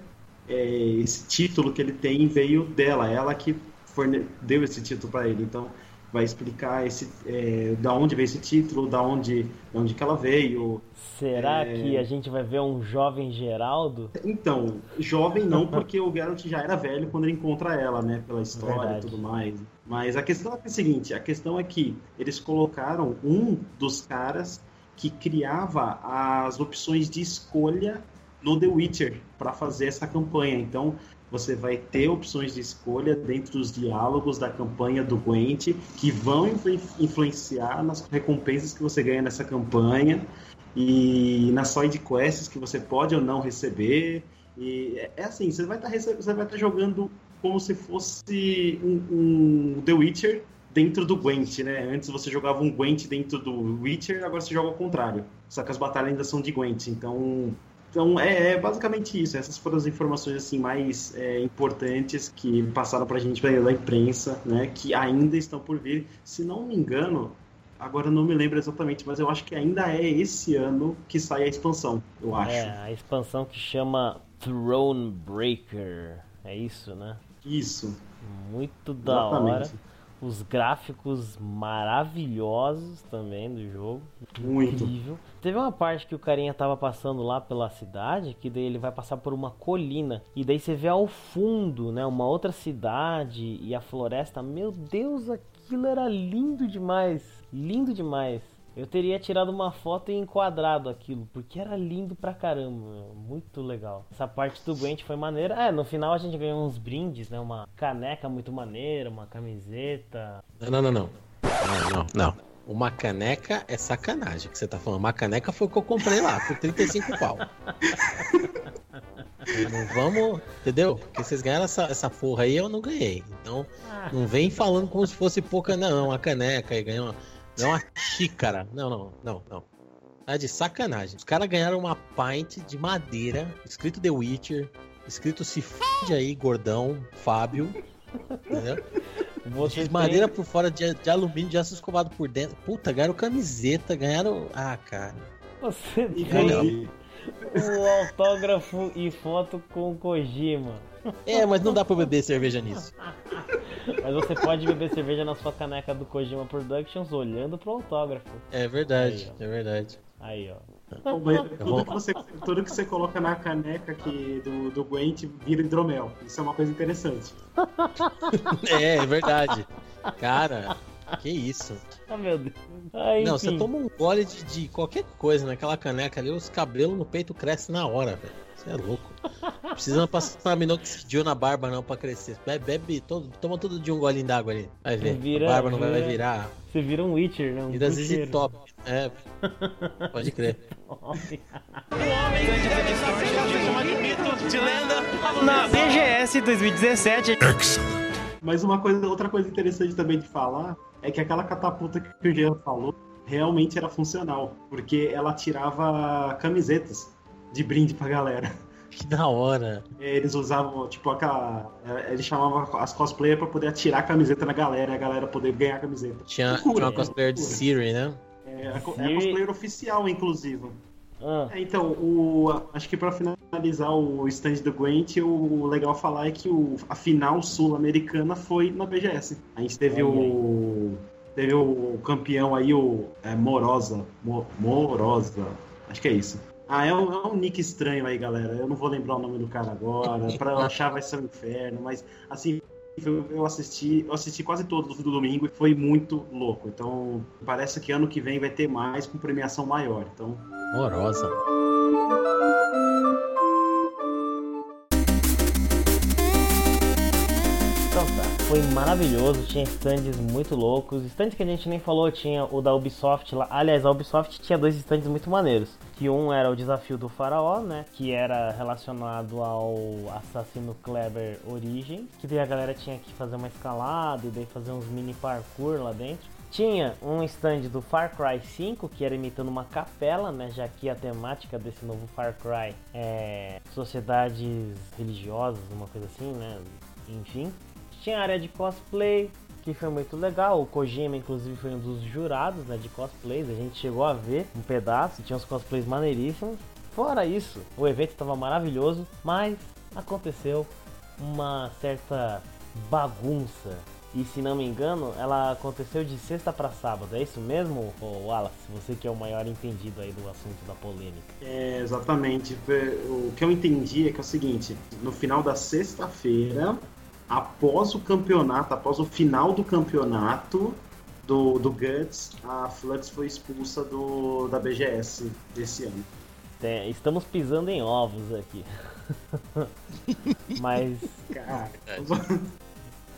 [SPEAKER 3] É, esse título que ele tem veio dela, ela que forne... deu esse título para ele. Então vai explicar esse, é, da onde veio esse título, da onde, da onde que ela veio.
[SPEAKER 2] Será é... que a gente vai ver um jovem Geraldo?
[SPEAKER 3] Então, jovem não, porque o Geralt já era velho quando ele encontra ela, né? Pela história Verdade. e tudo mais. Mas a questão é a seguinte, a questão é que eles colocaram um dos caras que criava as opções de escolha no The Witcher para fazer essa campanha. Então, você vai ter opções de escolha dentro dos diálogos da campanha do Gwent que vão influ influenciar nas recompensas que você ganha nessa campanha e nas side quests que você pode ou não receber. E é, é assim, você vai tá estar tá jogando como se fosse um, um The Witcher dentro do Gwent, né? Antes você jogava um Gwent dentro do Witcher, agora você joga ao contrário. Só que as batalhas ainda são de Gwent, então então é, é, basicamente isso. Essas foram as informações assim mais é, importantes que passaram para a gente da imprensa, né? Que ainda estão por vir. Se não me engano, agora não me lembro exatamente, mas eu acho que ainda é esse ano que sai a expansão. Eu acho.
[SPEAKER 2] É a expansão que chama Thronebreaker. É isso, né?
[SPEAKER 3] Isso.
[SPEAKER 2] Muito da exatamente. hora os gráficos maravilhosos também do jogo.
[SPEAKER 3] Muito.
[SPEAKER 2] Incrível. Teve uma parte que o carinha tava passando lá pela cidade, que daí ele vai passar por uma colina. E daí você vê ao fundo, né, uma outra cidade e a floresta. Meu Deus, aquilo era lindo demais. Lindo demais. Eu teria tirado uma foto e enquadrado aquilo, porque era lindo pra caramba, muito legal. Essa parte do Gwent foi maneira. É, no final a gente ganhou uns brindes, né? Uma caneca muito maneira, uma camiseta.
[SPEAKER 1] Não, não, não, não. Não, não. Uma caneca é sacanagem que você tá falando. Uma caneca foi o que eu comprei lá, por 35 pau. Não vamos, entendeu? Porque vocês ganharam essa, essa porra aí, eu não ganhei. Então, não vem falando como se fosse pouca, não. Uma caneca e ganhou uma não é uma xícara. Não, não, não, não. Tá de sacanagem. Os caras ganharam uma pint de madeira, escrito The Witcher, escrito se f aí, gordão, Fábio. Entendeu? Você de madeira por fora de, de alumínio, de aço escovado por dentro. Puta, ganharam camiseta, ganharam. Ah, cara.
[SPEAKER 2] Você tem o autógrafo e foto com Kojima.
[SPEAKER 1] É, mas não dá pra beber cerveja nisso. [LAUGHS]
[SPEAKER 2] Mas você pode beber cerveja na sua caneca do Kojima Productions olhando pro autógrafo.
[SPEAKER 1] É verdade, Aí, é verdade.
[SPEAKER 2] Aí, ó.
[SPEAKER 3] Tudo que, você, tudo que você coloca na caneca que do, do Gwent vira hidromel. Isso é uma coisa interessante. [LAUGHS]
[SPEAKER 1] é, é verdade. Cara, que isso.
[SPEAKER 2] Ah, meu Deus.
[SPEAKER 1] Ah, não, você toma um gole de, de, qualquer coisa naquela caneca ali, os cabelos no peito crescem na hora, velho. Você é louco. Precisa passar minoxidil na barba não pra crescer. Bebe, bebe todo, toma todo dia um golinho d'água ali. Vai ver. Vira, a barba não vai virar.
[SPEAKER 2] Você vira um Witcher, né? Um
[SPEAKER 1] vira Zizi Top. É. Pode crer. o homem
[SPEAKER 4] de lenda na BGS 2017.
[SPEAKER 3] Excellent. Mas uma coisa, outra coisa interessante também de falar é que aquela catapulta que o Jean falou, realmente era funcional, porque ela tirava camisetas de brinde pra galera.
[SPEAKER 1] Que da hora.
[SPEAKER 3] Eles usavam, tipo, aquela. é, Eles chamavam as cosplayers pra poder atirar a camiseta na galera e a galera poder ganhar a camiseta.
[SPEAKER 1] Tinha,
[SPEAKER 3] Loucura,
[SPEAKER 1] tinha uma
[SPEAKER 3] é,
[SPEAKER 1] cosplayer de
[SPEAKER 3] loucura.
[SPEAKER 1] Siri, né?
[SPEAKER 3] É, é cosplayer oficial, inclusive.
[SPEAKER 2] Ah,
[SPEAKER 3] É, então, o, acho que pra finalizar o stand do Gwent, o legal falar é que o, a final sul-americana foi na BGS. A gente teve
[SPEAKER 2] Olha
[SPEAKER 3] o. Teve o campeão aí, o é, Morosa. Mo- Morosa. Acho que é isso. Ah, é um, é um nick estranho aí, galera. Eu não vou lembrar o nome do cara agora. Pra achar vai ser um inferno. Mas, assim, eu eu assisti, eu assisti quase todos do domingo e foi muito louco. Então, parece que ano que vem vai ter mais com premiação maior. Então,
[SPEAKER 1] Horrorosa.
[SPEAKER 2] Foi maravilhoso, tinha stands muito loucos, stands que a gente nem falou, tinha o da Ubisoft lá, aliás, a Ubisoft tinha dois stands muito maneiros, que um era o desafio do faraó, né, que era relacionado ao assassino Kleber Origem, que daí a galera tinha que fazer uma escalada e daí fazer uns mini parkour lá dentro. Tinha um stand do Far Cry 5, que era imitando uma capela, né? Já que a temática desse novo Far Cry é sociedades religiosas, uma coisa assim, né? Enfim. Tinha a área de cosplay, que foi muito legal. O Kojima, inclusive, foi um dos jurados né, de cosplays. A gente chegou a ver um pedaço, tinha uns cosplays maneiríssimos. Fora isso, o evento estava maravilhoso, mas aconteceu uma certa bagunça. E se não me engano, ela aconteceu de sexta para sábado. É isso mesmo, Wallace? Você que é o maior entendido aí do assunto da polêmica.
[SPEAKER 3] É, exatamente. O que eu entendi é que é o seguinte: no final da sexta-feira, após o campeonato, após o final do campeonato do, do Guts, a Flux foi expulsa do, da BGS desse ano.
[SPEAKER 2] É, estamos pisando em ovos aqui. [LAUGHS] Mas
[SPEAKER 3] Cara,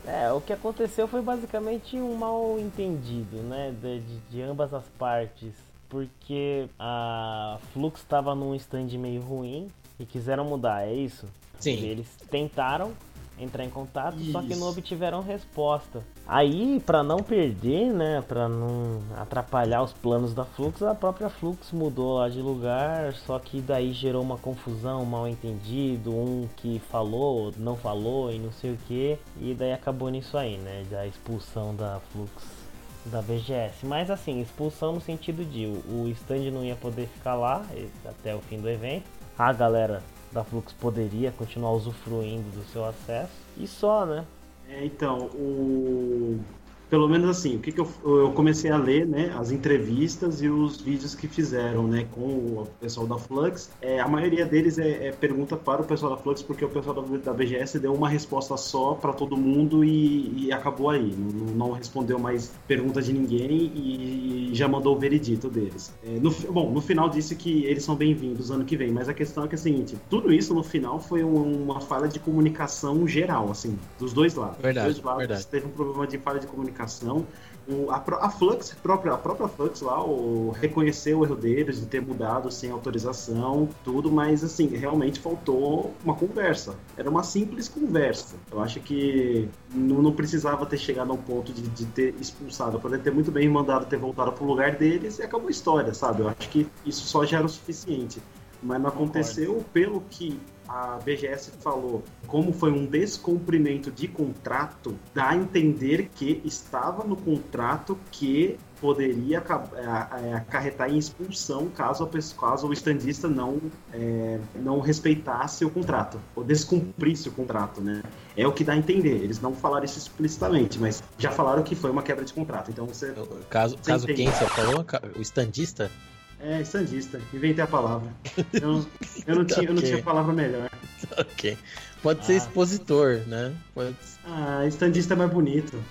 [SPEAKER 2] É, o que aconteceu foi basicamente um mal entendido, né? De, de- de ambas as partes. Porque a Flux estava num stand meio ruim e quiseram mudar, é isso?
[SPEAKER 1] Sim.
[SPEAKER 2] Eles tentaram entrar em contato, só que não
[SPEAKER 3] Isso.
[SPEAKER 2] obtiveram resposta. Aí, pra não perder, né, Pra não atrapalhar os planos da Flux, a própria Flux mudou lá de lugar, só que daí gerou uma confusão, um mal entendido, um que falou, não falou e não sei o que, e daí acabou nisso aí, né, da expulsão da Flux da BGS. Mas assim, expulsão no sentido de o stand não ia poder ficar lá até o fim do evento. A galera da Flux poderia continuar usufruindo do seu acesso. E só, né?
[SPEAKER 3] É, então, o... pelo menos assim, o que, que eu, eu comecei a ler, né, as entrevistas e os vídeos que fizeram, né, com o pessoal da Flux. É, a maioria deles é, é pergunta para o pessoal da Flux, porque o pessoal da, da BGS deu uma resposta só para todo mundo e, e acabou aí. Não, não respondeu mais pergunta de ninguém e, já mandou o veredito deles. É, no, bom, no final disse que eles são bem-vindos ano que vem, mas a questão é que é a seguinte: tudo isso no final foi um- uma falha de comunicação geral, assim, dos dois lados.
[SPEAKER 1] Verdade,
[SPEAKER 3] Dos dois lados
[SPEAKER 1] verdade.
[SPEAKER 3] teve um problema de falha de comunicação. O- a, a Flux, a própria, a própria Flux lá, o, reconheceu o erro deles de ter mudado sem autorização, tudo, mas assim, realmente faltou uma conversa. Era uma simples conversa. Eu acho que não, não precisava ter chegado ao ponto de, de ter expulsado. Poderia ter muito bem mandado ter voltado pro lugar deles e acabou a história, sabe? Eu acho que isso só já era o suficiente. Mas não aconteceu pelo que a BGS falou, como foi um descumprimento de contrato, dá a entender que estava no contrato que poderia é, é, acarretar em expulsão caso, caso o estandista não, é, não respeitasse o contrato, ou descumprisse o contrato, né? É o que dá a entender. Eles não falaram isso explicitamente, mas já falaram que foi uma quebra de contrato. Então você.
[SPEAKER 1] Caso,
[SPEAKER 3] Você
[SPEAKER 1] caso
[SPEAKER 3] entende.
[SPEAKER 1] quem você falou? O estandista?
[SPEAKER 3] É estandista. Inventei a palavra. Eu, eu não, [LAUGHS] tinha, eu não tinha palavra melhor.
[SPEAKER 1] Ok. Pode ser
[SPEAKER 2] Ah.
[SPEAKER 1] expositor, né? Pode...
[SPEAKER 3] Ah, estandista é mais bonito.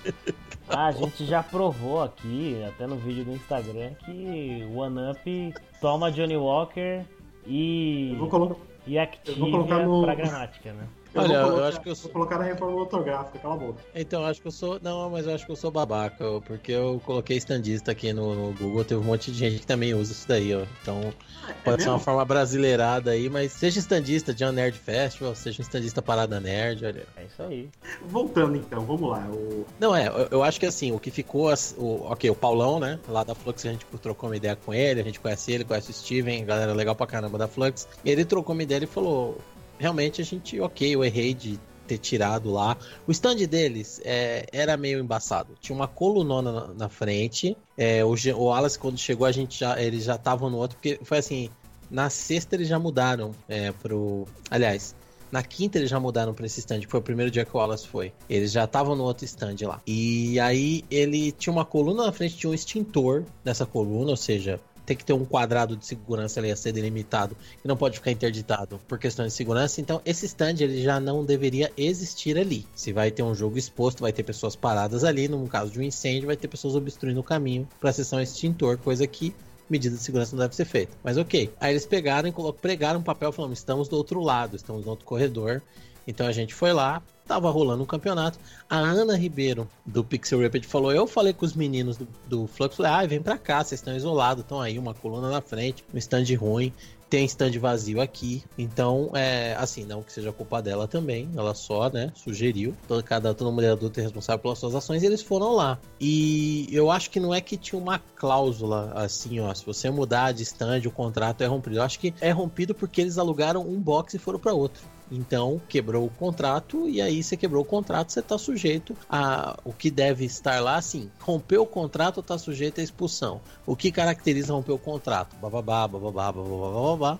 [SPEAKER 2] Ah, a gente já provou aqui, até no vídeo do Instagram, que o One Up toma Johnny Walker e,
[SPEAKER 3] Eu vou, colo-
[SPEAKER 2] e Activia
[SPEAKER 3] eu vou colocar no-
[SPEAKER 2] pra gramática, né?
[SPEAKER 1] Olha,
[SPEAKER 3] vou colocar,
[SPEAKER 1] eu acho que eu sou.
[SPEAKER 3] Vou colocar na reforma ortográfica, cala a boca.
[SPEAKER 1] Então, eu acho que eu sou. Não, mas eu acho que eu sou babaca, porque eu coloquei standista aqui no, no Google, teve um monte de gente que também usa isso daí, ó. Então,
[SPEAKER 3] É
[SPEAKER 1] pode ser uma forma brasileirada aí, mas seja standista de uma Nerd Festival, seja um standista Parada Nerd, olha.
[SPEAKER 2] É isso aí.
[SPEAKER 3] Voltando então, vamos lá. O...
[SPEAKER 1] Não, é, eu, eu acho que assim, o que ficou. O, ok, o Paulão, né? Lá da Flux, a gente trocou uma ideia com ele, a gente conhece ele, conhece o Steven, galera legal pra caramba da Flux. Ele trocou uma ideia e falou: realmente a gente, ok, eu errei de ter tirado lá. O stand deles é, era meio embaçado. Tinha uma colunona na, na frente. É, o, o Wallace, quando chegou, a gente já, eles já estavam no outro, porque foi assim. Na sexta eles já mudaram é, pro. Aliás, na quinta eles já mudaram pra esse stand, que foi o primeiro dia que o Wallace foi. Eles já estavam no outro stand lá. E aí ele tinha uma coluna na frente, tinha um extintor nessa coluna, ou seja, tem que ter um quadrado de segurança ali a ser delimitado e não pode ficar interditado por questão de segurança. Então esse stand ele já não deveria existir ali. Se vai ter um jogo exposto, vai ter pessoas paradas ali, no caso de um incêndio, vai ter pessoas obstruindo o caminho para acessar um extintor, coisa que medida de segurança não deve ser feita. Mas ok. Aí eles pegaram e pregaram um papel falando: estamos do outro lado, estamos no outro corredor. Então a gente foi lá, tava rolando um campeonato. A Ana Ribeiro, do Pixel Rapid, falou: Eu falei com os meninos do, do Flux, falei: Ah, vem pra cá, vocês estão isolados, estão aí, uma coluna na frente, um stand ruim. Tem stand vazio aqui, então é assim, não que seja culpa dela também, ela só, né, sugeriu. Toda, cada, toda mulher adulta é responsável pelas suas ações e eles foram lá. E eu acho que não é que tinha uma cláusula assim, ó, se você mudar de stand, o contrato é rompido. Eu acho que é rompido porque eles alugaram um box e foram para outro. Então, quebrou o contrato, e aí você quebrou o contrato, você tá sujeito a o que deve estar lá, assim, rompeu o contrato, tá sujeito à expulsão. O que caracteriza romper o contrato? Bababá, bababá, bababá, bababá.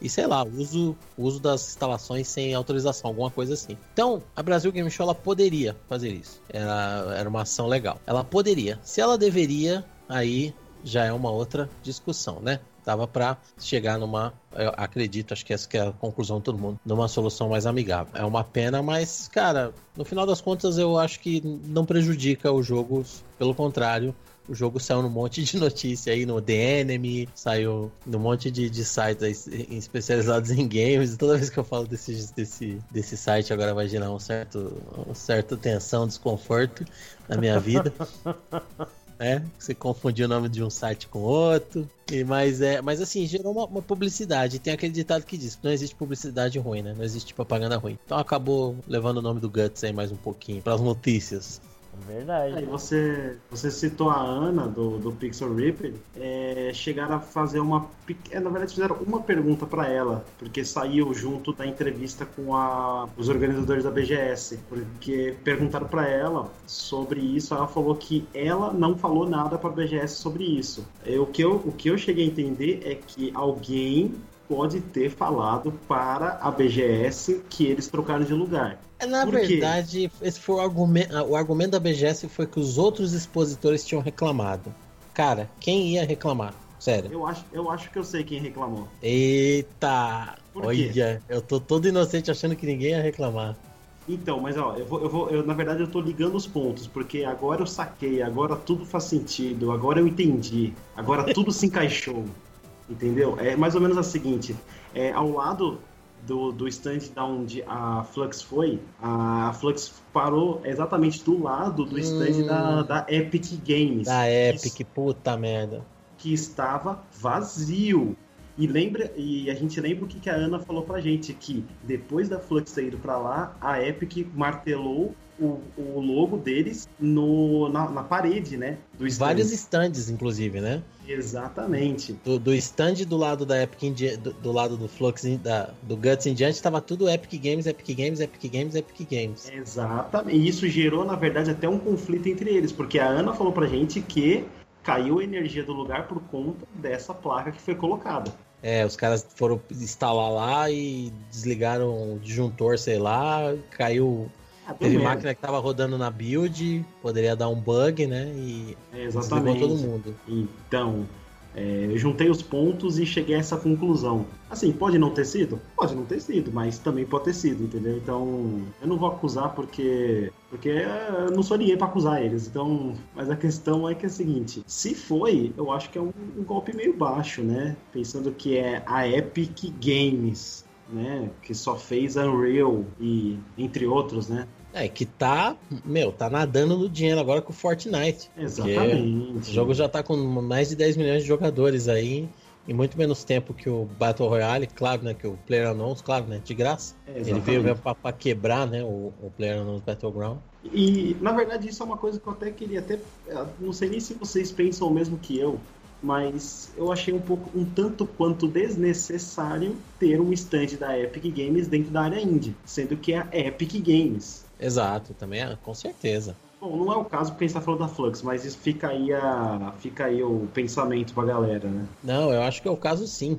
[SPEAKER 1] E sei lá, uso, uso das instalações sem autorização, alguma coisa assim. Então, a Brasil Game Show ela poderia fazer isso. Era, era uma ação legal. Ela poderia. Se ela deveria, aí já é uma outra discussão, né? Dava pra chegar numa, acredito, acho que essa que é a conclusão de todo mundo, numa solução mais amigável. É uma pena, mas, cara, no final das contas eu acho que não prejudica os jogos, pelo contrário, o jogo saiu num monte de notícia aí no The Enemy, saiu num monte de, de sites aí especializados em games. Toda vez que eu falo desse, desse, desse site, agora vai gerar um certo, um certo tensão, desconforto na minha vida. [LAUGHS] É, você confundiu o nome de um site com outro. E, mas, é, mas assim, gerou uma, uma publicidade. Tem aquele ditado que diz que não existe publicidade ruim, né? Não existe propaganda ruim. Então acabou levando o nome do Guts aí mais um pouquinho para as notícias.
[SPEAKER 2] Verdade.
[SPEAKER 3] Aí você, você citou a Ana do, do Pixel Ripper, é, chegaram a fazer uma. é, na verdade, fizeram uma pergunta para ela, porque saiu junto da entrevista com a, os organizadores da BGS. Porque perguntaram para ela sobre isso, ela falou que ela não falou nada para a BGS sobre isso. É, o, que eu, o que eu cheguei a entender é que alguém pode ter falado para a BGS que eles trocaram de lugar.
[SPEAKER 1] É, Na
[SPEAKER 3] Por quê?
[SPEAKER 1] verdade, esse foi o argumento. O argumento da BGS foi que os outros expositores tinham reclamado. Cara, quem ia reclamar? Sério.
[SPEAKER 3] Eu acho, eu acho que eu sei quem reclamou.
[SPEAKER 1] Eita!
[SPEAKER 3] Por quê?
[SPEAKER 1] Olha, eu tô todo inocente achando que ninguém ia reclamar.
[SPEAKER 3] Então, mas ó, eu vou, eu vou, eu, na verdade eu tô ligando os pontos, porque agora eu saquei, agora tudo faz sentido, agora eu entendi, agora tudo se encaixou, entendeu? É mais ou menos a seguinte, é, ao lado do, do stand da onde a Flux foi, a Flux parou exatamente do lado do stand
[SPEAKER 1] Hum.
[SPEAKER 3] da, da Epic Games.
[SPEAKER 1] Da
[SPEAKER 3] que
[SPEAKER 1] Epic, puta merda.
[SPEAKER 3] que estava vazio. E lembra e a gente lembra o que, que a Ana falou pra gente que depois da Flux ter ido pra lá, a Epic martelou o, o logo deles no, na, na parede, né? Do stand.
[SPEAKER 1] Vários stands, inclusive, né?
[SPEAKER 3] Exatamente.
[SPEAKER 1] Do, do stand do lado da Epic, do, do lado do Flux, da, do Guts em diante, tava tudo Epic Games, Epic Games, Epic Games, Epic Games.
[SPEAKER 3] Exatamente. E isso gerou, na verdade, até um conflito entre eles, porque a Ana falou pra gente que caiu a energia do lugar por conta dessa placa que foi colocada.
[SPEAKER 1] É, os caras foram instalar lá e desligaram o disjuntor, sei lá, caiu.
[SPEAKER 3] Ah, deu
[SPEAKER 1] Teve máquina que tava rodando na build, poderia dar um bug, né? E
[SPEAKER 3] É, exatamente.
[SPEAKER 1] todo mundo.
[SPEAKER 3] Então, é, eu juntei os pontos e cheguei a essa conclusão. Assim, pode não ter sido? Pode não ter sido, mas também pode ter sido, entendeu? Então, eu não vou acusar porque porque eu não sou ninguém pra acusar eles. Então, mas a questão é que é a seguinte: se foi, eu acho que é um, um golpe meio baixo, né? Pensando que é a Epic Games. Né? Que só fez Unreal e entre outros, né?
[SPEAKER 1] É, que tá, meu, tá nadando no dinheiro agora com o Fortnite.
[SPEAKER 3] Exatamente.
[SPEAKER 1] O jogo já tá com mais de 10 milhões de jogadores aí, em muito menos tempo que o Battle Royale, claro, né? Que o PlayerUnknown's, claro, né? De graça.
[SPEAKER 3] É,
[SPEAKER 1] Ele veio mesmo pra, pra quebrar, né? O, o PlayerUnknown's Battleground.
[SPEAKER 3] E, na verdade, isso é uma coisa que eu até queria até. Não sei nem se vocês pensam o mesmo que eu, mas eu achei um pouco, um tanto quanto desnecessário ter um stand da Epic Games dentro da área indie, sendo que é a Epic Games.
[SPEAKER 1] Exato, também, é, com certeza.
[SPEAKER 3] Bom, não é o caso porque a gente tá falando da Flux, mas isso fica aí, a, fica aí o pensamento pra galera, né?
[SPEAKER 1] Não, eu acho que é o caso sim.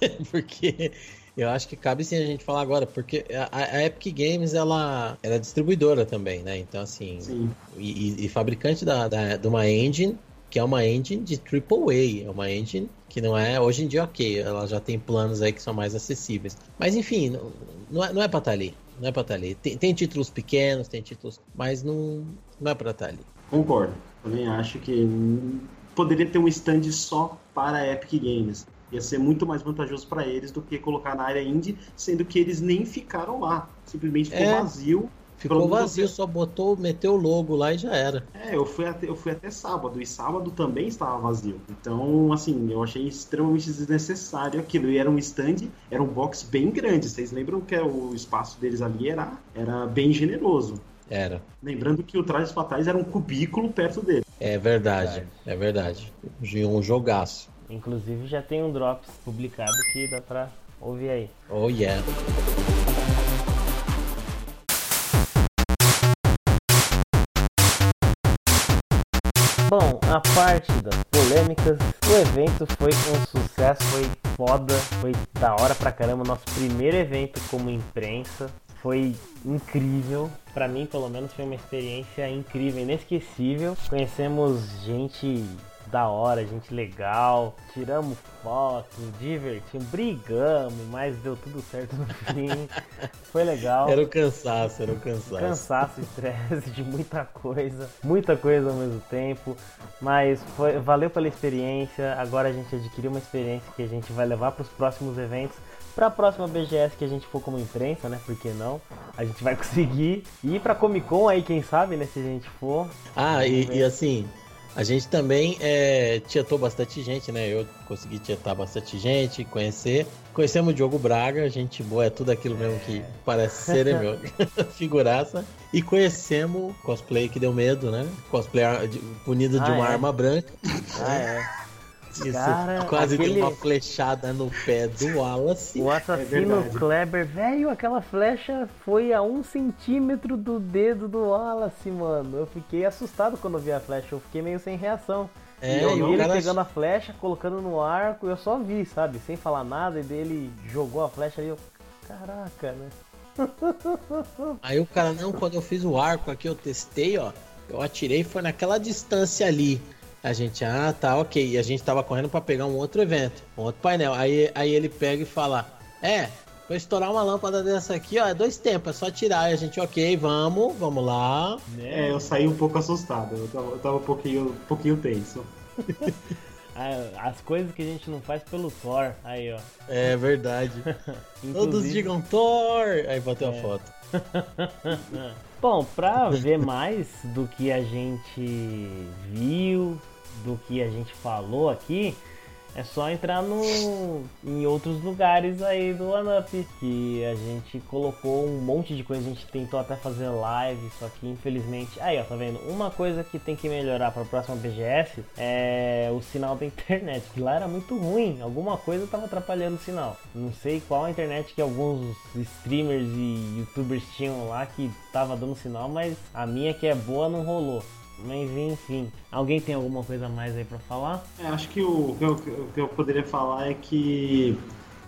[SPEAKER 1] [LAUGHS] porque eu acho que cabe sim a gente falar agora, porque a, a Epic Games ela, ela é distribuidora também, né? Então, assim,
[SPEAKER 3] Sim.
[SPEAKER 1] e, e- e fabricante da, da- de uma engine que é uma engine de AAA, é uma engine que não é hoje em dia ok, ela já tem planos aí que são mais acessíveis. Mas enfim, não, não é, não é pra estar ali, não é pra estar ali. Tem, tem títulos pequenos, tem títulos, mas não, não é pra estar ali.
[SPEAKER 3] Concordo. Também acho que poderia ter um stand só para Epic Games. Ia ser muito mais vantajoso para eles do que colocar na área indie, sendo que eles nem ficaram lá. Simplesmente ficou
[SPEAKER 1] É.
[SPEAKER 3] vazio.
[SPEAKER 1] Ficou vazio, só botou, meteu o logo lá e já era.
[SPEAKER 3] É, eu fui, até, eu fui até sábado, e sábado também estava vazio. Então, assim, eu achei extremamente desnecessário aquilo. E era um stand, era um box bem grande. Vocês lembram que o espaço deles ali era, era bem generoso.
[SPEAKER 1] Era.
[SPEAKER 3] Lembrando que o Trajes Fatais era um cubículo perto dele.
[SPEAKER 1] É verdade, é verdade. Um jogaço.
[SPEAKER 2] Inclusive já tem um Drops publicado que dá pra ouvir aí.
[SPEAKER 1] Oh yeah.
[SPEAKER 2] A parte das polêmicas, o evento foi um sucesso, foi foda, foi da hora pra caramba. Nosso primeiro evento como imprensa foi incrível. Pra mim, pelo menos, foi uma experiência incrível, inesquecível. Conhecemos gente da hora, gente legal, tiramos fotos, divertimos, brigamos, mas deu tudo certo no [LAUGHS] fim. Foi legal.
[SPEAKER 1] Era o cansaço, era o cansaço.
[SPEAKER 2] Cansaço, estresse [LAUGHS] de muita coisa, muita coisa ao mesmo tempo, mas foi, valeu pela experiência. Agora a gente adquiriu uma experiência que a gente vai levar para os próximos eventos, para a próxima BGS que a gente for como imprensa, né? Por que não? A gente vai [LAUGHS] conseguir ir para Comic Con aí, quem sabe, né? Se a gente for.
[SPEAKER 1] Ah, e, e assim, a gente também é, tietou bastante gente, né? Eu consegui tietar bastante gente, conhecer. Conhecemos o Diogo Braga, gente boa, é tudo aquilo mesmo que parece ser, né, meu? [LAUGHS] [LAUGHS] Figuraça. E conhecemos cosplay que deu medo, né? Cosplay de- punido de
[SPEAKER 2] Ah,
[SPEAKER 1] uma
[SPEAKER 2] é?
[SPEAKER 1] arma branca.
[SPEAKER 2] Ah, é.
[SPEAKER 1] Isso
[SPEAKER 2] Cara,
[SPEAKER 1] quase
[SPEAKER 2] aquele-
[SPEAKER 1] deu uma flechada no pé do [LAUGHS] Wallace.
[SPEAKER 2] O
[SPEAKER 3] É
[SPEAKER 2] assassino
[SPEAKER 3] verdade.
[SPEAKER 2] Kleber, velho, aquela flecha foi a um centímetro do dedo do Wallace, mano. Eu fiquei assustado quando vi a flecha, eu fiquei meio sem reação.
[SPEAKER 1] É,
[SPEAKER 2] e eu vi ele
[SPEAKER 1] cara-
[SPEAKER 2] pegando a flecha, colocando no arco, eu só vi, sabe? Sem falar nada, e dele jogou a flecha ali, eu. Caraca, né? [LAUGHS]
[SPEAKER 1] Aí o cara, não, quando eu fiz o arco aqui, eu testei, ó. Eu atirei foi naquela distância ali. A gente, ah, tá, ok. E a gente tava correndo pra pegar um outro evento, um outro painel. Aí, aí ele pega e fala: É, vou estourar uma lâmpada dessa aqui, ó. É dois tempos, é só tirar. E a gente, ok, vamos, vamos lá.
[SPEAKER 3] É, eu saí um pouco assustado. Eu tava, eu tava um, pouquinho, um pouquinho tenso. [LAUGHS]
[SPEAKER 2] Ah, As coisas que a gente não faz pelo Thor, aí ó.
[SPEAKER 1] É verdade. [LAUGHS] Todos digam Thor! Aí bateu a
[SPEAKER 2] É.
[SPEAKER 1] foto. [LAUGHS]
[SPEAKER 2] Bom, pra ver mais do que a gente viu, do que a gente falou aqui, é só entrar no em outros lugares aí do OneUp, que a gente colocou um monte de coisa, a gente tentou até fazer live, só que infelizmente, aí ó, tá vendo? Uma coisa que tem que melhorar para a próxima BGS é o sinal da internet, que lá era muito ruim, alguma coisa tava atrapalhando o sinal. Não sei qual a internet que alguns streamers e youtubers tinham lá que tava dando sinal, mas a minha que é boa não rolou. Mas enfim, alguém tem alguma coisa a mais aí pra falar?
[SPEAKER 3] É, acho que o, que eu- o que eu poderia falar é que,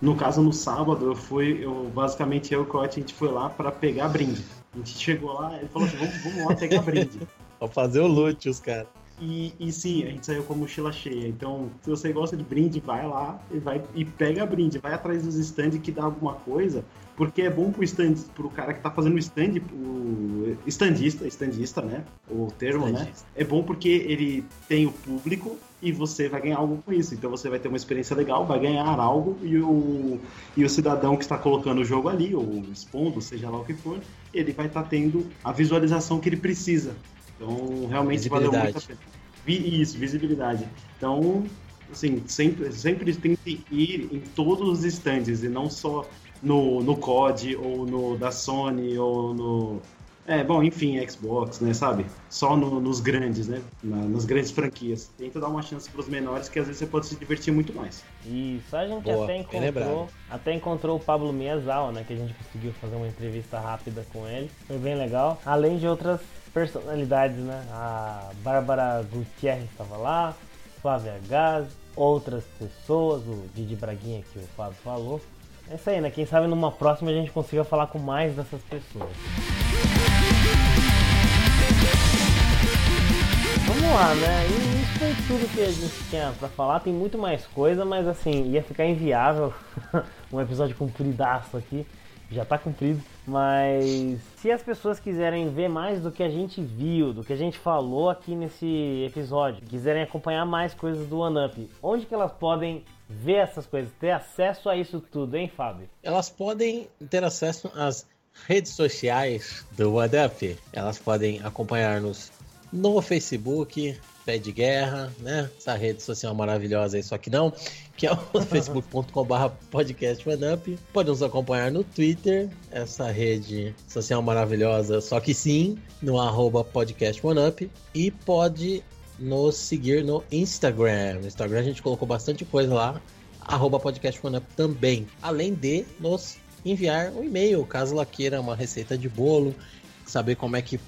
[SPEAKER 3] no caso, no sábado, eu fui, eu basicamente eu e o Cote, a gente foi lá pra pegar brinde. A gente chegou lá, ele falou assim, vamos, vamos lá pegar brinde. [LAUGHS]
[SPEAKER 1] Pra fazer o loot, os caras.
[SPEAKER 3] E, e sim, a gente saiu com a mochila cheia. Então, se você gosta de brinde, vai lá e, vai, e pega brinde. Vai atrás dos stands que dá alguma coisa porque é bom pro stand, pro cara que tá fazendo o stand, o standista, standista, né? O termo, né? standista. né? É bom porque ele tem o público e você vai ganhar algo com isso. Então você vai ter uma experiência legal, vai ganhar algo e o, e o cidadão que está colocando o jogo ali, ou expondo, seja lá o que for, ele vai estar tá tendo a visualização que ele precisa. Então realmente valeu muito a pena. Isso, visibilidade. Então, assim, sempre, sempre tem que ir em todos os stands e não só no, no COD ou no da Sony ou no. É, bom, enfim, Xbox, né, sabe? Só no, nos grandes, né? Na, nas grandes franquias. Tenta dar uma chance pros menores que às vezes você pode se divertir muito mais.
[SPEAKER 2] Isso, a gente Boa, até encontrou. Até encontrou o Pablo Miyazawa, né? Que a gente conseguiu fazer uma entrevista rápida com ele. Foi bem legal. Além de outras personalidades, né? A Bárbara Gutierrez estava lá, Flávia Gaz, outras pessoas, o Didi Braguinha que o Fábio falou. É isso aí, né? Quem sabe numa próxima a gente consiga falar com mais dessas pessoas. Vamos lá, né? E isso foi tudo que a gente tinha pra falar. Tem muito mais coisa, mas assim, ia ficar inviável [LAUGHS] um episódio compridaço aqui. Já tá cumprido. Mas se as pessoas quiserem ver mais do que a gente viu, do que a gente falou aqui nesse episódio, quiserem acompanhar mais coisas do OneUp, onde que elas podem ver essas coisas, ter acesso a isso tudo, hein, Fábio?
[SPEAKER 1] Elas podem ter acesso às redes sociais do OneUp. Elas podem acompanhar-nos no Facebook, Pé de Guerra, né? Essa rede social maravilhosa aí, só que não, que é o [LAUGHS] facebook.com.br podcast. Pode nos acompanhar no Twitter, essa rede social maravilhosa, só que sim, no arroba podcast. E pode nos seguir no Instagram. No Instagram a gente colocou bastante coisa lá. Arroba podcast também. Além de nos enviar um e-mail, caso ela queira uma receita de bolo, saber como é que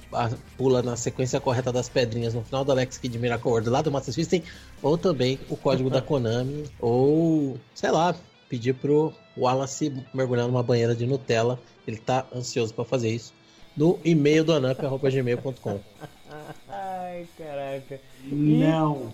[SPEAKER 1] pula na sequência correta das pedrinhas no final do Alex Kid Miracle World lá do Master System, ou também o código da [LAUGHS] Konami, ou sei lá, pedir pro Wallace mergulhar numa banheira de Nutella. Ele tá ansioso para fazer isso. No e-mail do anamp.gmail.com.
[SPEAKER 2] Ai, caraca.
[SPEAKER 3] Não.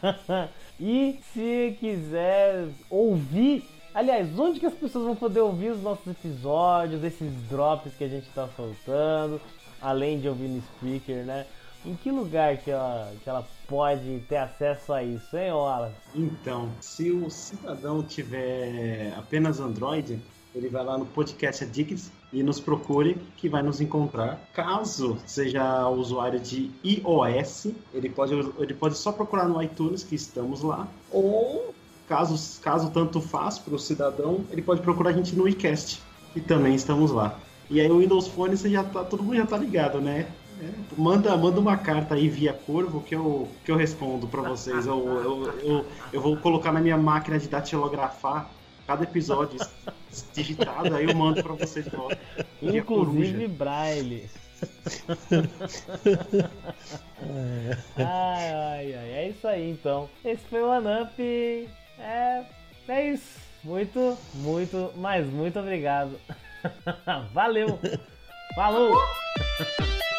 [SPEAKER 3] [LAUGHS]
[SPEAKER 2] e se quiser ouvir. Aliás, onde que as pessoas vão poder ouvir os nossos episódios, esses drops que a gente tá soltando, além de ouvir no speaker, né? Em que lugar que ela, que ela pode ter acesso a isso, hein, Wallace?
[SPEAKER 3] Então, se o cidadão tiver apenas Android, ele vai lá no podcast Addicts e nos procure que vai nos encontrar. Caso seja usuário de iOS, ele pode, ele pode só procurar no iTunes que estamos lá. Ou caso, caso tanto faz para o cidadão, ele pode procurar a gente no iCast, que também estamos lá. E aí o Windows Phone você já tá, todo mundo já tá ligado, né? É, manda, manda uma carta aí via Corvo que eu, que eu respondo para vocês. Eu, eu, eu, eu, vou colocar na minha máquina de datilografar cada episódio [LAUGHS] digitado, aí eu mando pra você de volta.
[SPEAKER 2] Inclusive Braille. [LAUGHS] ai, ai, ai. É isso aí então. Esse foi o Anamp. É, é isso. Muito, muito, mas muito obrigado. [LAUGHS] Valeu! Falou! [LAUGHS]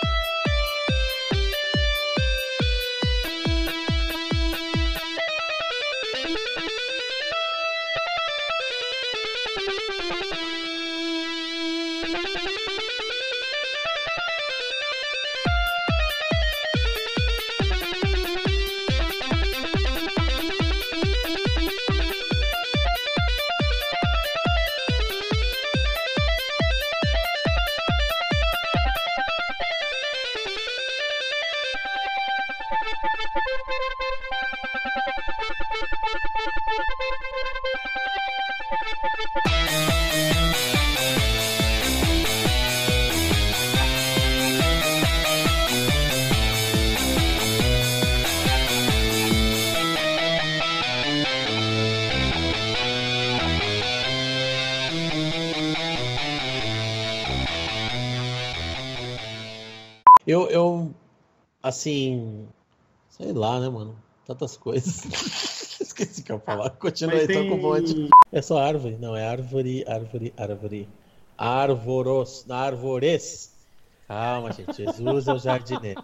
[SPEAKER 1] assim, sei lá, né, mano? Tantas coisas. [LAUGHS] Esqueci o que eu ia falar. Continua aí, tem... tô com um monte. É só árvore, não, é árvore, árvore, árvore. Arvoros, árvores. Calma, gente. Jesus é o jardineiro.